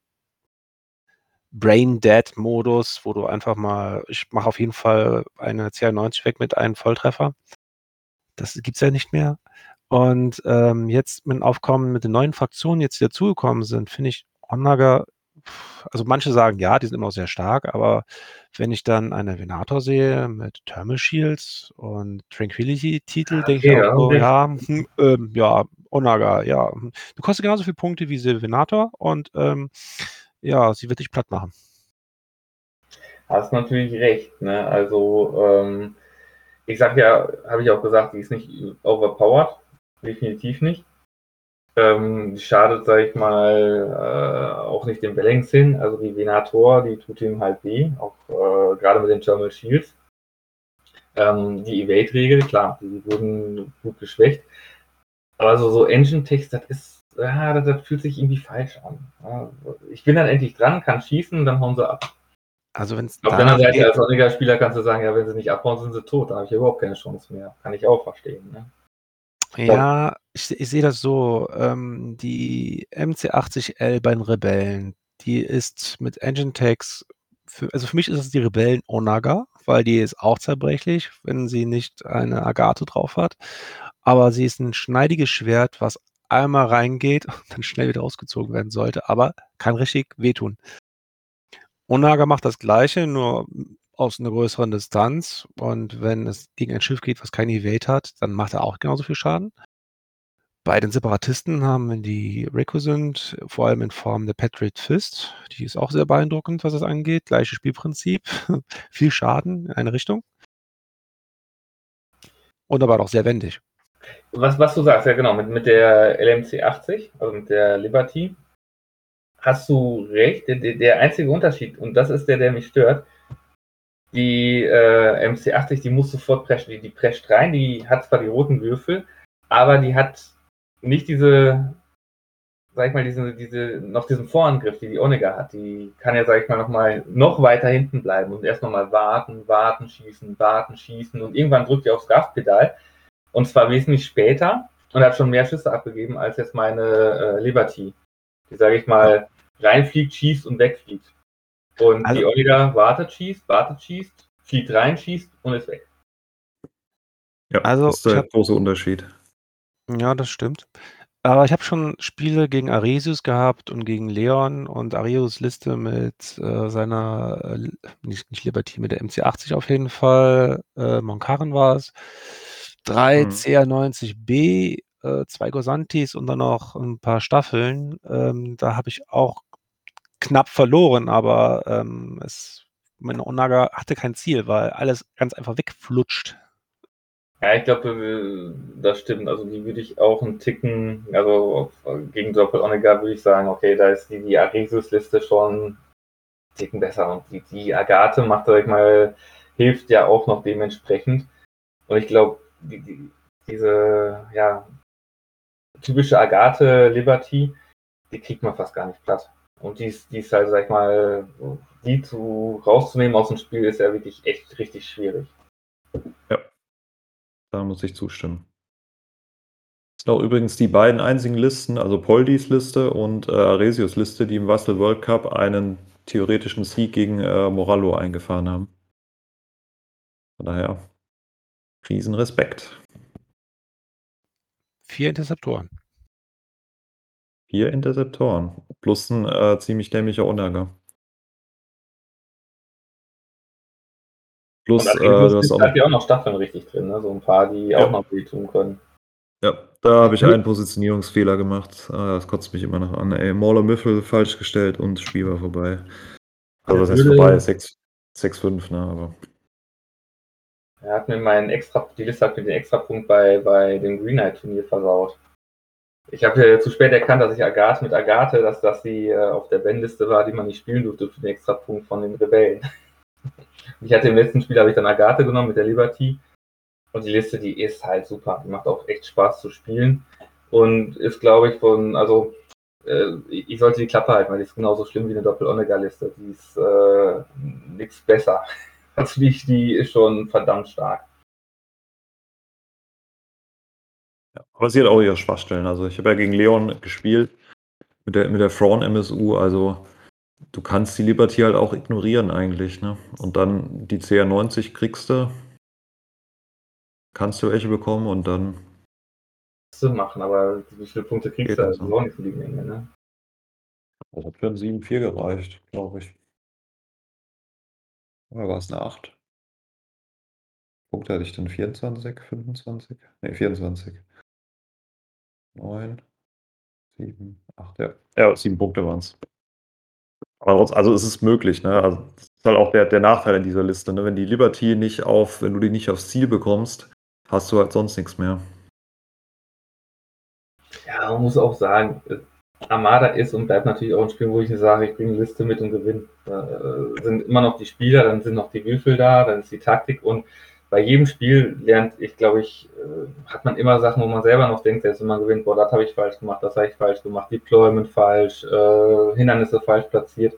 Brain Dead Modus, wo du einfach mal, ich mache auf jeden Fall eine CR90 weg mit einem Volltreffer. Das gibt's ja nicht mehr. Und ähm, jetzt mit dem Aufkommen mit den neuen Fraktionen, jetzt die dazugekommen sind, finde ich Onnaga also manche sagen, ja, die sind immer noch sehr stark, aber wenn ich dann einen Venator sehe mit Thermal Shields und Tranquility-Titel, Ja, denke ich okay, auch ja, so, okay. ja, hm, ähm, ja, Onaga, ja. Du kostet genauso viele Punkte wie Venator und ähm, ja, sie wird dich platt machen. Hast natürlich recht, ne? Also, ähm, ich sag ja, habe ich auch gesagt, die ist nicht overpowered. Definitiv nicht. Ähm, schadet, sag ich mal, äh, auch nicht dem hin. Also die Venator, die tut ihm halt weh, auch äh, gerade mit den Thermal Shields. Ähm, die Evade-Regel, klar, die wurden gut geschwächt. Aber so, so Engine-Text, das ist, ja, das, das, fühlt sich irgendwie falsch an. Ich bin dann endlich dran, kann schießen und dann hauen sie ab. Also wenn es Auf der anderen Seite, als sonniger Spieler kannst du sagen, ja, wenn sie nicht abhauen, sind sie tot. Da habe ich überhaupt keine Chance mehr. Kann ich auch verstehen. Ne? Ja, ich, ich sehe das so. Ähm, die MC80L bei den Rebellen, die ist mit Engine Tags, für, also für mich ist es die Rebellen Onaga, weil die ist auch zerbrechlich, wenn sie nicht eine Agathe drauf hat. Aber sie ist ein schneidiges Schwert, was einmal reingeht und dann schnell wieder ausgezogen werden sollte, aber kann richtig wehtun. Onaga macht das Gleiche, nur aus einer größeren Distanz. Und wenn es gegen ein Schiff geht, was kein Evade hat, dann macht er auch genauso viel Schaden. Bei den Separatisten haben wir die Recusant, vor allem in Form der Patriot Fist. Die ist auch sehr beeindruckend, was das angeht. Gleiches Spielprinzip. viel Schaden in eine Richtung. Und aber auch sehr wendig. Was, was du sagst, ja genau, mit, mit der LMC 80, also mit der Liberty, hast du recht. Der, der einzige Unterschied, und das ist der, der mich stört, die äh, MC80, die muss sofort preschen. Die, die prescht rein, die hat zwar die roten Würfel, aber die hat nicht diese, sag ich mal, diese, diese, noch diesen Vorangriff, die die Onega hat. Die kann ja, sag ich mal, noch mal noch weiter hinten bleiben und erst noch mal warten, warten, schießen, warten, schießen und irgendwann drückt die aufs Gaspedal und zwar wesentlich später und hat schon mehr Schüsse abgegeben als jetzt meine äh, Liberty, die, sage ich mal, reinfliegt, schießt und wegfliegt. Und also, die Olga wartet, schießt, wartet, schießt, fliegt rein, schießt und ist weg. Ja, also, das ist der hab, große Unterschied. Ja, das stimmt. Aber ich habe schon Spiele gegen Aresius gehabt und gegen Leon und Aresius Liste mit äh, seiner, äh, nicht, nicht Liberty, mit der MC80 auf jeden Fall. Äh, Monkaren war es. Drei hm. CR90B, äh, zwei Gosantis und dann noch ein paar Staffeln. Ähm, da habe ich auch knapp verloren, aber ähm, es, meine Onaga hatte kein Ziel, weil alles ganz einfach wegflutscht. Ja, ich glaube, äh, das stimmt. Also die würde ich auch einen Ticken, also gegen Doppel Onega würde ich sagen, okay, da ist die, die Aresus-Liste schon einen Ticken besser. Und die, die Agathe macht, sag ich mal, hilft ja auch noch dementsprechend. Und ich glaube, die, die, diese, ja, typische Agathe Liberty, die kriegt man fast gar nicht platt. Und die ist, die ist halt, sag ich mal, die zu, rauszunehmen aus dem Spiel ist ja wirklich echt richtig schwierig. Ja, da muss ich zustimmen. Das sind auch übrigens die beiden einzigen Listen, also Poldis Liste und äh, Aresius Liste, die im Wassel World Cup einen theoretischen Sieg gegen äh, Morallo eingefahren haben. Von daher Riesenrespekt. Vier Interceptoren. Vier Interceptoren plus ein äh, ziemlich dämlicher Unagger. Plus, äh, du hast äh, auch ja auch noch Staffeln richtig drin, ne? so ein paar, die Ja. auch noch wehtun können. Ja, da habe ich einen Positionierungsfehler gemacht. Ah, das kotzt mich immer noch an. Ey, Mauler Müffel falsch gestellt und das Spiel war vorbei. Also was heißt Würde- vorbei? 6 6-5, ne? Aber Er hat mir meinen extra, die Liste hat mir den Extrapunkt bei, bei dem Green Knight Turnier versaut. Ich habe ja zu spät erkannt, dass ich Agathe mit Agathe, dass das die äh, auf der Bandliste war, die man nicht spielen durfte für den Extrapunkt von den Rebellen. Ich hatte im letzten Spiel habe ich dann Agathe genommen mit der Liberty. Und die Liste, die ist halt super. Die macht auch echt Spaß zu spielen. Und ist, glaube ich, von, also äh, ich ich sollte die Klappe halten, weil die ist genauso schlimm wie eine Doppel-Onega-Liste. Die ist äh, nichts besser. Also die, die ist schon verdammt stark. Ja, aber sie hat auch ihre Schwachstellen. Also ich habe ja gegen Leon gespielt mit der, mit der Fraun MSU. Also du kannst die Liberty halt auch ignorieren eigentlich. Ne? Und dann die CR90 kriegst du, kannst du welche bekommen und dann zu machen, aber wie viele Punkte kriegst du? das Das ist so. auch nicht so die Menge, ne? das hat für ein 7-4 gereicht, glaube ich. Oder war es eine 8? Punkte hatte ich dann 24, 25? Ne, 24. 9, 7, 8, ja. Ja, 7 Punkte waren es. Aber trotz- also es ist möglich, ne? Also das ist halt auch der, der Nachteil in dieser Liste, ne? Wenn die Liberty nicht auf, wenn du die nicht aufs Ziel bekommst, hast du halt sonst nichts mehr. Ja, man muss auch sagen, äh, Armada ist und bleibt natürlich auch ein Spiel, wo ich sage, ich bringe eine Liste mit und gewinne. Da äh, sind immer noch die Spieler, dann sind noch die Würfel da, dann ist die Taktik und bei jedem Spiel lernt ich, glaube ich, äh, hat man immer Sachen, wo man selber noch denkt, selbst wenn man gewinnt, boah, das habe ich falsch gemacht, das habe ich falsch gemacht, Deployment falsch, äh, Hindernisse falsch platziert.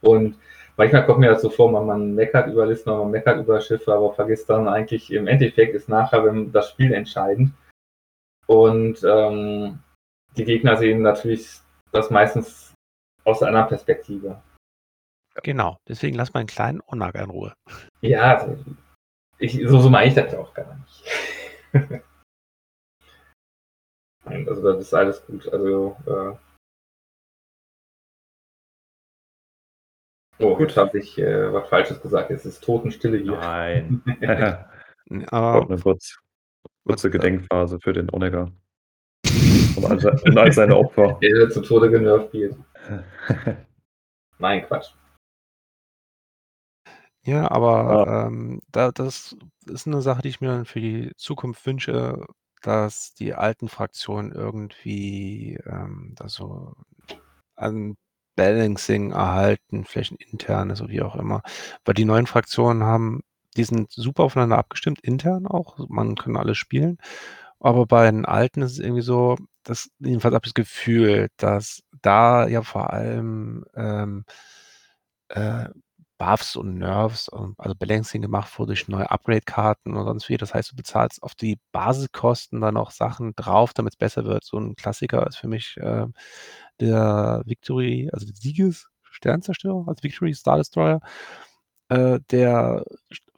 Und manchmal kommt mir das so vor, man, man meckert über Listen, man meckert über Schiffe, aber vergisst dann eigentlich, im Endeffekt ist nachher das Spiel entscheidend. Und ähm, die Gegner sehen natürlich das meistens aus einer anderen Perspektive. Genau. Deswegen lass mal einen kleinen Onaga in Ruhe. Ja, also ich, so, so meine ich das ja auch gar nicht. Nein, also das ist alles gut. Also äh Oh, gut, habe ich äh, was Falsches gesagt. Es ist Totenstille hier. Nein. Aber eine kurz, kurze Gedenkphase für den Onega. Und all, und all seine Opfer. Er wird zu Tode genervt wird. Nein, Quatsch. Ja, aber ähm, da, das ist eine Sache, die ich mir dann für die Zukunft wünsche, dass die alten Fraktionen irgendwie ähm, da so ein Balancing erhalten, vielleicht ein internes oder wie auch immer. Weil die neuen Fraktionen haben, die sind super aufeinander abgestimmt, intern auch. Man kann alles spielen. Aber bei den alten ist es irgendwie so, dass jedenfalls habe ich das Gefühl, dass da ja vor allem ähm, äh, Buffs und Nerves, ähm, also Balancing gemacht wurde durch neue Upgrade-Karten und sonst wie. Das heißt, du bezahlst auf die Basiskosten dann noch Sachen drauf, damit es besser wird. So ein Klassiker ist für mich äh, der Victory, also der Sieges-Sternzerstörer, also Victory Star Destroyer, äh, der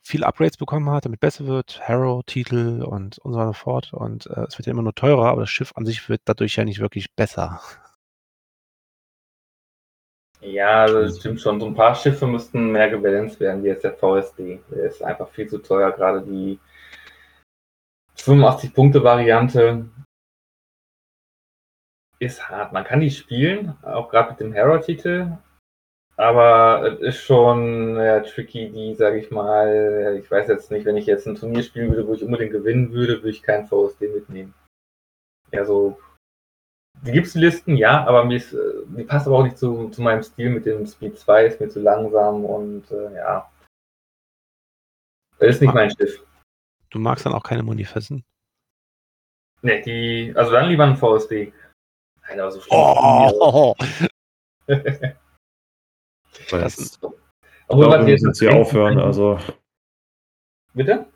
viele Upgrades bekommen hat, damit besser wird, Harrow-Titel und, und so weiter und fort. Und äh, es wird ja immer nur teurer, aber das Schiff an sich wird dadurch ja nicht wirklich besser. Ja, also das stimmt schon. So ein paar Schiffe müssten mehr gebalanced werden, wie jetzt der VSD. Der ist einfach viel zu teuer. Gerade die 85-Punkte-Variante ist hart. Man kann die spielen, auch gerade mit dem Hero-Titel. Aber es ist schon ja, tricky, die, sage ich mal, ich weiß jetzt nicht, wenn ich jetzt ein Turnier spielen würde, wo ich unbedingt gewinnen würde, würde ich keinen VSD mitnehmen. Ja, so die gibt's Listen, ja, aber mir ist, äh, die passt aber auch nicht zu, zu meinem Stil mit dem Speed 2, ist mir zu langsam und äh, ja. Das ist nicht mein Schiff. Du magst dann auch keine Munifissen? Ne, die, also dann lieber ein VSD. Nein, aber so schlimm. Oh! Das- ich Obwohl, glaube, wir müssen jetzt hier aufhören. Also, Bitte?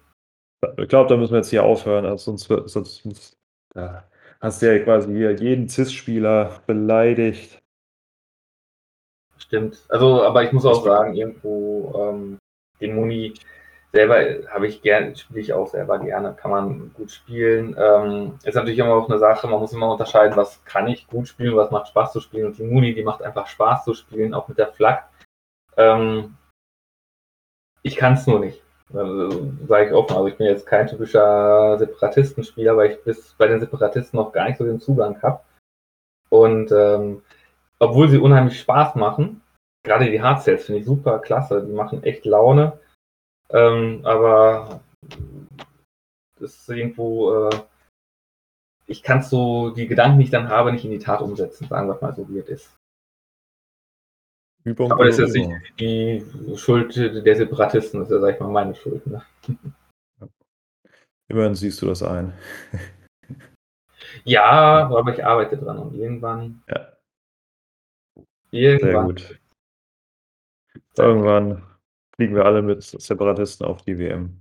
ich glaube, da müssen wir jetzt hier aufhören. Also sonst, wird- sonst da hast du ja quasi hier jeden CIS-Spieler beleidigt. Stimmt. Also, aber ich muss auch sagen, irgendwo ähm, den Muni, selber habe ich gerne, spiele ich auch selber gerne, kann man gut spielen. Ähm, ist natürlich immer auch eine Sache, man muss immer unterscheiden, was kann ich gut spielen, was macht Spaß zu spielen. Und die Muni, die macht einfach Spaß zu spielen, auch mit der Flak. Ähm, ich kann es nur nicht. Also, Sage ich offen. Also ich bin jetzt kein typischer Separatistenspieler, weil ich bis bei den Separatisten noch gar nicht so den Zugang habe. Und ähm, obwohl sie unheimlich Spaß machen, gerade die Hardcells finde ich super klasse, die machen echt Laune. Ähm, aber das ist irgendwo, äh, ich kann so die Gedanken, die ich dann habe, nicht in die Tat umsetzen, sagen wir mal so, wie es ist. Übung aber das ist jetzt nicht die Schuld der Separatisten, das ist ja, sag ich mal, meine Schuld. Ne? Immerhin siehst du das ein. ja, aber ich arbeite dran und irgendwann. Ja. Irgendwann. Sehr gut. Irgendwann fliegen wir alle mit Separatisten auf die WM.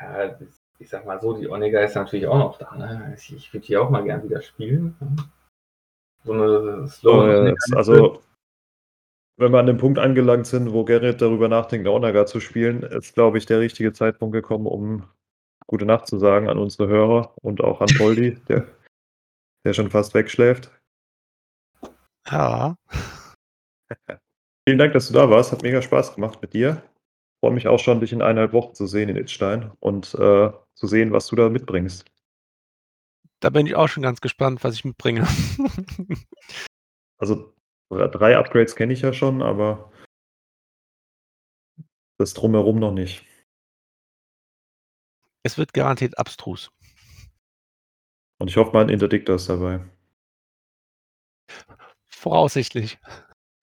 Ja, ich sag mal so, die Onega ist natürlich auch noch da. Ne? Ich würde hier auch mal gern wieder spielen. Ne? So eine Slow. Oh, also, wenn wir an dem Punkt angelangt sind, wo Gerrit darüber nachdenkt, Onega zu spielen, ist, glaube ich, der richtige Zeitpunkt gekommen, um gute Nacht zu sagen an unsere Hörer und auch an Poldi, der, der schon fast wegschläft. Ja. Vielen Dank, dass du da warst. Hat mega Spaß gemacht mit dir. Freue mich auch schon, dich in eineinhalb Wochen zu sehen in Itzstein und äh, zu sehen, was du da mitbringst. Da bin ich auch schon ganz gespannt, was ich mitbringe. also drei Upgrades kenne ich ja schon, aber das drumherum noch nicht. Es wird garantiert abstrus. Und ich hoffe mal, ein Interdiktor ist dabei. Voraussichtlich.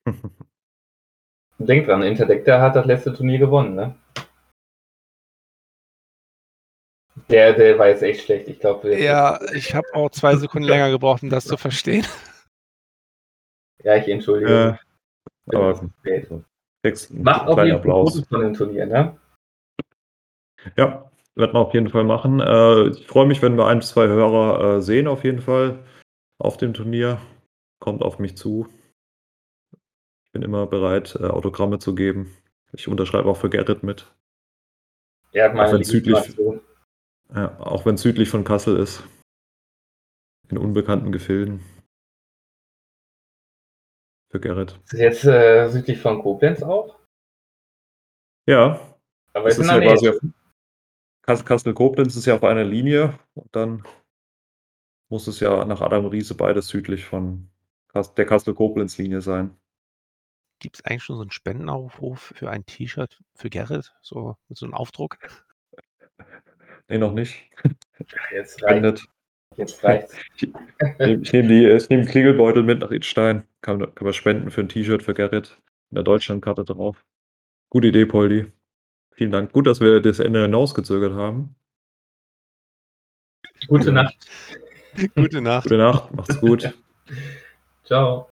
Denk dran, Interdictor hat das letzte Turnier gewonnen, ne? Der, der war jetzt echt schlecht. Ich glaube. Ja, ich habe auch zwei Sekunden länger gebraucht, um das zu verstehen. Ja, ich entschuldige. Äh, aber Macht auch jeden Fotos von dem Turnier, ne? Ja, wird man auf jeden Fall machen. Äh, ich freue mich, wenn wir ein, zwei Hörer äh, sehen, auf jeden Fall auf dem Turnier. Kommt auf mich zu. Ich bin immer bereit, äh, Autogramme zu geben. Ich unterschreibe auch für Gerrit mit. Er hat meine auch wenn südlich, ja, auch wenn südlich von Kassel ist. In unbekannten Gefilden. Für Gerrit. Ist jetzt äh, südlich von Koblenz auch? Ja. Aber ist, ist ja quasi auf, Kassel-Koblenz ist ja auf einer Linie und dann muss es ja nach Adam Riese beides südlich von der Kassel-Koblenz-Linie sein. Gibt es eigentlich schon so einen Spendenaufruf für ein T-Shirt für Gerrit? So mit so einem Aufdruck? Nee, noch nicht. Jetzt reicht Jetzt reicht's. Ich, ich nehme die, ich nehme Klingelbeutel mit nach Idstein. Kann, kann man spenden für ein T-Shirt für Gerrit. Mit der Deutschlandkarte drauf. Gute Idee, Poldi. Vielen Dank. Gut, dass wir das Ende hinausgezögert haben. Gute Nacht. Gute Nacht. Gute Nacht. Macht's gut. Ciao.